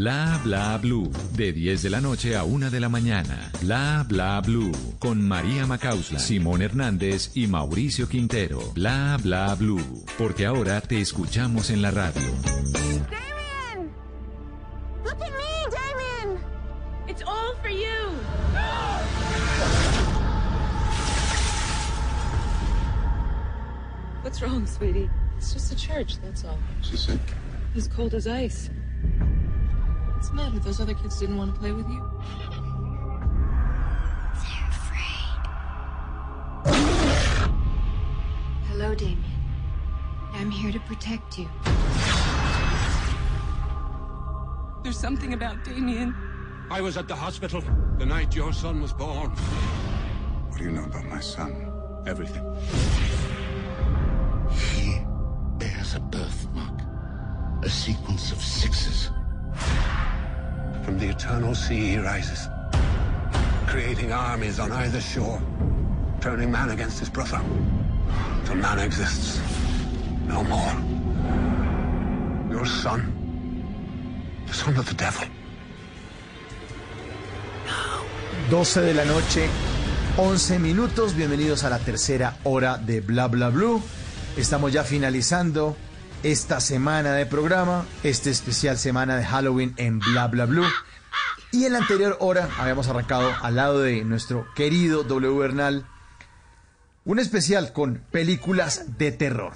Bla Bla Blue, de 10 de la noche a 1 de la mañana. Bla Bla Blue, con María Macausla, Simón Hernández y Mauricio Quintero. Bla Bla Blue, porque ahora te escuchamos en la radio. Damien! Look at me, Damien! It's all for you. What's wrong, sweetie? It's just a church, that's all. She's sick. As cold as ice. What's the matter? Those other kids didn't want to play with you? They're afraid. Hello, Damien. I'm here to protect you. There's something about Damien. I was at the hospital the night your son was born. What do you know about my son? Everything. He bears a birthmark, a sequence of sixes. From the eternal sea he rises, creating armies on either shore, turning man against his brother. Till man exists no more. Your son, the son of the devil. 12 de la noche, 11 minutos. Bienvenidos a la tercera hora de Bla Bla Blue. Estamos ya finalizando esta semana de programa, este especial semana de Halloween en Bla Bla Blue. Y en la anterior hora habíamos arrancado al lado de nuestro querido W Bernal un especial con películas de terror.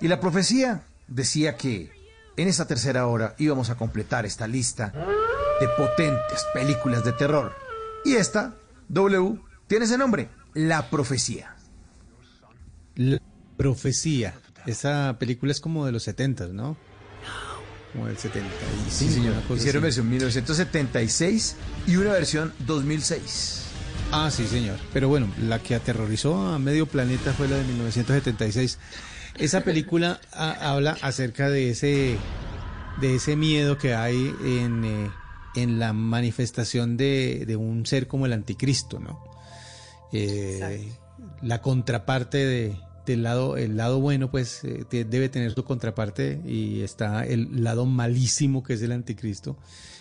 Y la profecía decía que en esta tercera hora íbamos a completar esta lista de potentes películas de terror. Y esta, W, tiene ese nombre, La Profecía. La Profecía. Esa película es como de los 70, ¿no? Como del 75. Sí, señor. Hicieron así. versión 1976 y una versión 2006. Ah, sí, señor. Pero bueno, la que aterrorizó a medio planeta fue la de 1976. Esa película ha- habla acerca de ese, de ese miedo que hay en, eh, en la manifestación de, de un ser como el anticristo, ¿no? Eh, la contraparte de, lado, el lado bueno, pues eh, debe tener su contraparte y está el lado malísimo que es el anticristo.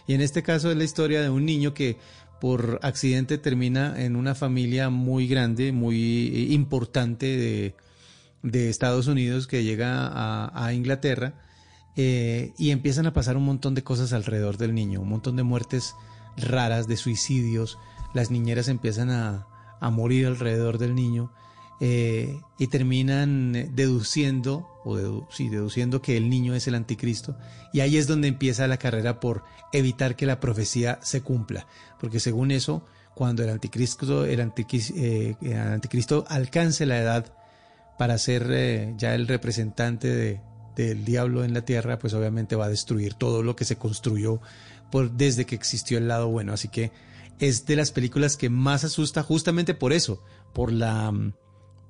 Y en este caso es la historia de un niño que por accidente termina en una familia muy grande, muy eh, importante de, de Estados Unidos que llega a, a Inglaterra eh, y empiezan a pasar un montón de cosas alrededor del niño, un montón de muertes raras, de suicidios, las niñeras empiezan a, a morir alrededor del niño eh, y terminan eh, deduciendo, o sí, deduciendo que el niño es el anticristo y ahí es donde empieza la carrera por evitar que la profecía se cumpla, porque según eso, cuando el anticristo, el antiquis- eh, anticristo alcance la edad para ser ya el representante de- del diablo en la tierra, pues obviamente va a destruir todo lo que se construyó por, desde que existió el lado bueno. Así que es de las películas que más asusta justamente por eso, por la, mm,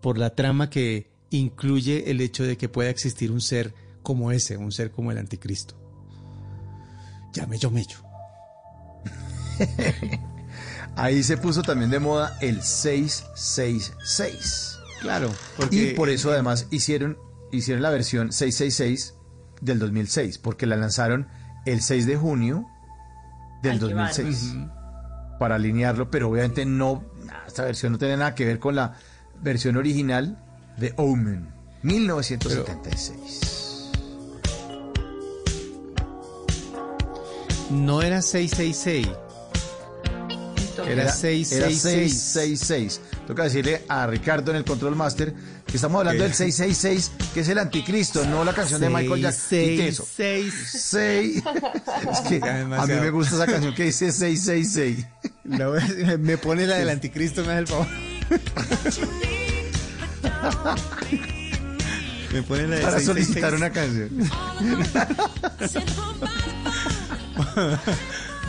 por la trama que incluye el hecho de que pueda existir un ser como ese, un ser como el anticristo. Ya mello mello. Ahí se puso también de moda el 666. Claro, Y por eso además hicieron, hicieron la versión 666 del 2006, porque la lanzaron el 6 de junio del Ay, qué 2006. bárbaro. Para alinearlo, pero obviamente no, esta versión no tiene nada que ver con la versión original de Omen, 1976. No era 666. Era 666. Era 666. Toca decirle a Ricardo en el Control Master que estamos hablando ¿Qué? del 666, que es el anticristo, no la canción de Michael Jackson. Quite eso. 666. Seis. Es que a mí me gusta esa canción que dice 666. me pone la del anticristo, me hace el favor. me pone la de Para 666. solicitar una canción.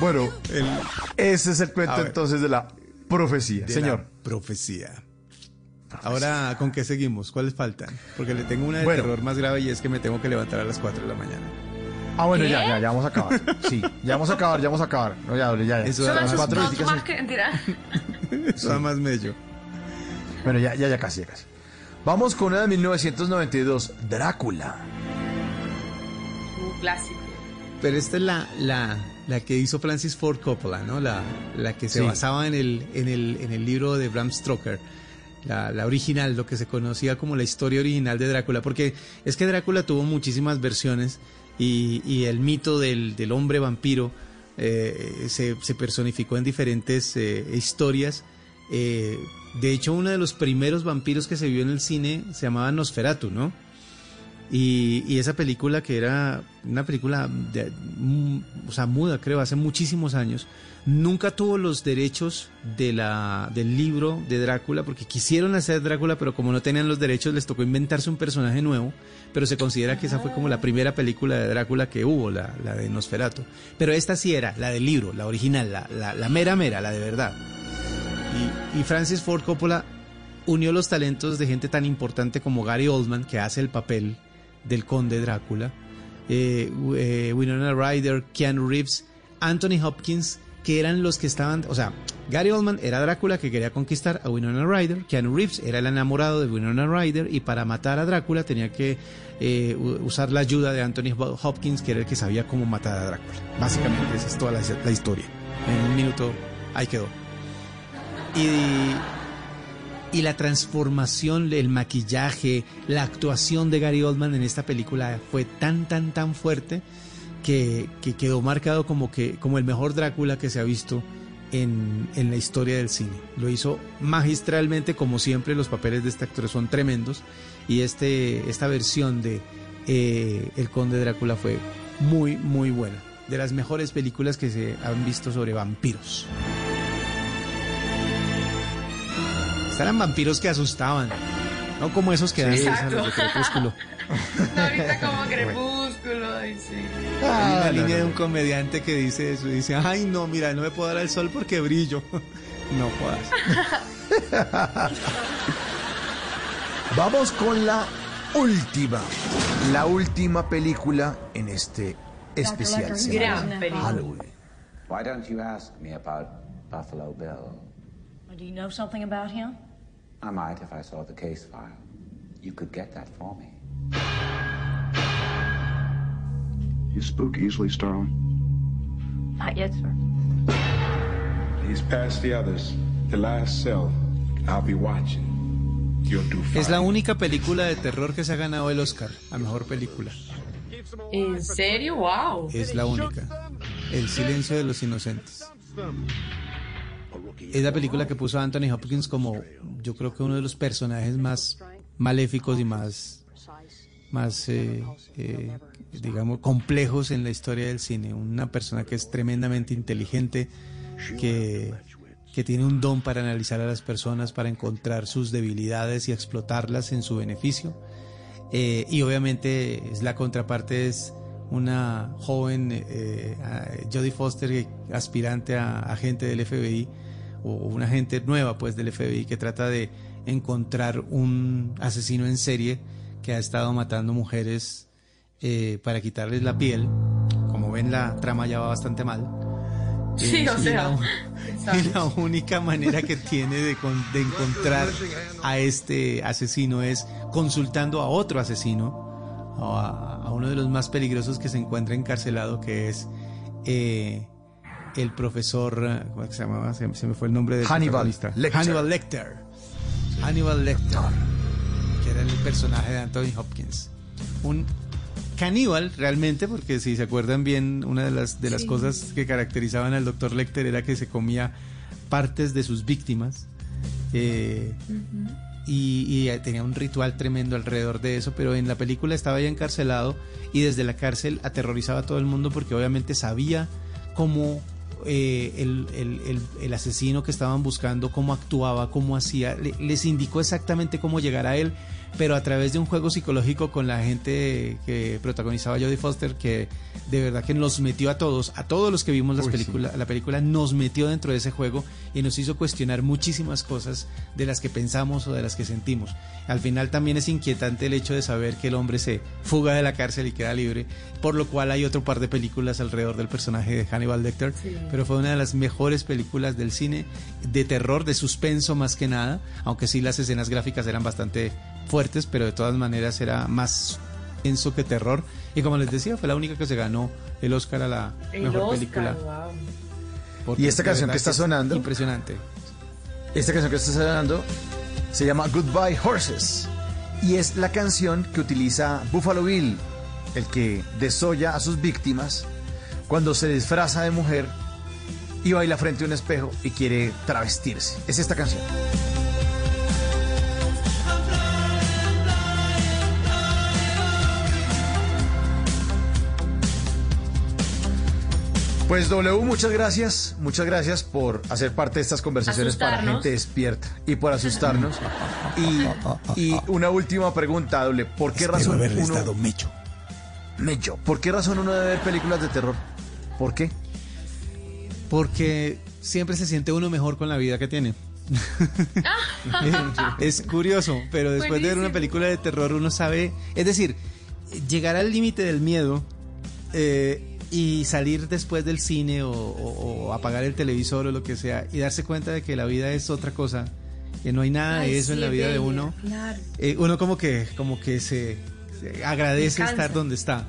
bueno, ese es el cuento ver. entonces de la profecía. De Señor. la profecía. Ahora, ¿con qué seguimos? ¿Cuáles faltan? Porque le tengo una de Bueno. terror más grave y es que me tengo que levantar a las 4 de la mañana. Ah, bueno, ¿Qué? ya, ya, ya vamos a acabar. Sí, ya vamos a acabar, ya vamos a acabar. No, ya, ya, ya. Eso da más- cuatro más- que mentira. Eso da más mello. Bueno, ya, ya, ya casi, ya casi. Vamos con una de 1992, Drácula. Un clásico. Pero esta es la, la, la que hizo Francis Ford Coppola, ¿no? La, la que se Sí. basaba en el, en, el, en el libro de Bram Stoker. La, la original, lo que se conocía como la historia original de Drácula. Porque es que Drácula tuvo muchísimas versiones y, y el mito del, del hombre vampiro eh, se, se personificó en diferentes eh, historias. Eh, de hecho, uno de los primeros vampiros que se vio en el cine se llamaba Nosferatu, ¿no? Y, y esa película que era una película de, mm, o sea, muda, creo, hace muchísimos años, nunca tuvo los derechos de la, del libro de Drácula, porque quisieron hacer Drácula, pero como no tenían los derechos, les tocó inventarse un personaje nuevo, pero se considera que esa fue como la primera película de Drácula que hubo, la, la de Nosferatu. Pero esta sí era, la del libro, la original, la, la, la mera mera, la de verdad. Y, Francis Ford Coppola unió los talentos de gente tan importante como Gary Oldman, que hace el papel del conde Drácula, eh, eh, Winona Ryder, Keanu Reeves, Anthony Hopkins, que eran los que estaban, o sea, Gary Oldman era Drácula que quería conquistar a Winona Ryder, Keanu Reeves era el enamorado de Winona Ryder y para matar a Drácula tenía que eh, usar la ayuda de Anthony Hopkins, que era el que sabía cómo matar a Drácula. Básicamente esa es toda la, la historia. En un minuto ahí quedó. Y, la transformación, el maquillaje, la actuación de Gary Oldman en esta película fue tan, tan, tan fuerte que, que quedó marcado como, el mejor Drácula que se ha visto en, en la historia del cine. Lo hizo magistralmente, como siempre, los papeles de este actor son tremendos. Y este, esta versión de eh, El Conde Drácula fue muy, muy buena. De las mejores películas que se han visto sobre vampiros. Eran vampiros que asustaban. No como esos que dan Sí. risa, los de. Crepúsculo. Ahorita como crepúsculo, ay sí. Hay una Ah, no, línea no. de un comediante que dice eso. Dice, ay no, mira, no me puedo dar al sol porque brillo. No jodas. Vamos con la última, la última película en este especial. Halloween. Why don't you ask me about Buffalo Bill? Do you know something about him? I might if I saw the case file. You could get that for me. You spook easily, Starling. Not yet, sir. He's past the others. The last self. I'll be watching. You'll do fine. Es la única película de terror que se ha ganado el Oscar a mejor película. ¿En serio? ¡Wow! Es la única. El silencio de los inocentes. Es la película que puso a Anthony Hopkins como yo creo que uno de los personajes más maléficos y más más eh, eh, digamos complejos en la historia del cine una persona que es tremendamente inteligente que, que tiene un don para analizar a las personas, para encontrar sus debilidades y explotarlas en su beneficio. Eh, y obviamente es la contraparte es una joven eh, Jodie Foster, aspirante a agente del FBI, o una agente nueva pues del FBI que trata de encontrar un asesino en serie que ha estado matando mujeres eh, para quitarles la piel. Como ven, la trama ya va bastante mal. Sí, Eh, o y sea. la- la única manera que tiene de, con- de encontrar a este asesino es consultando a otro asesino, a, a uno de los más peligrosos que se encuentra encarcelado, que es eh, el profesor, ¿cómo se llamaba? Se, se me fue el nombre del Hannibal protagonista. Lecter. Hannibal Lecter. Hannibal Lecter, que era el personaje de Anthony Hopkins. Un caníbal realmente, porque si se acuerdan bien, una de las, de las Sí. cosas que caracterizaban al doctor Lecter era que se comía partes de sus víctimas. eh, y, y, eh, tenía un ritual tremendo alrededor de eso, pero en la película estaba ya encarcelado y desde la cárcel aterrorizaba a todo el mundo porque obviamente sabía cómo eh, el, el- el- el asesino que estaban buscando, cómo actuaba, cómo hacía, le- les indicó exactamente cómo llegar a él, pero a través de un juego psicológico con la gente que protagonizaba Jodie Foster, que de verdad que nos metió a todos, a todos los que vimos las Uy, sí. la película nos metió dentro de ese juego y nos hizo cuestionar muchísimas cosas de las que pensamos o de las que sentimos. Al final también es inquietante el hecho de saber que el hombre se fuga de la cárcel y queda libre, por lo cual hay otro par de películas alrededor del personaje de Hannibal Lecter, pero fue una de las mejores películas del cine de terror, de suspenso más que nada, aunque sí las escenas gráficas eran bastante fuertes, pero de todas maneras era más tenso que terror. Y como les decía, fue la única que se ganó el Oscar a la El mejor Oscar, película. wow. Y esta canción que está es sonando- Impresionante. Esta canción que está sonando se llama Goodbye Horses y es la canción que utiliza Buffalo Bill, el que desolla a sus víctimas cuando se disfraza de mujer y baila frente a un espejo y quiere travestirse. Es esta canción. Pues W, muchas gracias, muchas gracias por hacer parte de estas conversaciones para gente despierta y por asustarnos. y, y una última pregunta, W, ¿por qué Espero razón haberle uno estado mecho. Mecho, ¿por qué razón uno debe ver películas de terror? ¿Por qué? Porque siempre se siente uno mejor con la vida que tiene. es curioso, pero después de ver una película de terror uno sabe, es decir, llegar al límite del miedo eh, y salir después del cine o, o- o apagar el televisor o lo que sea y darse cuenta de que la vida es otra cosa, que no hay nada Ay, de eso sí, en la vida de uno. Claro. Eh, uno como que como que se, se agradece estar donde está.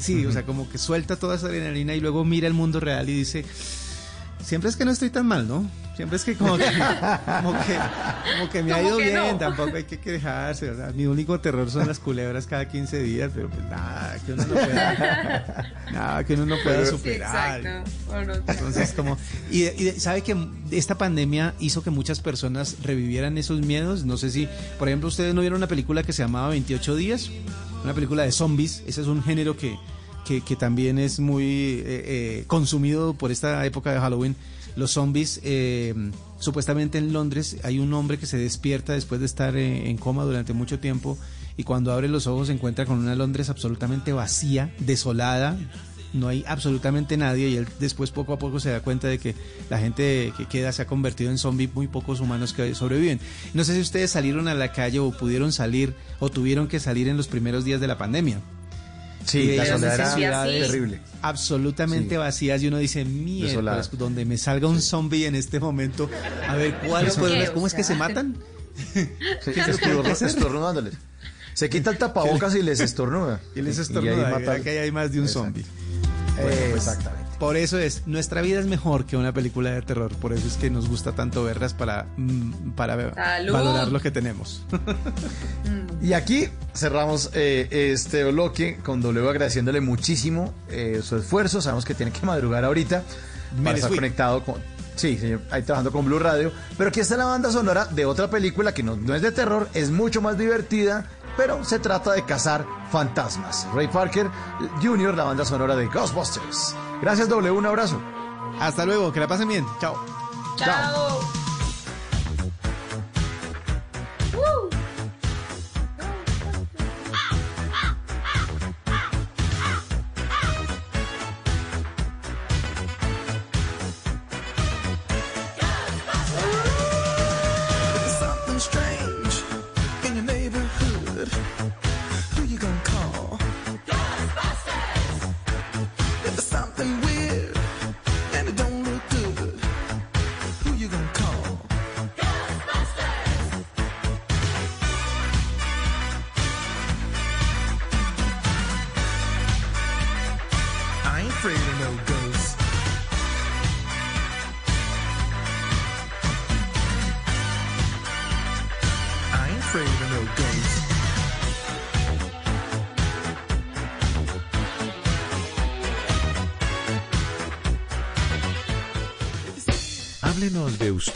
Sí, o sea, como que suelta toda esa adrenalina y luego mira el mundo real y dice, siempre es que no estoy tan mal, ¿no? Siempre es que como que, como que, como que me ha ido bien, no. tampoco hay que quejarse. o sea, mi único terror son las culebras cada 15 días, pero pues nada, que uno no pueda, nada, que uno no pueda Sí, superar. exacto. Entonces, como, y, y sabe que esta pandemia hizo que muchas personas revivieran esos miedos. No sé si, por ejemplo, ustedes no vieron una película que se llamaba 28 días, una película de zombies. Ese es un género que, que, que también es muy eh, eh, consumido por esta época de Halloween. Los zombies, eh, supuestamente en Londres hay un hombre que se despierta después de estar eh, en coma durante mucho tiempo y cuando abre los ojos se encuentra con una Londres absolutamente vacía, desolada, no hay absolutamente nadie y él después poco a poco se da cuenta de que la gente que queda se ha convertido en zombie, muy pocos humanos que sobreviven. No sé si ustedes salieron a la calle o pudieron salir o tuvieron que salir en los primeros días de la pandemia. Sí, Y la veías soledad era ciudades terrible. Absolutamente Sí. vacías y uno dice, mierda, Desolada. donde me salga un zombie en este momento, a ver cuáles ¿Yo fueron las- ¿Cómo es que se matan? Sí, estornudándoles. Se quita el tapabocas y les estornuda. Y les ahí estornuda, ¿verdad al- que ahí hay más de un Exacto. zombie. Bueno, Pues, exactamente. Por eso es, nuestra vida es mejor que una película de terror, por eso es que nos gusta tanto verlas para, mm, para Salud. valorar lo que tenemos. Y aquí cerramos eh, este bloque con W agradeciéndole muchísimo eh, su esfuerzo. Sabemos que tiene que madrugar ahorita para Menes estar conectado con. Sí, señor, ahí trabajando con Blue Radio. Pero aquí está la banda sonora de otra película que no, no es de terror, es mucho más divertida, pero se trata de cazar fantasmas. Ray Parker Jr., la banda sonora de Ghostbusters. Gracias, W, un abrazo. Hasta luego, que la pasen bien. Chao. Chao. There's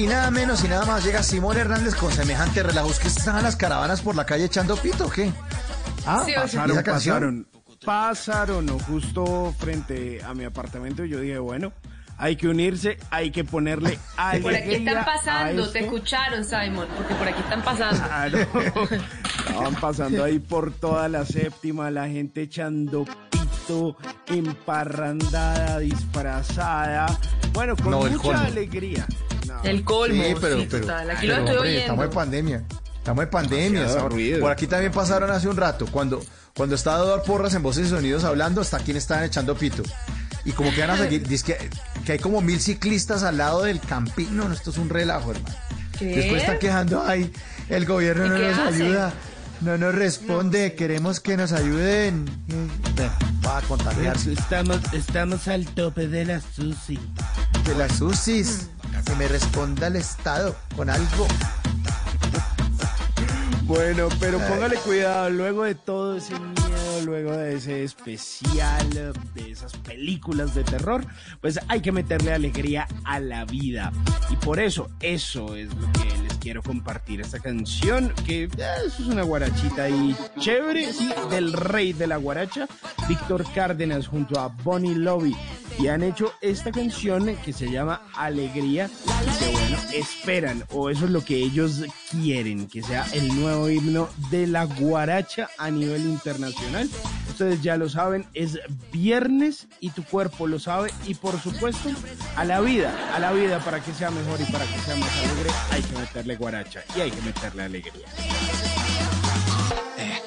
Y nada menos y nada más llega Simón Hernández con semejante relajo. ¿Es que estaban las caravanas por la calle echando pito o qué? Ah, Sí, ¿y pasaron, esa canción? pasaron, pasaron justo frente a mi apartamento y yo dije, bueno, hay que unirse, hay que ponerle alegría Por aquí están pasando, te escucharon, Simon, porque por aquí están pasando. Claro. Estaban pasando ahí por toda la séptima, la gente echando pito, emparrandada, disfrazada. Bueno, con No, mucha alegría. No. El colmo, Sí, pero, sí, pero- total. Aquí pero, lo estoy hombre, oyendo. Estamos en pandemia. Estamos en pandemia. Por aquí también pasaron hace un rato. Cuando, cuando estaba Eduardo Porras en Voces y Sonidos hablando, hasta quien estaban echando pito. Y como que van a seguir, dice que, que hay como mil ciclistas al lado del campino. No, esto es un relajo, hermano. ¿Qué? Después están quejando, ay, el gobierno ¿Y no nos hacen? ayuda, no nos responde, queremos que nos ayuden. Bueno, va a contagiarse. Estamos, estamos al tope de la SUSI. De las UCIs, que me responda el Estado con algo. Bueno, pero póngale cuidado, luego de todo ese miedo, luego de ese especial, de esas películas de terror, pues hay que meterle alegría a la vida. Y por eso, eso es lo que les quiero compartir, esta canción, que eh, eso es una guarachita y chévere, sí, del rey de la guaracha, Víctor Cárdenas junto a Bonnie Lobby. Y han hecho esta canción que se llama Alegría, y que bueno, esperan, o eso es lo que ellos quieren, que sea el nuevo himno de la guaracha a nivel internacional. Ustedes ya lo saben, es viernes y tu cuerpo lo sabe y por supuesto a la vida, a la vida para que sea mejor y para que sea más alegre hay que meterle guaracha y hay que meterle alegría. Eh,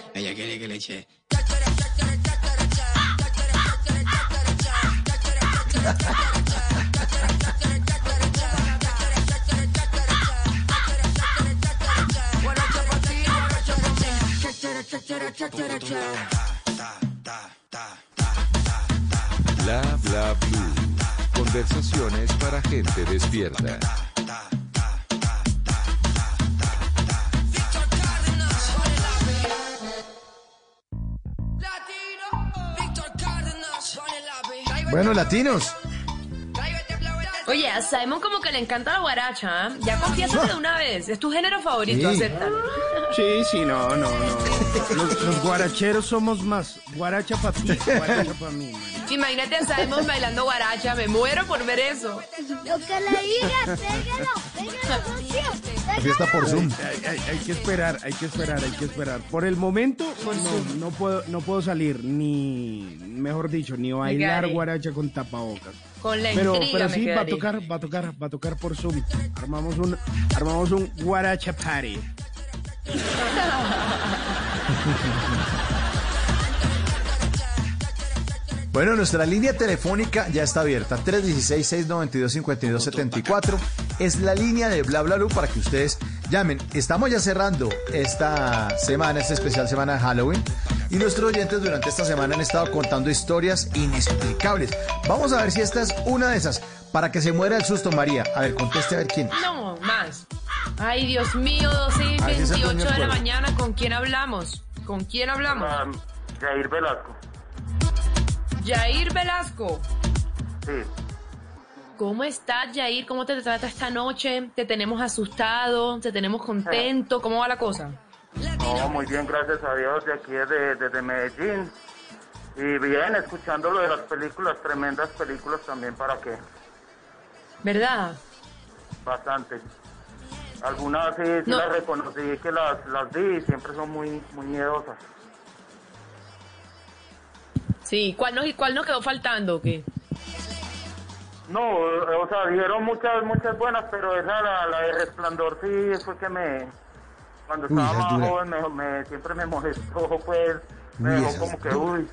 Bla bla. Conversaciones para gente despierta. Bueno, latinos. Oye, a Simon como que le encanta la guaracha, ¿ah? Ya confiésate de una vez, es tu género favorito, Sí. acéptalo. Sí, sí, no, no, no. Los, los guaracheros somos más. Guaracha para ti, guaracha para mí. man. Imagínate a Simon bailando guaracha, me muero por ver eso. Lo que le digas, pégalo, pégalo, socio. La fiesta por Zoom. Hay, hay- hay que esperar, hay que esperar, hay que esperar. Por el momento, no, no puedo, no puedo salir ni, mejor dicho, ni bailar guaracha con tapabocas. Con la Pero, pero sí, va a tocar, va a tocar, va a tocar por Zoom. Armamos un, armamos un guaracha party. Bueno, nuestra línea telefónica ya está abierta, 316-692-5274. Es la línea de Bla Bla Blue para que ustedes llamen. Estamos ya cerrando esta semana, esta especial semana de Halloween. Y nuestros oyentes durante esta semana han estado contando historias inexplicables. Vamos a ver si esta es una de esas. Para que se muera el susto, María. A ver, conteste a ver quién. No, más. Ay, Dios mío, 12 y A ver si es el 28 dueño de la mañana. ¿Con quién hablamos? ¿Con quién hablamos? Jair Velasco. Jair Velasco. Sí. ¿Cómo estás, Jair? ¿Cómo te trata esta noche? ¿Te tenemos asustado? ¿Te tenemos contento? ¿Cómo va la cosa? No, muy bien, gracias a Dios, de aquí desde, desde Medellín. Y bien, escuchando lo de las películas, tremendas películas también, ¿para qué? ¿Verdad? Bastante. Algunas sí, sí No. las reconocí que las, las vi y siempre son muy, muy miedosas. Sí. ¿Cuál nos, cuál nos quedó faltando? ¿Qué? No, o sea, dijeron muchas, muchas buenas, pero esa, la, la de Resplandor, sí, fue que me... Cuando Uy, estaba más dura. joven, me, me- siempre me molestó, pues, me Uy, dejó como que, uy,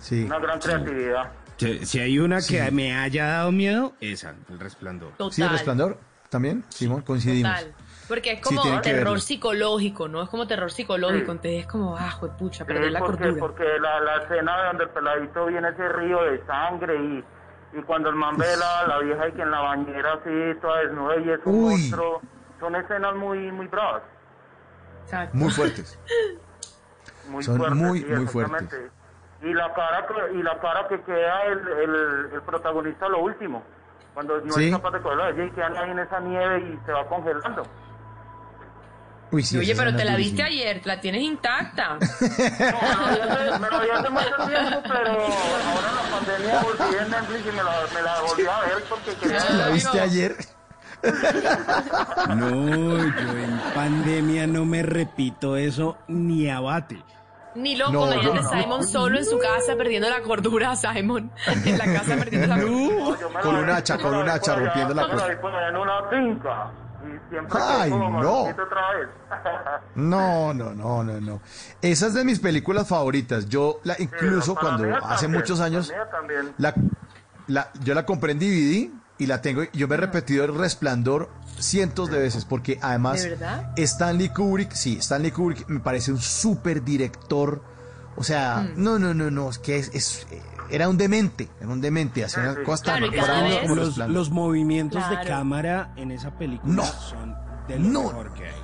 Sí. una gran creatividad. Si, si hay una que Sí. me haya dado miedo, esa, el resplandor. Total. Sí, el resplandor. ¿También? Simón, coincidimos. Total. Porque es Sí, como terror psicológico, ¿no? Es como terror psicológico. Sí. Entonces es como, ah, pucha, Sí, perder la porque, cordura. porque la, la escena donde el peladito viene ese río de sangre y, y cuando el man ve la, la vieja y que en la bañera así toda desnuda y es un Uy. monstruo, son escenas muy muy bravas, Exacto. Muy fuertes. muy Son fuertes. muy, sí, muy exactamente. Y la cara que, y la cara que queda el, el, el protagonista lo último, cuando no Sí. es capaz de cogerla de allí y quedan ahí en esa nieve y se va congelando. Uy, sí, Oye, pero te la viste ayer, la tienes intacta. Me lo vi hace mucho tiempo, pero ahora en la pandemia volví en Netflix y me la, me la volví a ver porque quería... ¿La viste ayer? No, yo en pandemia no me repito eso ni abate. Ni loco, No, no, no. Simon solo en su casa perdiendo la cordura, Simon. En la casa perdiendo la cordura. Con la un hacha, con un hacha, rompiendo la allá en una finca. Y siempre Ay, como no. otra vez. No, no, no, no, no. Esa es de mis películas favoritas. Yo la incluso cuando hace también, muchos años la, la yo la compré en DVD y la tengo yo me he repetido el Resplandor cientos de veces porque además ¿De verdad? Stanley Kubrick, sí, Stanley Kubrick me parece un súper director. O sea, Mm. no, no, no, no, es que es, es- era un demente, era un demente, hacía una Claro, vez- como Los, movimientos de cámara en esa película No. son de lo No. mejor que hay.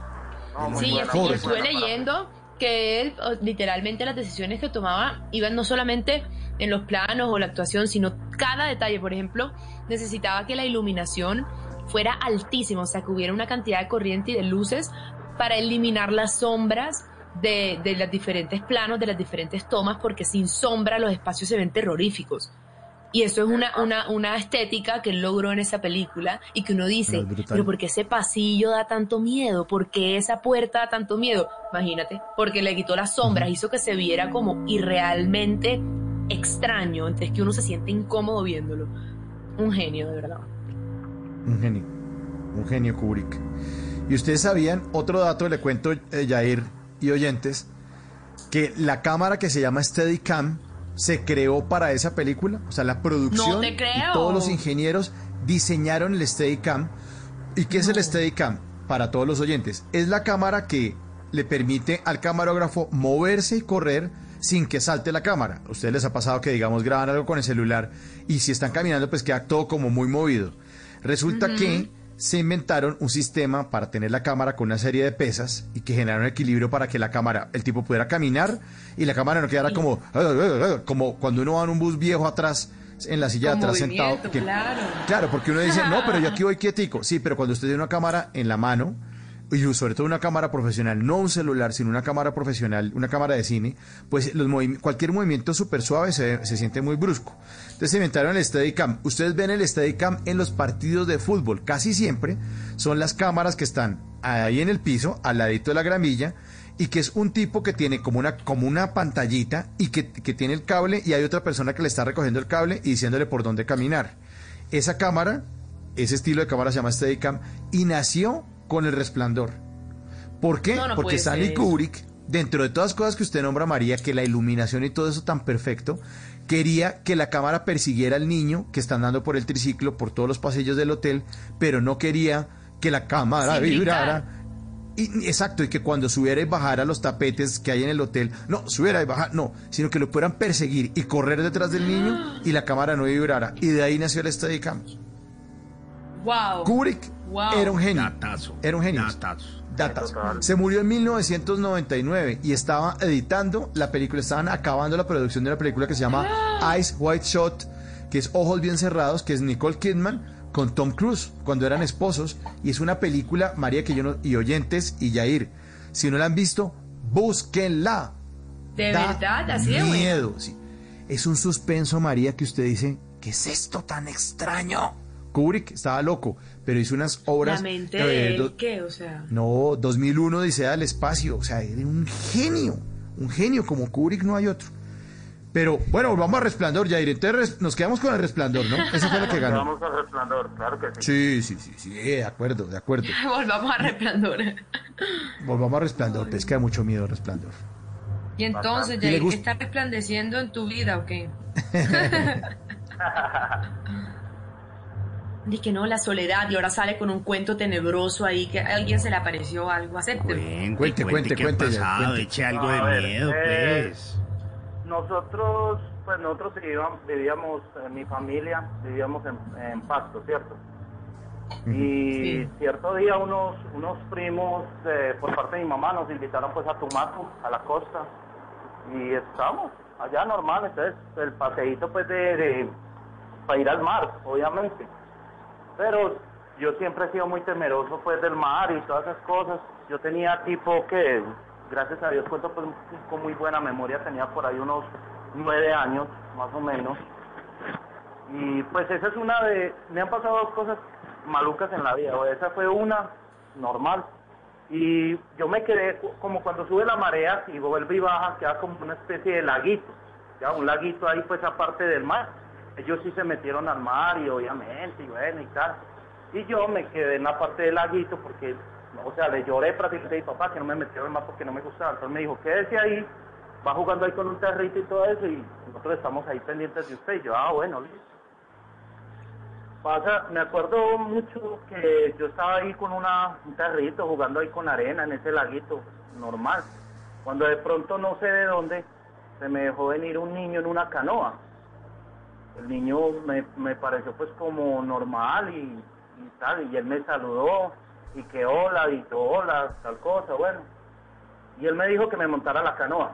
No, muy Sí, buena, yo estuve leyendo que él, literalmente las decisiones que tomaba iban no solamente en los planos o la actuación, sino cada detalle. Por ejemplo, necesitaba que la iluminación fuera altísima, o sea, que hubiera una cantidad de corriente y de luces para eliminar las sombras de, de los diferentes planos, de las diferentes tomas, porque sin sombra los espacios se ven terroríficos. Y eso es una, una, una estética que él logró en esa película y que uno dice, Pero ¿por qué ese pasillo da tanto miedo? ¿Por qué esa puerta da tanto miedo? Imagínate, porque le quitó las sombras, hizo que se viera como irrealmente extraño, entonces que uno se siente incómodo viéndolo. Un genio, de verdad. Un genio. Un genio Kubrick. Y ustedes sabían, otro dato le cuento, eh, Jair y oyentes, que la cámara que se llama Steadicam se creó para esa película. O sea, la producción No te creo. y todos los ingenieros diseñaron el Steadicam. ¿Y qué es el Steadicam? Para todos los oyentes. Es la cámara que le permite al camarógrafo moverse y correr sin que salte la cámara. A ustedes les ha pasado que, digamos, graban algo con el celular y si están caminando, pues queda todo como muy movido. Resulta que se inventaron un sistema para tener la cámara con una serie de pesas y que generaron equilibrio para que la cámara, el tipo pudiera caminar y la cámara no quedara como, como cuando uno va en un bus viejo atrás, en la silla de atrás sentado. que- claro. Claro, porque uno dice, no, pero yo aquí voy quietico. Sí, pero cuando usted tiene una cámara en la mano, y sobre todo una cámara profesional, no un celular, sino una cámara profesional, una cámara de cine, pues los cualquier movimiento súper suave se, se siente muy brusco. Entonces inventaron el Steadicam. Ustedes ven el Steadicam en los partidos de fútbol. Casi siempre son las cámaras que están ahí en el piso, al ladito de la gramilla, y que es un tipo que tiene como una, como una pantallita y que, que tiene el cable y hay otra persona que le está recogiendo el cable y diciéndole por dónde caminar. Esa cámara, ese estilo de cámara se llama Steadicam y nació con el resplandor. ¿Por qué? No, no Porque Stanley. Kubrick dentro de todas las cosas que usted nombra, María, que la iluminación y todo eso tan perfecto, quería que la cámara persiguiera al niño que está andando por el triciclo, por todos los pasillos del hotel, pero no quería que la cámara Sin vibrara. Y, exacto, y que cuando subiera y bajara los tapetes que hay en el hotel, no, subiera y bajara, no, sino que lo pudieran perseguir y correr detrás del niño y la cámara no vibrara. Y de ahí nació el Steadicam. Wow. Kubrick Wow. era un genio. Datazo. Era un genio. Datazo. Datazo. Se murió en 1999 y estaba editando la película, estaban acabando la producción de una película que se llama Eyes White Shot, que es Ojos Bien Cerrados, que es Nicole Kidman con Tom Cruise, cuando eran esposos, y es una película, María, que yo no, y oyentes, y Yair, si no la han visto, búsquenla. De Da verdad, así de miedo, sí. Es un suspenso, María, que usted dice, ¿qué es esto tan extraño? Kubrick estaba loco, pero hizo unas obras... La mente eh, de él, ¿qué? O sea. no, 2001 dice al espacio, o sea, era un genio, un genio como Kubrick no hay otro. Pero bueno, volvamos a Resplandor, Jair, entonces nos quedamos con el Resplandor, ¿no? Esa fue la que ganó. Vamos al resplandor, claro que sí. Sí, sí, sí, sí, de acuerdo, de acuerdo. Volvamos a resplandor. Volvamos a Resplandor, pues que mucho miedo Resplandor. Y entonces, ¿Y le Jair, gusta? ¿está resplandeciendo en tu vida o qué? Dice que no, la soledad, y ahora sale con un cuento tenebroso ahí, que a alguien se le apareció algo. Acéptelo. Cuente, cuente, ¿qué ha cuente, ya, pasado? cuente. Eche algo A de ver, miedo, eh, pues. Nosotros, pues nosotros vivíamos, vivíamos en mi familia, vivíamos en, en Pasto, ¿cierto? Y cierto día unos unos primos eh, por parte de mi mamá nos invitaron pues a Tumaco, a la costa, y estamos allá normal, entonces el paseíto pues de, de para ir al mar, obviamente. Pero yo siempre he sido muy temeroso pues del mar y todas esas cosas. Yo tenía tipo que, gracias a Dios cuento pues con muy buena memoria, tenía por ahí unos nueve años más o menos. Y pues esa es una de, me han pasado dos cosas malucas en la vida, o esa fue una normal. Y yo me quedé como cuando sube la marea y vuelve y baja, queda como una especie de laguito, ya un laguito ahí pues aparte del mar. Ellos sí se metieron al mar y obviamente, y bueno y tal. Y yo me quedé en la parte del laguito porque, o sea, le lloré prácticamente a mi papá que no me metió en el mar porque no me gustaba. Entonces me dijo, quédese ahí, va jugando ahí con un territo y todo eso y nosotros estamos ahí pendientes de usted. Y yo, ah, bueno, listo. Pasa, me acuerdo mucho que yo estaba ahí con una, un tarrito jugando ahí con arena en ese laguito normal. Cuando de pronto no sé de dónde se me dejó venir un niño en una canoa. El niño me, me pareció pues como normal y, y tal, y él me saludó y que hola, y hola, tal cosa, bueno. Y él me dijo que me montara la canoa.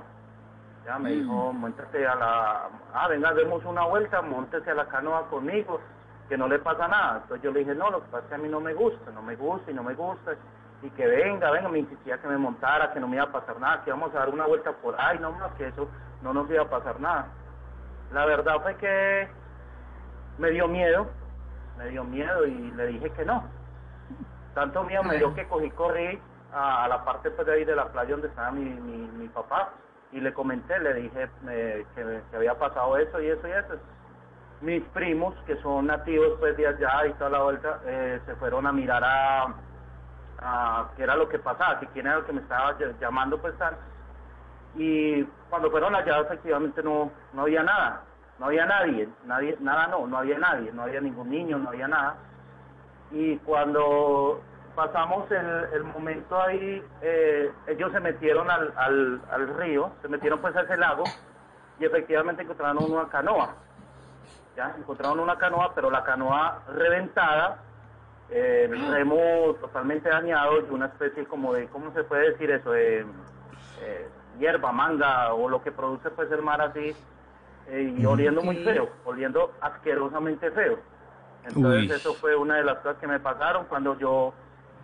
Ya me dijo, montate a la... Ah, venga, demos una vuelta, montese a la canoa conmigo, que no le pasa nada. Entonces yo le dije, no, lo que pasa es que a mí no me gusta, no me gusta y no me gusta. Y que venga, venga, me insistía que me montara, que no me iba a pasar nada, que íbamos a dar una vuelta por ahí, no más que eso no nos iba a pasar nada. La verdad fue que me dio miedo, me dio miedo y le dije que no. Tanto miedo me dio que cogí, corrí a, a la parte pues, de ahí de la playa donde estaba mi, mi, mi papá y le comenté, le dije eh, que, que había pasado eso y eso y eso. Mis primos, que son nativos pues de allá y toda la vuelta, eh, se fueron a mirar a, a qué era lo que pasaba, que quién era el que me estaba ll- llamando pues tal. Y cuando fueron allá efectivamente no, no había nada, no había nadie, nadie, nada no, no había nadie, no había ningún niño, no había nada. Y cuando pasamos el, el momento ahí, eh, ellos se metieron al, al, al río, se metieron pues a ese lago y efectivamente encontraron una canoa. Ya, encontraron una canoa, pero la canoa reventada, eh, remo totalmente dañado y una especie como de, ¿cómo se puede decir eso? De, eh, hierba, manga o lo que produce pues el mar así eh, y oliendo muy feo, oliendo asquerosamente feo. Entonces Uy. eso fue una de las cosas que me pasaron cuando yo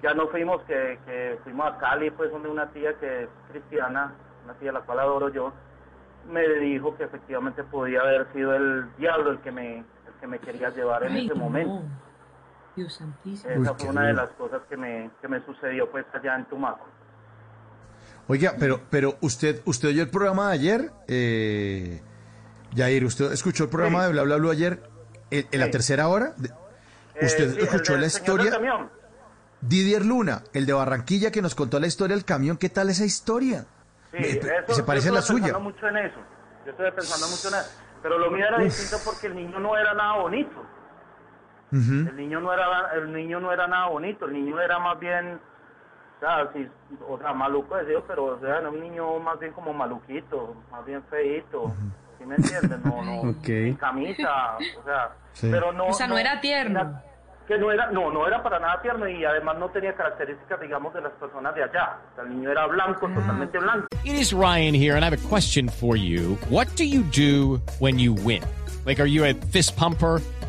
ya no fuimos, que, que fuimos a Cali, pues donde una tía que es cristiana, una tía a la cual adoro yo, me dijo que efectivamente podía haber sido el diablo el que me, el que me quería llevar en Ay, ese no. momento. Dios santísimo. Esa Uy, fue una de las cosas que me, que me sucedió pues allá en Tumaco. Oiga, pero, pero usted, usted oyó el programa de ayer, eh, Jair, ¿usted escuchó el programa Sí. de Bla Bla Bla ayer en, en la tercera hora? Eh, ¿Usted escuchó la historia? camión. Didier Luna, el de Barranquilla que nos contó la historia del camión, ¿qué tal esa historia? Sí, Me- eso, se parece yo a la estuve suya. pensando mucho en eso. Yo estuve pensando mucho en eso. Pero lo mío era Uf. distinto porque el niño no era nada bonito. Ujú. El niño no era el niño no era nada bonito, el niño era más bien o sea, sí, o sea, maluco decía, pero o sea, era un niño más bien como maluquito, más bien feíto. ¿Sí me entiendes? No, no, Ok. sin camisa, o sea, Sí. pero no O sea, no era tierno. que no era no, no era para nada tierno y además no tenía características, digamos, de las personas de allá. O sea, el niño era blanco, totalmente blanco. It is Ryan here, and I have a question for you. What do you do when you win? Like, are you a fist pumper?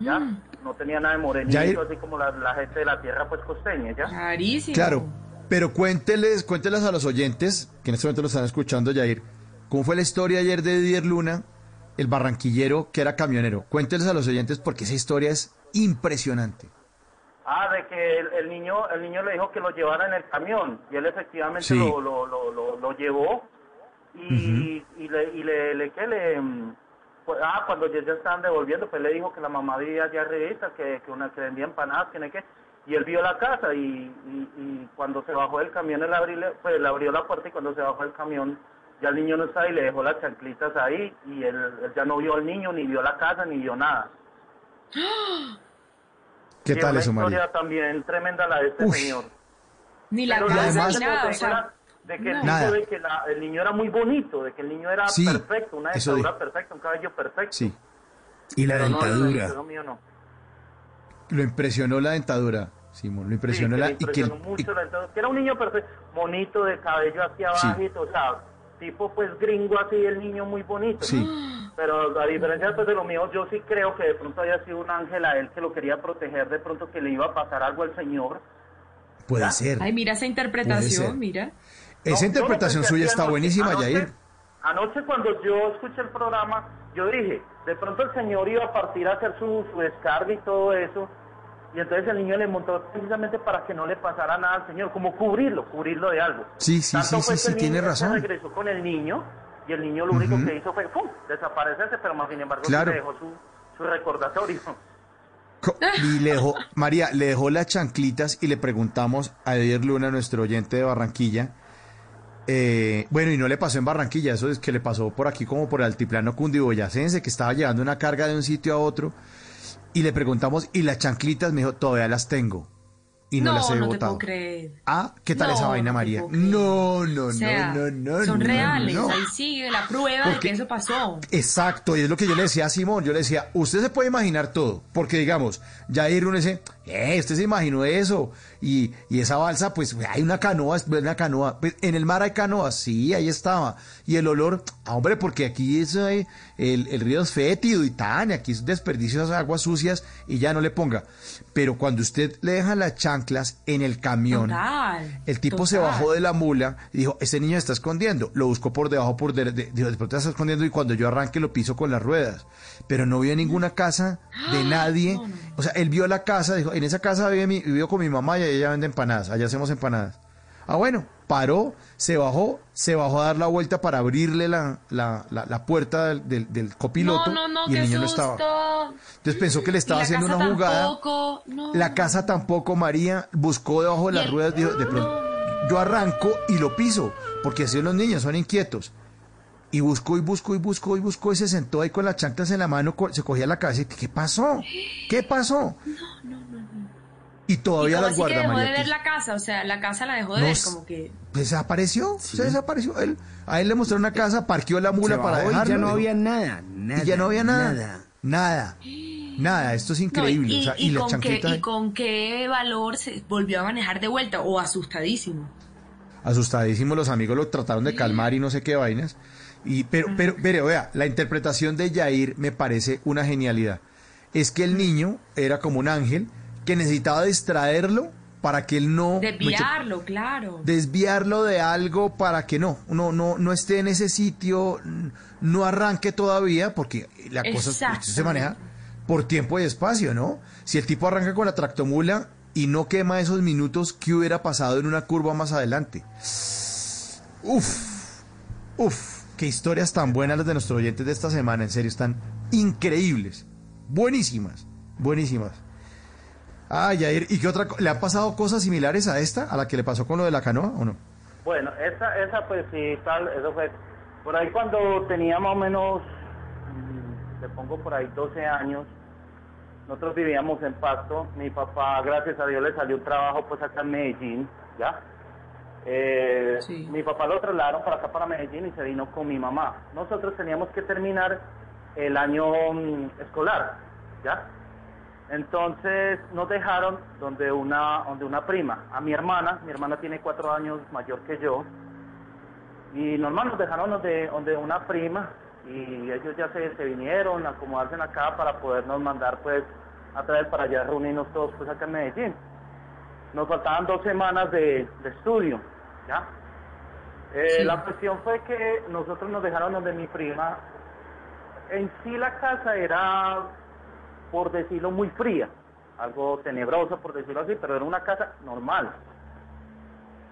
¿Ya? No tenía nada de morenito, Jair. así como la, la gente de la tierra, pues costeña, ¿ya? Clarísimo. Claro, pero cuénteles, cuénteles a los oyentes, que en este momento lo están escuchando, Jair, ¿cómo fue la historia ayer de Didier Luna, el barranquillero que era camionero? Cuénteles a los oyentes porque esa historia es impresionante. Ah, de que el, el niño el niño le dijo que lo llevara en el camión y él efectivamente Sí. lo, lo, lo, lo, lo llevó y, y le y le, le, que le mm, pues, ah cuando ya, ya estaban devolviendo pues le dijo que la mamá vivía allá arriba que, que una que vendía empanadas que no sé qué y él vio la casa y, y, y cuando se bajó del camión él abrió, pues, le abrió la puerta y cuando se bajó del camión ya el niño no estaba y le dejó las chanclitas ahí y él, él ya no vio al niño ni vio la casa ni vio nada ¿Qué Sí, tal una eso, María? historia también tremenda la de este Uf. señor. Ni la Pero casa ni nada, o de, sea, de que, el niño, de que la- el niño era muy bonito, de que el niño era Sí, perfecto, una dentadura perfecta, un cabello perfecto. Sí, Y la Pero dentadura. No, no, mío no. lo impresionó la dentadura, Simón, lo Sí, impresionó la... le y que, mucho la dentadura, que era un niño perfecto, bonito, de cabello hacia Sí. abajito, o sea, tipo pues gringo así, el niño muy bonito. Sí. Pero a diferencia pues, de lo mío, yo sí creo que de pronto había sido un ángel a él que lo quería proteger, de pronto que le iba a pasar algo al señor. puede ser. Ay, mira esa interpretación, mira. Esa No, interpretación suya está anoche. buenísima, Anoche- Jair. Anoche cuando yo escuché el programa, yo dije, de pronto el señor iba a partir a hacer su, su descarga y todo eso, y entonces el niño le montó precisamente para que no le pasara nada al señor, como cubrirlo, cubrirlo de algo. Sí, sí, Tanto sí, sí, tiene razón. regresó con el niño, y el niño lo único que hizo fue, ¡pum!, desaparecerse, pero más sin embargo Claro. le dejó su, su recordatorio. Co- Y le dejó, María, le dejó las chanclitas y le preguntamos a Edier Luna, nuestro oyente de Barranquilla. Eh, bueno, y no le pasó en Barranquilla, eso es que le pasó por aquí como por el altiplano cundiboyacense, que estaba llevando una carga de un sitio a otro. Y le preguntamos, y las chanclitas, me dijo, todavía las tengo. Y no, no, las he no te botado. puedo creer. Ah, ¿qué tal No, esa vaina, María? No, no, O sea, no, no, no. son reales, ahí sigue la prueba de Porque- que eso pasó. Exacto, y es lo que yo le decía a Simón, yo le decía, usted se puede imaginar todo, porque digamos, Jair uno dice, eh, usted se imaginó eso, y, y esa balsa, pues hay una canoa, es una canoa, pues, en el mar hay canoas, sí, ahí estaba, y el olor, ah, hombre, porque aquí es, eh, el, el río es fétido y tan, y aquí es desperdicio de aguas sucias, y ya no le ponga, pero cuando usted le deja las chanclas en el camión, Total. el tipo se bajó de la mula y dijo, este niño se está escondiendo. Lo buscó por debajo, por de, de- dijo, de pronto se está escondiendo y cuando yo arranque lo piso con las ruedas. Pero no vio ninguna casa de nadie. O sea, él vio la casa, dijo, en esa casa vive mi, vivió con mi mamá y ella vende empanadas. Allá hacemos empanadas. Ah, bueno, paró, se bajó, se bajó a dar la vuelta para abrirle la, la, la, la puerta del, del- del copiloto No, no, no, y el niño no susto. estaba. Entonces pensó que le estaba haciendo una jugada. tampoco, no. La casa tampoco, María, buscó debajo de las el- ruedas, dijo, de pronto, yo arranco y lo piso, porque así los niños son inquietos. Y buscó y buscó y buscó y buscó y se sentó ahí con las chanclas en la mano, se cogía la cabeza y ¿qué pasó? ¿Qué pasó? Y ¿Y todavía cómo las así que guarda dejó de ver que la casa? O sea, la casa la dejó de No ver, como que... Desapareció, se desapareció. Él, a él le mostró una casa, parqueó la mula Se para bajó y dejarlo. ya no había nada, nada. y ya no había nada. nada. Nada. Nada. Esto es No, increíble. y, o sea, y y con qué, ¿Y con qué valor se volvió a manejar de vuelta? ¿O asustadísimo? asustadísimos los amigos lo trataron de calmar y no sé qué vainas. Y, pero, pero, pero, vea, la interpretación de Yair me parece una genialidad. Es que el niño era como un ángel que necesitaba distraerlo para que él no... Desviarlo, claro. desviarlo de algo para que no, no, no, no esté en ese sitio, no arranque todavía, porque la cosa se maneja por tiempo y espacio, ¿no? Si el tipo arranca con la tractomula y no quema esos minutos, ¿qué hubiera pasado en una curva más adelante? Uf, uf, qué historias tan buenas las de nuestros oyentes de esta semana, en serio, están increíbles, buenísimas, buenísimas. Ah, Yair, ¿y qué otra ¿Le han pasado cosas similares a esta, a la que le pasó con lo de la canoa o no? Bueno, esa, esa pues sí, tal, eso fue por ahí cuando tenía más o menos, mm, le pongo por ahí 12 años, nosotros vivíamos en Pasto, mi papá, gracias a Dios, le salió un trabajo pues acá en Medellín, ¿ya? Eh, Mi papá lo trasladaron para acá, para Medellín, y se vino con mi mamá. Nosotros teníamos que terminar el año mm, escolar, ¿ya? Entonces nos dejaron donde una, donde una prima, a mi hermana, mi hermana tiene cuatro años mayor que yo, y normal nos dejaron donde, donde una prima, y ellos ya se, se vinieron a acomodarse acá para podernos mandar pues a traer para allá reunirnos todos pues acá en Medellín. Nos faltaban dos semanas de, de estudio, ¿ya? Eh, Sí. La cuestión fue que nosotros nos dejaron donde mi prima. En sí la casa era, por decirlo, muy fría, algo tenebroso, por decirlo así, pero era una casa normal.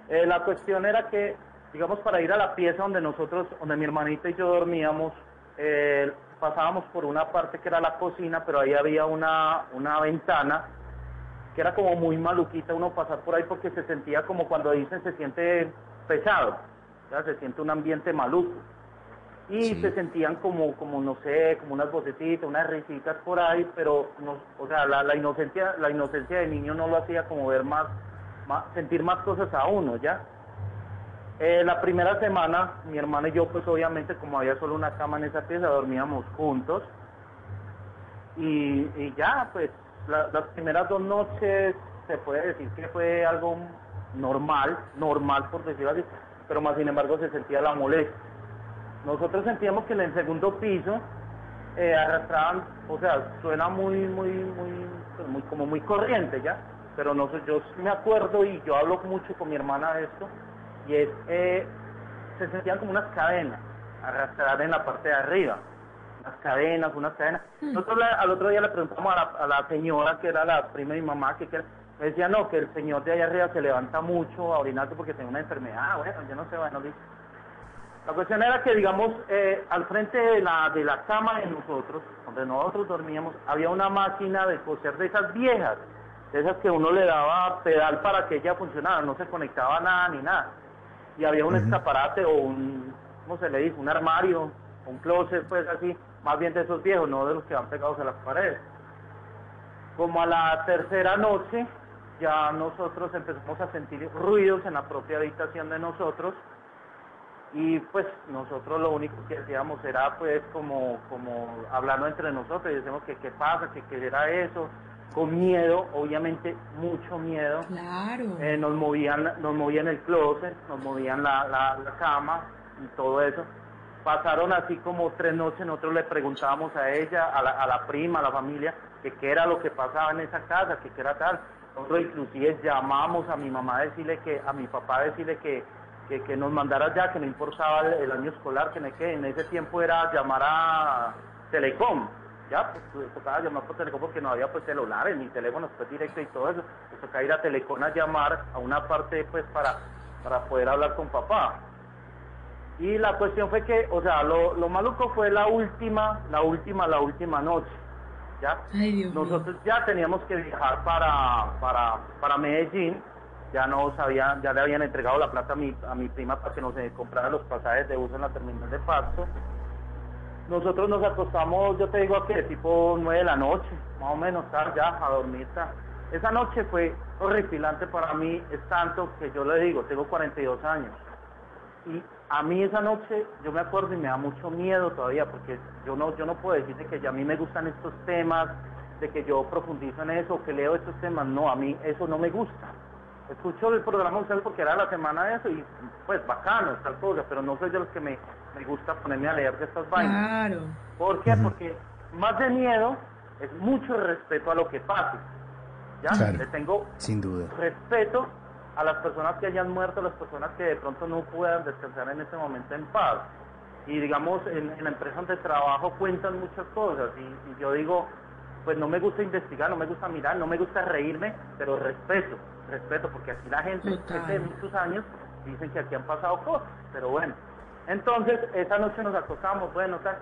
Eh, la cuestión era que, digamos, para ir a la pieza donde nosotros, donde mi hermanita y yo dormíamos, eh, pasábamos por una parte que era la cocina, pero ahí había una, una ventana que era como muy maluquita uno pasar por ahí porque se sentía como cuando dicen se siente pesado, se siente un ambiente maluco. Y se sentían como, como, no sé, como unas vocecitas, unas risitas por ahí, pero, no, o sea, la, la inocencia la inocencia de niño no lo hacía como ver más, más sentir más cosas a uno, ¿ya? Eh, la primera semana, mi hermana y yo, pues obviamente, como había solo una cama en esa pieza, dormíamos juntos. Y, y ya, pues, la- las primeras dos noches se puede decir que fue algo normal, normal por decirlo así, pero más sin embargo se sentía la molestia. Nosotros sentíamos que en el segundo piso eh, arrastraban, o sea, suena muy, muy, muy, pues, muy, como muy corriente ya, pero no sé, yo me acuerdo y yo hablo mucho con mi hermana de esto, y es, eh, se sentían como unas cadenas arrastradas en la parte de arriba, unas cadenas, unas cadenas. Nosotros la- al otro día le preguntamos a la, a la señora, que era la prima de mi mamá, que, que me decía, no, que el señor de allá arriba se levanta mucho a orinarse porque tiene una enfermedad, bueno, yo no sé, bueno, listo. La cuestión era que, digamos, eh, al frente de la, de la cama de nosotros, donde nosotros dormíamos, había una máquina de coser de esas viejas, de esas que uno le daba pedal para que ella funcionara, no se conectaba nada ni nada. Y había un escaparate o un, ¿cómo se le dice? Un armario, un closet, pues así, más bien de esos viejos, no de los que van pegados a las paredes. Como a la tercera noche, ya nosotros empezamos a sentir ruidos en la propia habitación de nosotros y pues nosotros lo único que hacíamos era pues como como hablando entre nosotros y decimos que qué pasa, que qué era eso, con miedo, obviamente mucho miedo. Claro. Eh, nos movían nos movían el closet, nos movían la, la, la cama y todo eso. Pasaron así como tres noches, nosotros le preguntábamos a ella, a la, a la prima, a la familia, que qué era lo que pasaba en esa casa, que qué era tal. Nosotros inclusive llamamos a mi mamá a decirle que, a mi papá a decirle que, que, que nos mandara ya, que no importaba el, el año escolar, que, en- que en ese tiempo era llamar a Telecom, ya, pues pues, tocaba llamar por Telecom porque no había pues celulares ni teléfonos pues directo y todo eso, pues tocaba ir a Telecom a llamar a una parte pues para, para poder hablar con papá. Y la cuestión fue que, o sea, lo, lo maluco fue la última, la última, la última noche, ¿ya? Nosotros ya teníamos que viajar para, para, para Medellín, ya nos habían, ya le habían entregado la plata a mi, a mi prima para que nos eh, comprara los pasajes de uso en la terminal de Pasto. Nosotros nos acostamos, yo te digo que tipo 9 de la noche, más o menos, tal, ya a dormir. tal. Esa noche fue horripilante para mí, es tanto que yo le digo, tengo 42 años. Y a mí esa noche, yo me acuerdo y me da mucho miedo todavía, porque yo no, yo no puedo decirte que ya a mí me gustan estos temas, de que yo profundizo en eso, que leo estos temas, no, a mí eso no me gusta. Escucho el programa de ustedes porque era la semana de eso y pues bacano, tal cosa, pero no soy de los que me, me gusta ponerme a leer de estas vainas. Claro. ¿Por qué? Porque más de miedo es mucho respeto a lo que pase. ¿ya? Claro. Le tengo Sin duda. respeto a las personas que hayan muerto, a las personas que de pronto no puedan descansar en este momento en paz. Y digamos, en, en la empresa donde trabajo cuentan muchas cosas y, y yo digo, pues no me gusta investigar, no me gusta mirar, no me gusta reírme, pero respeto, respeto, porque aquí la gente, Total. gente de muchos años, dicen que aquí han pasado cosas, pero bueno. Entonces, esa noche nos acostamos, bueno, tal.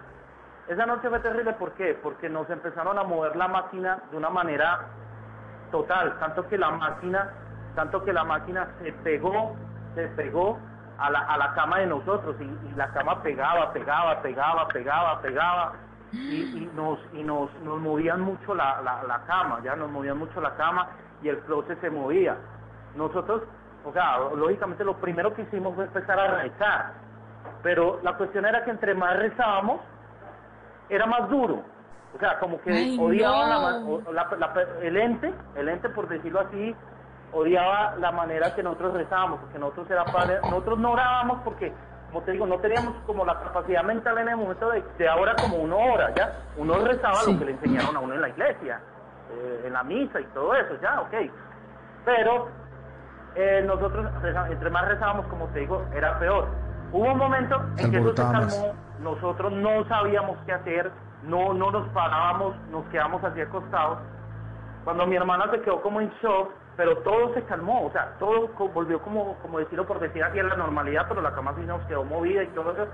Esa noche fue terrible, ¿por qué? Porque nos empezaron a mover la máquina de una manera total, tanto que la máquina, tanto que la máquina se pegó, se pegó a la, a la cama de nosotros y, y la cama pegaba, pegaba, pegaba, pegaba, pegaba y, y nos y nos, nos movían mucho la, la, la cama, ya nos movían mucho la cama y el closet se movía. Nosotros, o sea, lógicamente lo primero que hicimos fue empezar a rezar, pero la cuestión era que entre más rezábamos, era más duro. O sea, como que Ay, odiaba no. la la- la- el ente, el ente por decirlo así, odiaba la manera que nosotros rezábamos, porque nosotros era padre, nosotros no orábamos porque, como te digo, no teníamos como la capacidad mental en el momento de, de ahora como uno ora, ¿ya? Uno rezaba Sí. lo que le enseñaron a uno en la iglesia, eh, en la misa y todo eso, ¿ya? Ok. Pero eh, nosotros, entre más rezábamos, como te digo, era peor. Hubo un momento en que eso se calmó, nosotros no sabíamos qué hacer, no, no nos parábamos, nos quedamos así acostados. Cuando mi hermana se quedó como en shock, pero todo se calmó, o sea, todo volvió como, como decirlo por decir así a la normalidad, pero la cama sí nos quedó movida y todo eso.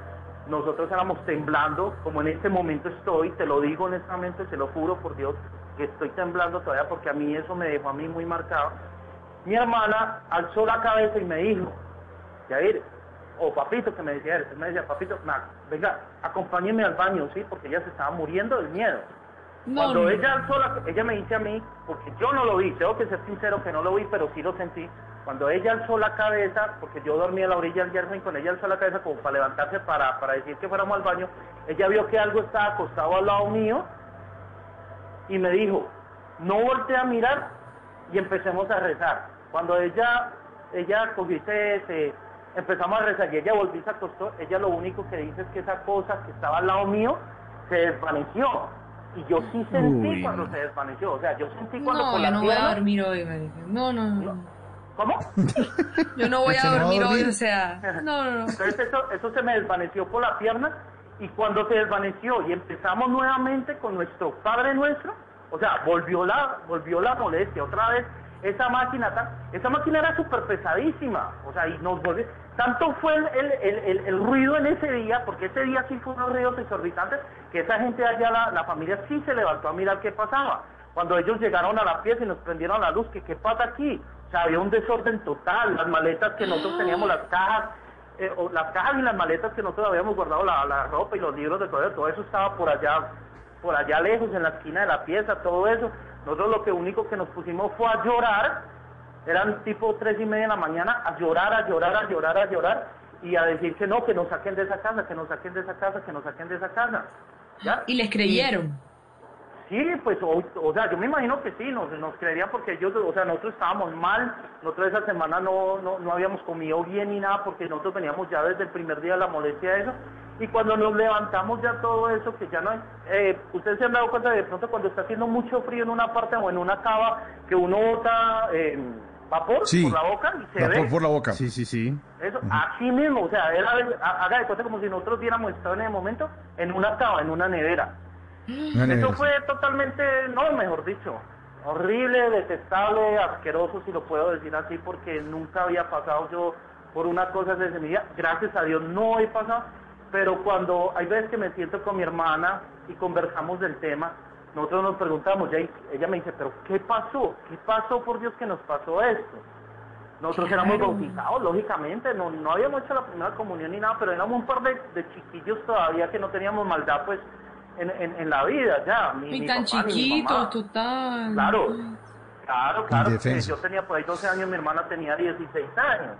Nosotros éramos temblando, como en este momento estoy, te lo digo honestamente, se lo juro por Dios, que estoy temblando todavía porque a mí eso me dejó a mí muy marcado. Mi hermana alzó la cabeza y me dijo, Yair, o papito que me decía él, me decía, papito, venga, acompáñeme al baño, sí, porque ella se estaba muriendo del miedo. No, Cuando no. ella alzó la, ella me dice a mí, porque yo no lo vi, tengo que ser sincero que no lo vi, pero sí lo sentí. Cuando ella alzó la cabeza, porque yo dormía a la orilla del jardín, cuando ella alzó la cabeza como para levantarse para, para decir que fuéramos al baño, ella vio que algo estaba acostado al lado mío y me dijo, no volteé a mirar y empecemos a rezar. Cuando ella, ella cogió y se, se- empezamos a rezar y ella volvió y se acostó, ella lo único que dice es que esa cosa que estaba al lado mío se desvaneció. Y yo sí sentí Uy, cuando se desvaneció, o sea, yo sentí cuando No, con yo la no voy a dormir hoy, marica. No, no, no. ¿Cómo? Yo no voy ¿Se a no va a dormir hoy, dormir? o sea. No, no, no. Entonces eso, eso se me desvaneció por la pierna y cuando se desvaneció y empezamos nuevamente con nuestro Padre Nuestro, o sea, volvió la, volvió la molestia otra vez. Esa máquina, esa máquina era súper pesadísima, o sea, y nos volvió. Tanto fue el- el- el ruido en ese día, porque ese día sí fue unos ruidos exorbitantes, que esa gente allá, la, la familia sí se levantó a mirar qué pasaba. Cuando ellos llegaron a la pieza y nos prendieron la luz, que qué pasa aquí? O sea, había un desorden total, las maletas que nosotros teníamos, las cajas, eh, o las cajas y las maletas que nosotros habíamos guardado, la, la ropa y los libros de todo eso, todo eso estaba por allá, por allá lejos, en la esquina de la pieza, todo eso. Nosotros lo que único que nos pusimos fue a llorar, eran tipo tres y media de la mañana, a llorar, a llorar, a llorar, a llorar, y a decir que no, que nos saquen de esa casa, que nos saquen de esa casa, que nos saquen de esa casa. ¿Ya? Y les creyeron. Sí, pues, o, o sea, yo me imagino que sí, nos, nos creerían porque ellos, o sea, nosotros estábamos mal, nosotros esa semana no, no, no habíamos comido bien ni nada porque nosotros veníamos ya desde el primer día de la molestia de eso, y cuando nos levantamos ya todo eso, que ya no hay, eh, ustedes se han dado cuenta de, de pronto cuando está haciendo mucho frío en una parte o en una cava, que uno bota eh, vapor Sí. por la boca y se Vapor ve, por la boca. Sí, sí, sí. eso, así mismo, o sea, era, haga de cuenta como si nosotros hubiéramos estado en el momento en una cava, en una nevera. Eso fue totalmente, no, mejor dicho, horrible, detestable, asqueroso, si lo puedo decir así, porque nunca había pasado yo por una cosa desde mi vida. Gracias a Dios no he pasado, pero cuando hay veces que me siento con mi hermana y conversamos del tema, nosotros nos preguntamos, ella me dice, pero ¿qué pasó? ¿Qué pasó por Dios que nos pasó esto? Nosotros éramos bautizados, lógicamente, no, no habíamos hecho la primera comunión ni nada, pero éramos un par de, de chiquillos todavía que no teníamos maldad, pues, en, en, en la vida, ya. Ni, Y mi tan papá, mamá. total. Claro, claro, claro. Indefensos. yo tenía por ahí 12 años, mi hermana tenía 16 años.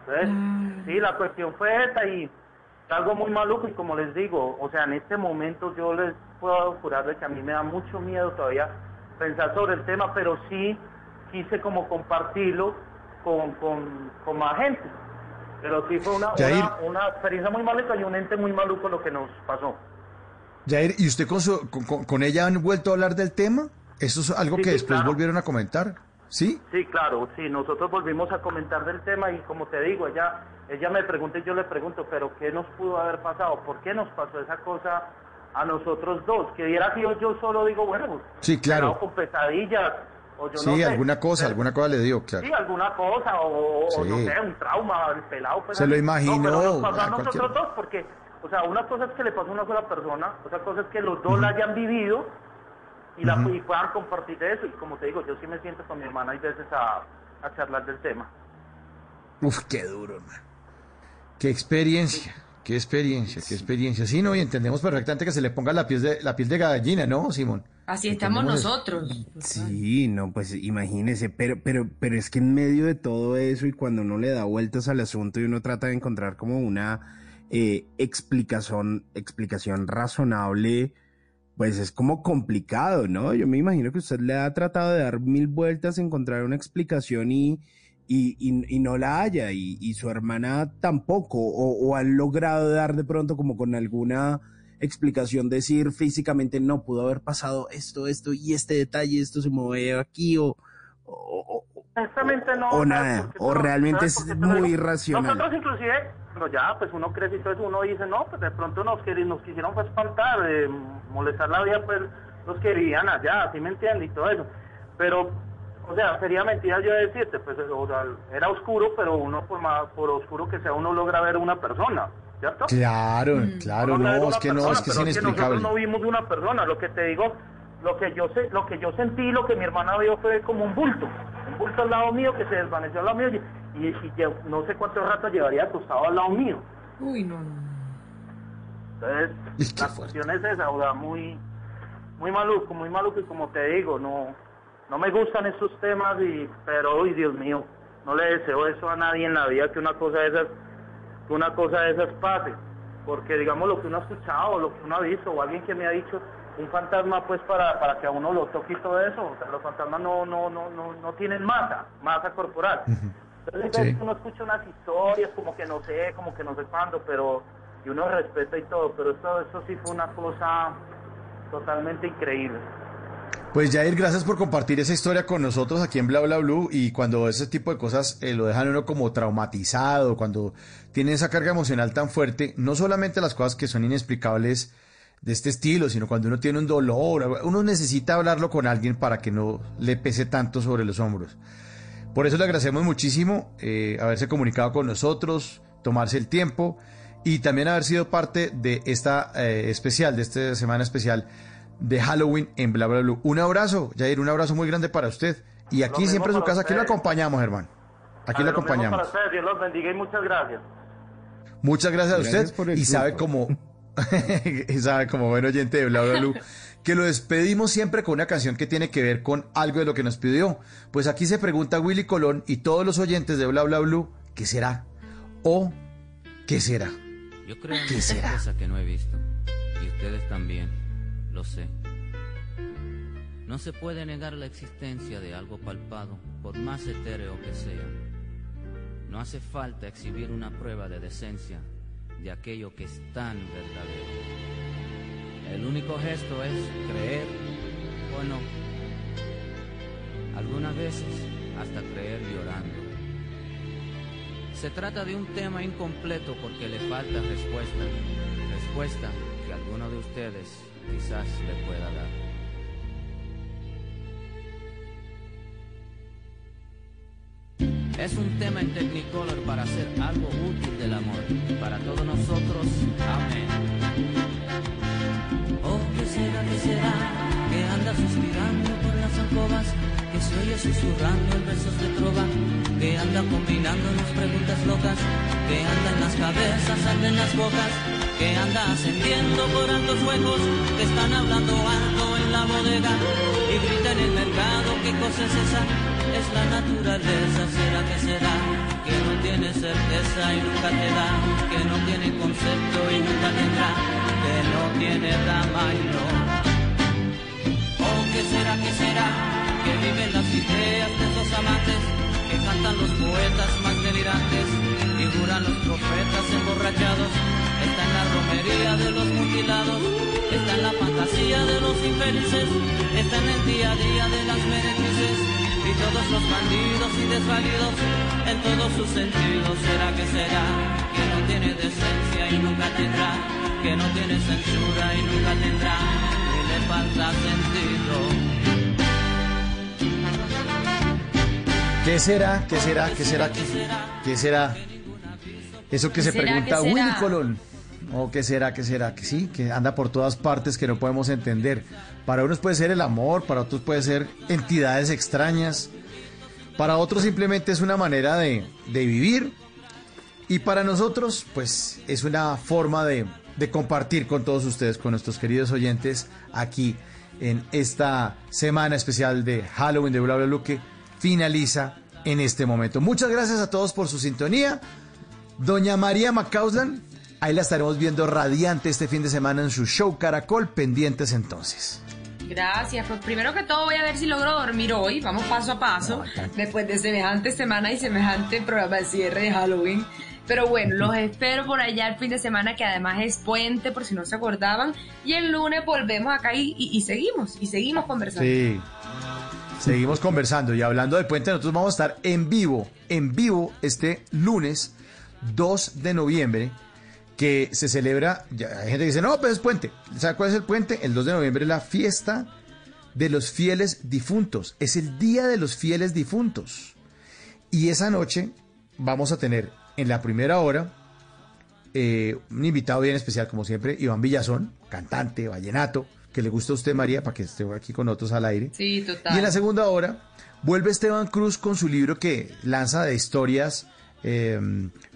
Entonces, Mm. sí, la cuestión fue esa y algo muy maluco y como les digo, o sea, en este momento yo les puedo jurar de que a mí me da mucho miedo todavía pensar sobre el tema, pero sí quise como compartirlo con, con, con más gente. Pero sí fue una, una, una experiencia muy maluca y un ente muy maluco lo que nos pasó. Jair, ¿y usted con, su, con, ella han vuelto a hablar del tema? ¿Eso es algo Sí, que sí, después claro. volvieron a comentar? ¿Sí? Sí, claro, sí, nosotros volvimos a comentar del tema y como te digo, ella, ella me pregunta y yo le pregunto, pero ¿qué nos pudo haber pasado? ¿Por qué nos pasó esa cosa a nosotros dos? Que hubiera sido yo solo, digo, bueno, pues, Sí, claro. con pesadillas, o yo Sí, no sé. alguna cosa, Pero- alguna cosa le dio, claro. Sí, alguna cosa, o, no sé, un trauma, el pelado. pues, Se lo imaginó, No, pero nos pasó a nosotros cualquier- dos, porque, o sea, una cosa es que le pasó a una sola persona, otra cosa es que los dos la hayan vivido y, la, Ujú. y puedan compartir de eso. Y como te digo, yo sí me siento con mi hermana y veces a, a charlar del tema. Uf, qué duro, hermano. Qué experiencia, qué experiencia, qué experiencia. Sí, no, y entendemos perfectamente que se le ponga la piel de, la piel de gallina, ¿no, Simón? Así estamos nosotros. Sí, no, pues imagínese, pero, pero, pero es que en medio de todo eso y cuando uno le da vueltas al asunto y uno trata de encontrar como una eh, explicación, explicación razonable, pues es como complicado, ¿no? Yo me imagino que usted le ha tratado de dar mil vueltas, encontrar una explicación y, y, y, no la haya, y, su hermana tampoco, o, han logrado dar de pronto como con alguna explicación, decir físicamente no pudo haber pasado esto, esto y este detalle, esto se mueve aquí, o, Exactamente no. o ¿sabes nada, o Pero- realmente ¿sabes es muy irracional. Nosotros inclusive, cuando ya pues uno crece y todo eso, uno dice, no, pues de pronto nos, nos quisieron pues, espantar, eh, molestar la vida, pues los querían allá, ¿sí me entiendes? Y todo eso. Pero, o sea, sería mentira yo decirte, pues o sea, era oscuro, pero uno por, más, por oscuro que sea, uno logra ver una persona, ¿cierto? Claro, claro, Uno ver no, es que no, es que es pero inexplicable. nosotros no vimos una persona, lo que te digo, lo que yo sé, lo que yo sentí, lo que mi hermana vio fue como un bulto, un bulto al lado mío que se desvaneció al lado mío y, y, y yo no sé cuánto rato llevaría acostado al lado mío. Uy, no, no. Entonces, la cuestión es esa, o sea, muy, muy maluco, muy maluco y como te digo, no, no me gustan estos temas y, pero, uy, Dios mío, no le deseo eso a nadie en la vida que una cosa de esas, que una cosa de esas pase, porque digamos lo que uno ha escuchado, lo que uno ha visto, o alguien que me ha dicho, un fantasma pues para, para que a uno lo toque y todo eso, o sea, los fantasmas no, no, no, no, no tienen masa, masa corporal. Entonces Sí. uno escucha unas historias como que no sé, como que no sé cuándo, pero y uno respeta y todo, pero esto, esto sí fue una cosa totalmente increíble. Pues Jair, gracias por compartir esa historia con nosotros aquí en Bla Bla Blue y cuando ese tipo de cosas eh, lo dejan uno como traumatizado, cuando tiene esa carga emocional tan fuerte, no solamente las cosas que son inexplicables de este estilo, sino cuando uno tiene un dolor, uno necesita hablarlo con alguien para que no le pese tanto sobre los hombros. Por eso le agradecemos muchísimo eh, haberse comunicado con nosotros, tomarse el tiempo y también haber sido parte de esta eh, especial, de esta semana especial de Halloween en Bla Bla Blue. Un abrazo, Jair, un abrazo muy grande para usted. Y aquí siempre en su casa, aquí lo acompañamos, hermano. Aquí lo lo mismo Para acompañamos. ustedes, Dios los bendiga y muchas gracias. Muchas gracias a Gracias usted por el y sabe grupo. sabe como buen oyente de Bla Bla Blue que lo despedimos siempre con una canción que tiene que ver con algo de lo que nos pidió. Pues aquí se pregunta Willy Colón y todos los oyentes de Bla Bla Blue, ¿qué será? ¿O qué será? Yo creo en ¿Qué muchas será? cosas que no he visto. Y ustedes también, lo sé. No se puede negar la existencia de algo palpado, por más etéreo que sea. No hace falta exhibir una prueba de decencia de aquello que es tan verdadero. El único gesto es creer o no. Algunas veces hasta creer llorando. Se trata de un tema incompleto porque le falta respuesta. Respuesta que alguno de ustedes quizás le pueda dar. Es un tema en Technicolor para hacer algo útil del amor. Para todos nosotros, amén. Oh, ¿qué será, qué será? Que anda suspirando por las alcobas, que se oye susurrando en versos de trova, que anda combinándonos preguntas locas, que anda en las cabezas, anda en las bocas, que anda ascendiendo por altos huecos, que están hablando alto en la bodega y grita en el mercado, ¿qué cosa es esa? Es la naturaleza, será que será, que no tiene certeza y nunca te da, que no tiene concepto y nunca tendrá, que no tiene dama y no. Oh, ¿qué será, qué será? Que viven las ideas de esos amantes, que cantan los poetas más delirantes, y juran los profetas emborrachados, está en la romería de los mutilados, está en la fantasía de los infelices, está en el día a día de las meretrices y todos los bandidos y desvalidos en todos sus sentidos. ¿Será que será que no tiene decencia y nunca tendrá? Que no tiene censura y nunca tendrá, que le falta sentido. ¿Qué será? ¿Qué será? ¿Qué será? ¿Qué, qué será? Eso que ¿Qué se será? pregunta ¿Qué Willy será? Colón. ¿O qué será? ¿Qué será? Que sí, que anda por todas partes que no podemos entender. Para unos puede ser el amor, para otros puede ser entidades extrañas. Para otros simplemente es una manera de, de vivir. Y para nosotros, pues es una forma de, de compartir con todos ustedes, con nuestros queridos oyentes, aquí en esta semana especial de Halloween de Bla Bla Blue que finaliza en este momento. Muchas gracias a todos por su sintonía. Doña María Macauslan, ahí la estaremos viendo radiante este fin de semana en su show Caracol, pendientes entonces. Gracias. Pues primero que todo voy a ver si logro dormir hoy. Vamos paso a paso. Después de semejante semana y semejante programa de cierre de Halloween. Pero bueno, los espero por allá el fin de semana, que además es puente, por si no se acordaban. Y el lunes volvemos acá y, y- y seguimos, y seguimos conversando. Sí. Seguimos conversando y hablando de puente, nosotros vamos a estar en vivo, en vivo este lunes 2 de noviembre, que se celebra, ya hay gente que dice, no, pues es puente. ¿Sabe cuál es el puente? El 2 de noviembre es la fiesta de los fieles difuntos, es el día de los fieles difuntos. Y esa noche vamos a tener en la primera hora eh, un invitado bien especial, como siempre, Iván Villazón, cantante, vallenato, que le gusta a usted, María, para que esté aquí con nosotros al aire. Sí, total. Y en la segunda hora vuelve Esteban Cruz con su libro que lanza de historias eh,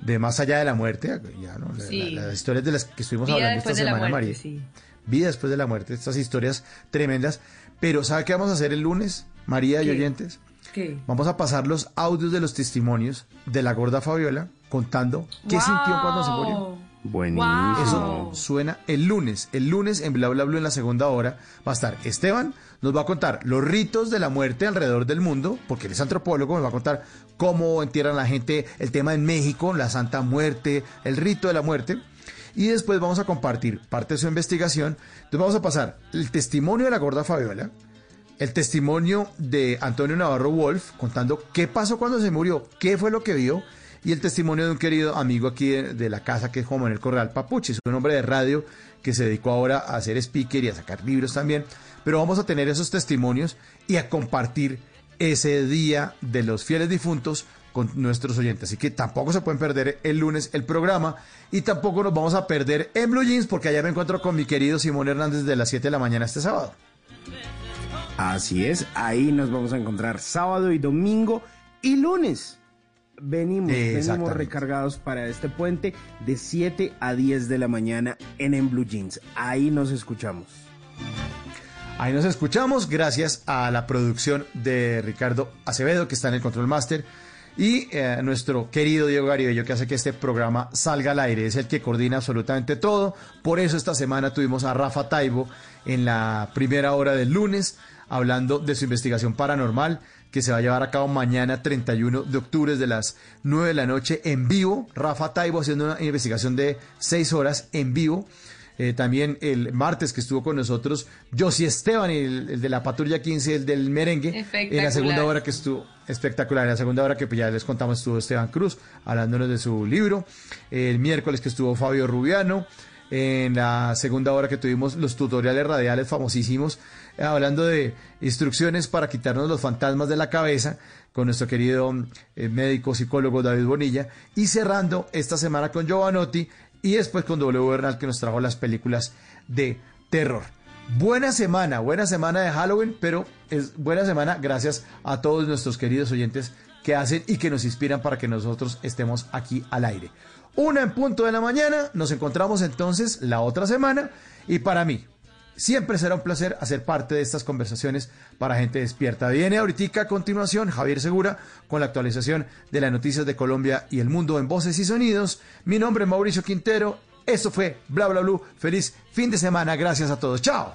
de más allá de la muerte, ya, ¿no? La- Sí. la- las historias de las que estuvimos Vida hablando esta después de semana, muerte, María. sí. Vida después de la muerte, estas historias tremendas. Pero ¿sabe qué vamos a hacer el lunes, María y oyentes? ¿Qué? Vamos a pasar los audios de los testimonios de la gorda Fabiola contando qué Wow. sintió cuando se murió. Buenísimo. Eso suena el lunes. El lunes en Bla Bla Blue en la segunda hora va a estar Esteban. Nos va a contar los ritos de la muerte alrededor del mundo, porque él es antropólogo. Nos va a contar cómo entierran la gente, el tema en México, la Santa Muerte, el rito de la muerte. Y después vamos a compartir parte de su investigación. Entonces vamos a pasar el testimonio de la gorda Fabiola, el testimonio de Antonio Navarro Wolf contando qué pasó cuando se murió, qué fue lo que vio, y el testimonio de un querido amigo aquí de, la casa que es Juan Manuel Correal Papuchi, es un hombre de radio que se dedicó ahora a hacer speaker y a sacar libros también. Pero vamos a tener esos testimonios y a compartir ese día de los fieles difuntos con nuestros oyentes. Así que tampoco se pueden perder el lunes el programa y tampoco nos vamos a perder en Blue Jeans porque allá me encuentro con mi querido Simón Hernández de las 7 de la mañana este sábado. Así es, ahí nos vamos a encontrar sábado y domingo y lunes. Venimos, venimos recargados para este puente de 7 a 10 de la mañana en En Blue Jeans. Ahí nos escuchamos. Ahí nos escuchamos gracias a la producción de Ricardo Acevedo que está en el Control Master y eh, nuestro querido Diego Garibello que hace que este programa salga al aire. Es el que coordina absolutamente todo. Por eso esta semana tuvimos a Rafa Taibo en la primera hora del lunes hablando de su investigación paranormal que se va a llevar a cabo mañana 31 de octubre desde las 9 de la noche en vivo. Rafa Taibo haciendo una investigación de 6 horas en vivo. Eh, también el martes que estuvo con nosotros Josie Esteban, el, el de la patrulla 15, el del merengue. En la segunda hora que estuvo espectacular. En la segunda hora que pues, ya les contamos estuvo Esteban Cruz hablándonos de su libro. El miércoles que estuvo Fabio Rubiano. En la segunda hora que tuvimos los tutoriales radiales famosísimos, hablando de instrucciones para quitarnos los fantasmas de la cabeza con nuestro querido eh, médico psicólogo David Bonilla. Y cerrando esta semana con Giovanotti y después con W. Bernal que nos trajo las películas de terror. Buena semana, buena semana de Halloween, pero es buena semana gracias a todos nuestros queridos oyentes que hacen y que nos inspiran para que nosotros estemos aquí al aire. Una en punto de la mañana, nos encontramos entonces la otra semana y para mí siempre será un placer hacer parte de estas conversaciones para gente despierta. Viene ahorita a continuación Javier Segura con la actualización de las noticias de Colombia y el mundo en voces y sonidos. Mi nombre es Mauricio Quintero. Esto fue Bla Bla Blue. Feliz fin de semana. Gracias a todos. Chao.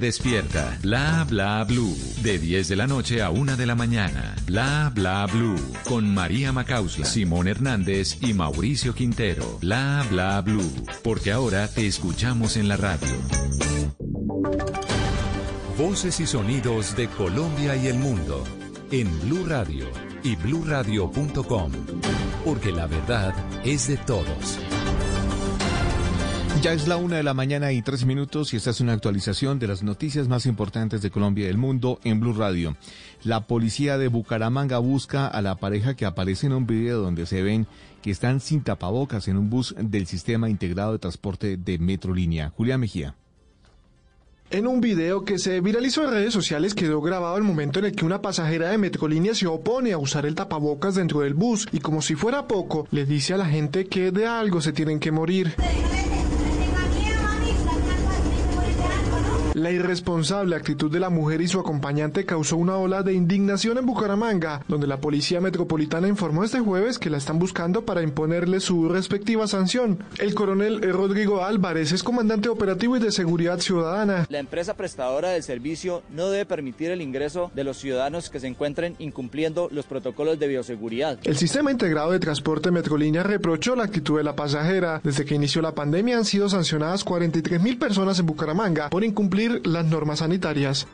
despierta. Bla bla blue, de 10 de la noche a 1 de la mañana. Bla bla blue, con María Macausla, Simón Hernández y Mauricio Quintero. Bla bla blue, porque ahora te escuchamos en la radio. Voces y sonidos de Colombia y el mundo en Blue Radio y bluradio.com, porque la verdad es de todos. Ya es la una de la mañana y tres minutos y esta es una actualización de las noticias más importantes de Colombia y del mundo en Blue Radio. La policía de Bucaramanga busca a la pareja que aparece en un video donde se ven que están sin tapabocas en un bus del sistema integrado de transporte de Metrolínea. Julia Mejía. En un video que se viralizó en redes sociales quedó grabado el momento en el que una pasajera de Metrolínea se opone a usar el tapabocas dentro del bus y como si fuera poco, le dice a la gente que de algo se tienen que morir. La irresponsable actitud de la mujer y su acompañante causó una ola de indignación en Bucaramanga, donde la Policía Metropolitana informó este jueves que la están buscando para imponerle su respectiva sanción. El coronel Rodrigo Álvarez es comandante operativo y de seguridad ciudadana. La empresa prestadora del servicio no debe permitir el ingreso de los ciudadanos que se encuentren incumpliendo los protocolos de bioseguridad. El sistema integrado de transporte Metrolínea reprochó la actitud de la pasajera. Desde que inició la pandemia han sido sancionadas 43 mil personas en Bucaramanga por incumplir las normas sanitarias.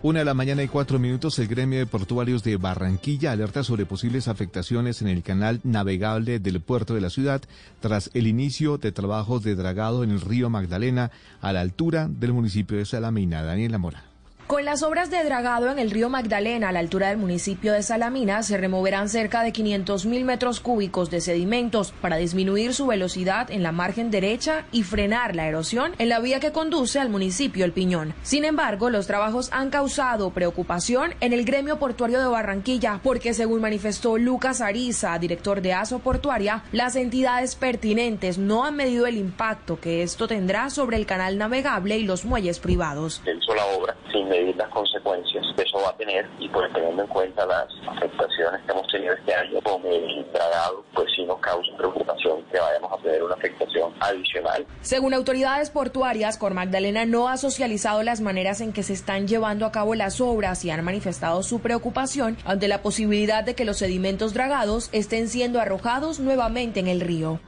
Una de la mañana y cuatro minutos, el gremio de portuarios de Barranquilla alerta sobre posibles afectaciones en el canal navegable del puerto de la ciudad tras el inicio de trabajos de dragado en el río Magdalena a la altura del municipio de Salamina. Daniela Mora. Con las obras de dragado en el río Magdalena a la altura del municipio de Salamina se removerán cerca de 500 mil metros cúbicos de sedimentos para disminuir su velocidad en la margen derecha y frenar la erosión en la vía que conduce al municipio El Piñón. Sin embargo, los trabajos han causado preocupación en el gremio portuario de Barranquilla porque según manifestó Lucas Ariza, director de ASO Portuaria, las entidades pertinentes no han medido el impacto que esto tendrá sobre el canal navegable y los muelles privados. Las consecuencias que eso va a tener y pues teniendo en cuenta las afectaciones que hemos tenido este año con el dragado, pues sí nos causa preocupación que vayamos a tener una afectación adicional. Según autoridades portuarias, Cor Magdalena no ha socializado las maneras en que se están llevando a cabo las obras y han manifestado su preocupación ante la posibilidad de que los sedimentos dragados estén siendo arrojados nuevamente en el río.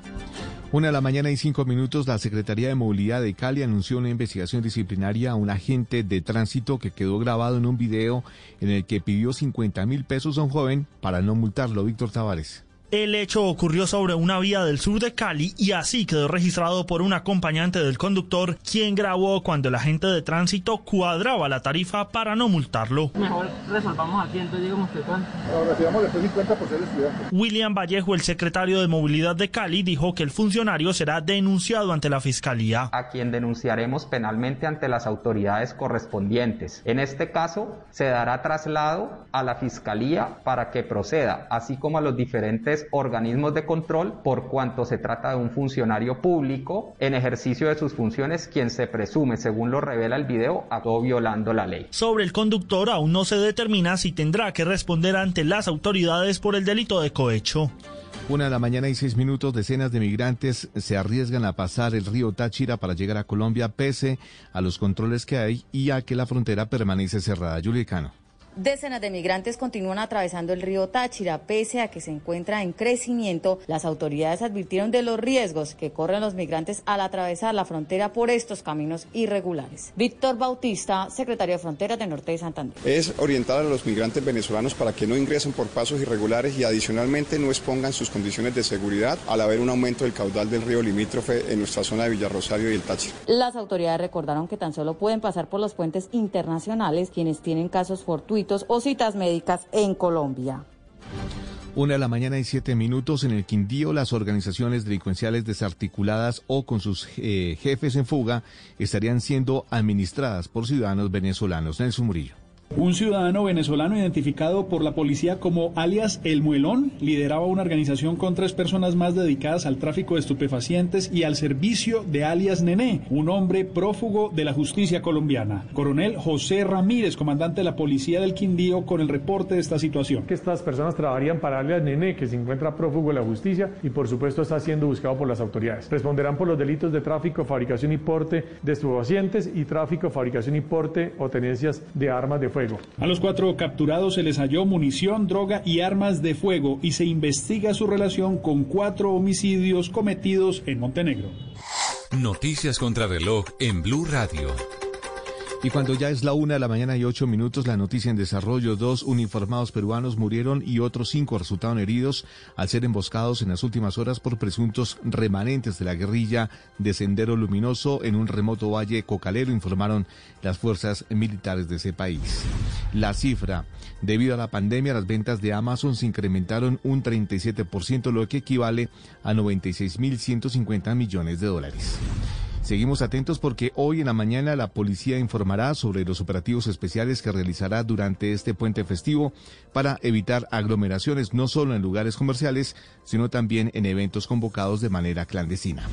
Una de la mañana y cinco minutos, la Secretaría de Movilidad de Cali anunció una investigación disciplinaria a un agente de tránsito que quedó grabado en un video en el que pidió 50 mil pesos a un joven para no multarlo. Víctor Tavares. El hecho ocurrió sobre una vía del sur de Cali y así quedó registrado por un acompañante del conductor, quien grabó cuando el agente de tránsito cuadraba la tarifa para no multarlo. Mejor resolvamos aquí, entonces digamos usted cuánto. recibamos después 50 por ser estudiante. William Vallejo, el secretario de Movilidad de Cali, dijo que el funcionario será denunciado ante la fiscalía. a quien denunciaremos penalmente ante las autoridades correspondientes. En este caso, se dará traslado a la Fiscalía para que proceda, así como a los diferentes organismos de control, por cuanto se trata de un funcionario público en ejercicio de sus funciones, quien se presume, según lo revela el video, actuó violando la ley. Sobre el conductor aún no se determina si tendrá que responder ante las autoridades por el delito de cohecho. Una de la mañana y seis minutos, decenas de migrantes se arriesgan a pasar el río Táchira para llegar a Colombia pese a los controles que hay y a que la frontera permanece cerrada. Julicano. Decenas de migrantes continúan atravesando el río Táchira pese a que se encuentra en crecimiento. Las autoridades advirtieron de los riesgos que corren los migrantes al atravesar la frontera por estos caminos irregulares. Víctor Bautista, secretario de Fronteras de Norte de Santander. es orientar a los migrantes venezolanos para que no ingresen por pasos irregulares y adicionalmente no expongan sus condiciones de seguridad al haber un aumento del caudal del río limítrofe en nuestra zona de Villarrosario y el Táchira. Las autoridades recordaron que tan solo pueden pasar por los puentes internacionales quienes tienen casos fortuitos o citas médicas en Colombia. Una de la mañana y siete minutos en el Quindío, las organizaciones delincuenciales desarticuladas o con sus eh, jefes en fuga estarían siendo administradas por ciudadanos venezolanos. Nelson Murillo. Un ciudadano venezolano identificado por la policía como alias El Muelón lideraba una organización con tres personas más dedicadas al tráfico de estupefacientes y al servicio de alias Nené, un hombre prófugo de la justicia colombiana. Coronel José Ramírez, comandante de la policía del Quindío, con el reporte de esta situación. Que estas personas trabajarían para alias Nené, que se encuentra prófugo de la justicia y por supuesto está siendo buscado por las autoridades. Responderán por los delitos de tráfico, fabricación y porte de estupefacientes y tráfico, fabricación y porte o tenencias de armas de fuego. A los cuatro capturados se les halló munición, droga y armas de fuego y se investiga su relación con cuatro homicidios cometidos en Montenegro. Noticias contra reloj en Blue Radio. Y cuando ya es la una de la mañana y ocho minutos, la noticia en desarrollo, dos uniformados peruanos murieron y otros cinco resultaron heridos al ser emboscados en las últimas horas por presuntos remanentes de la guerrilla de Sendero Luminoso en un remoto valle cocalero, informaron las fuerzas militares de ese país. La cifra, debido a la pandemia, las ventas de Amazon se incrementaron un 37%, lo que equivale a 96.150 millones de dólares. Seguimos atentos porque hoy en la mañana la policía informará sobre los operativos especiales que realizará durante este puente festivo para evitar aglomeraciones no solo en lugares comerciales, sino también en eventos convocados de manera clandestina.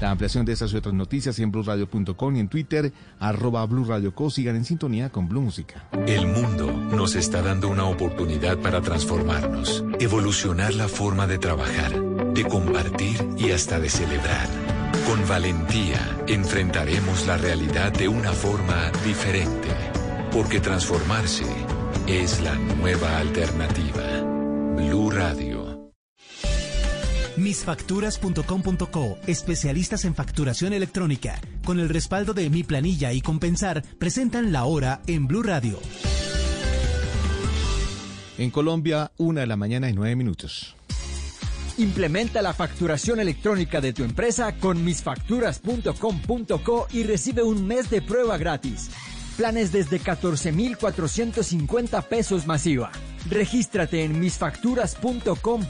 La ampliación de estas y otras noticias en blueradio.com y en Twitter, arroba Co. Sigan en sintonía con Blue Música. El mundo nos está dando una oportunidad para transformarnos, evolucionar la forma de trabajar, de compartir y hasta de celebrar. Con valentía enfrentaremos la realidad de una forma diferente, porque transformarse es la nueva alternativa. Blue Radio. Misfacturas.com.co, especialistas en facturación electrónica, con el respaldo de Mi Planilla y Compensar, presentan la hora en Blue Radio. En Colombia, una de la mañana y nueve minutos. Implementa la facturación electrónica de tu empresa con misfacturas.com.co y recibe un mes de prueba gratis. Planes desde 14,450 pesos masiva. Regístrate en misfacturas.com.co.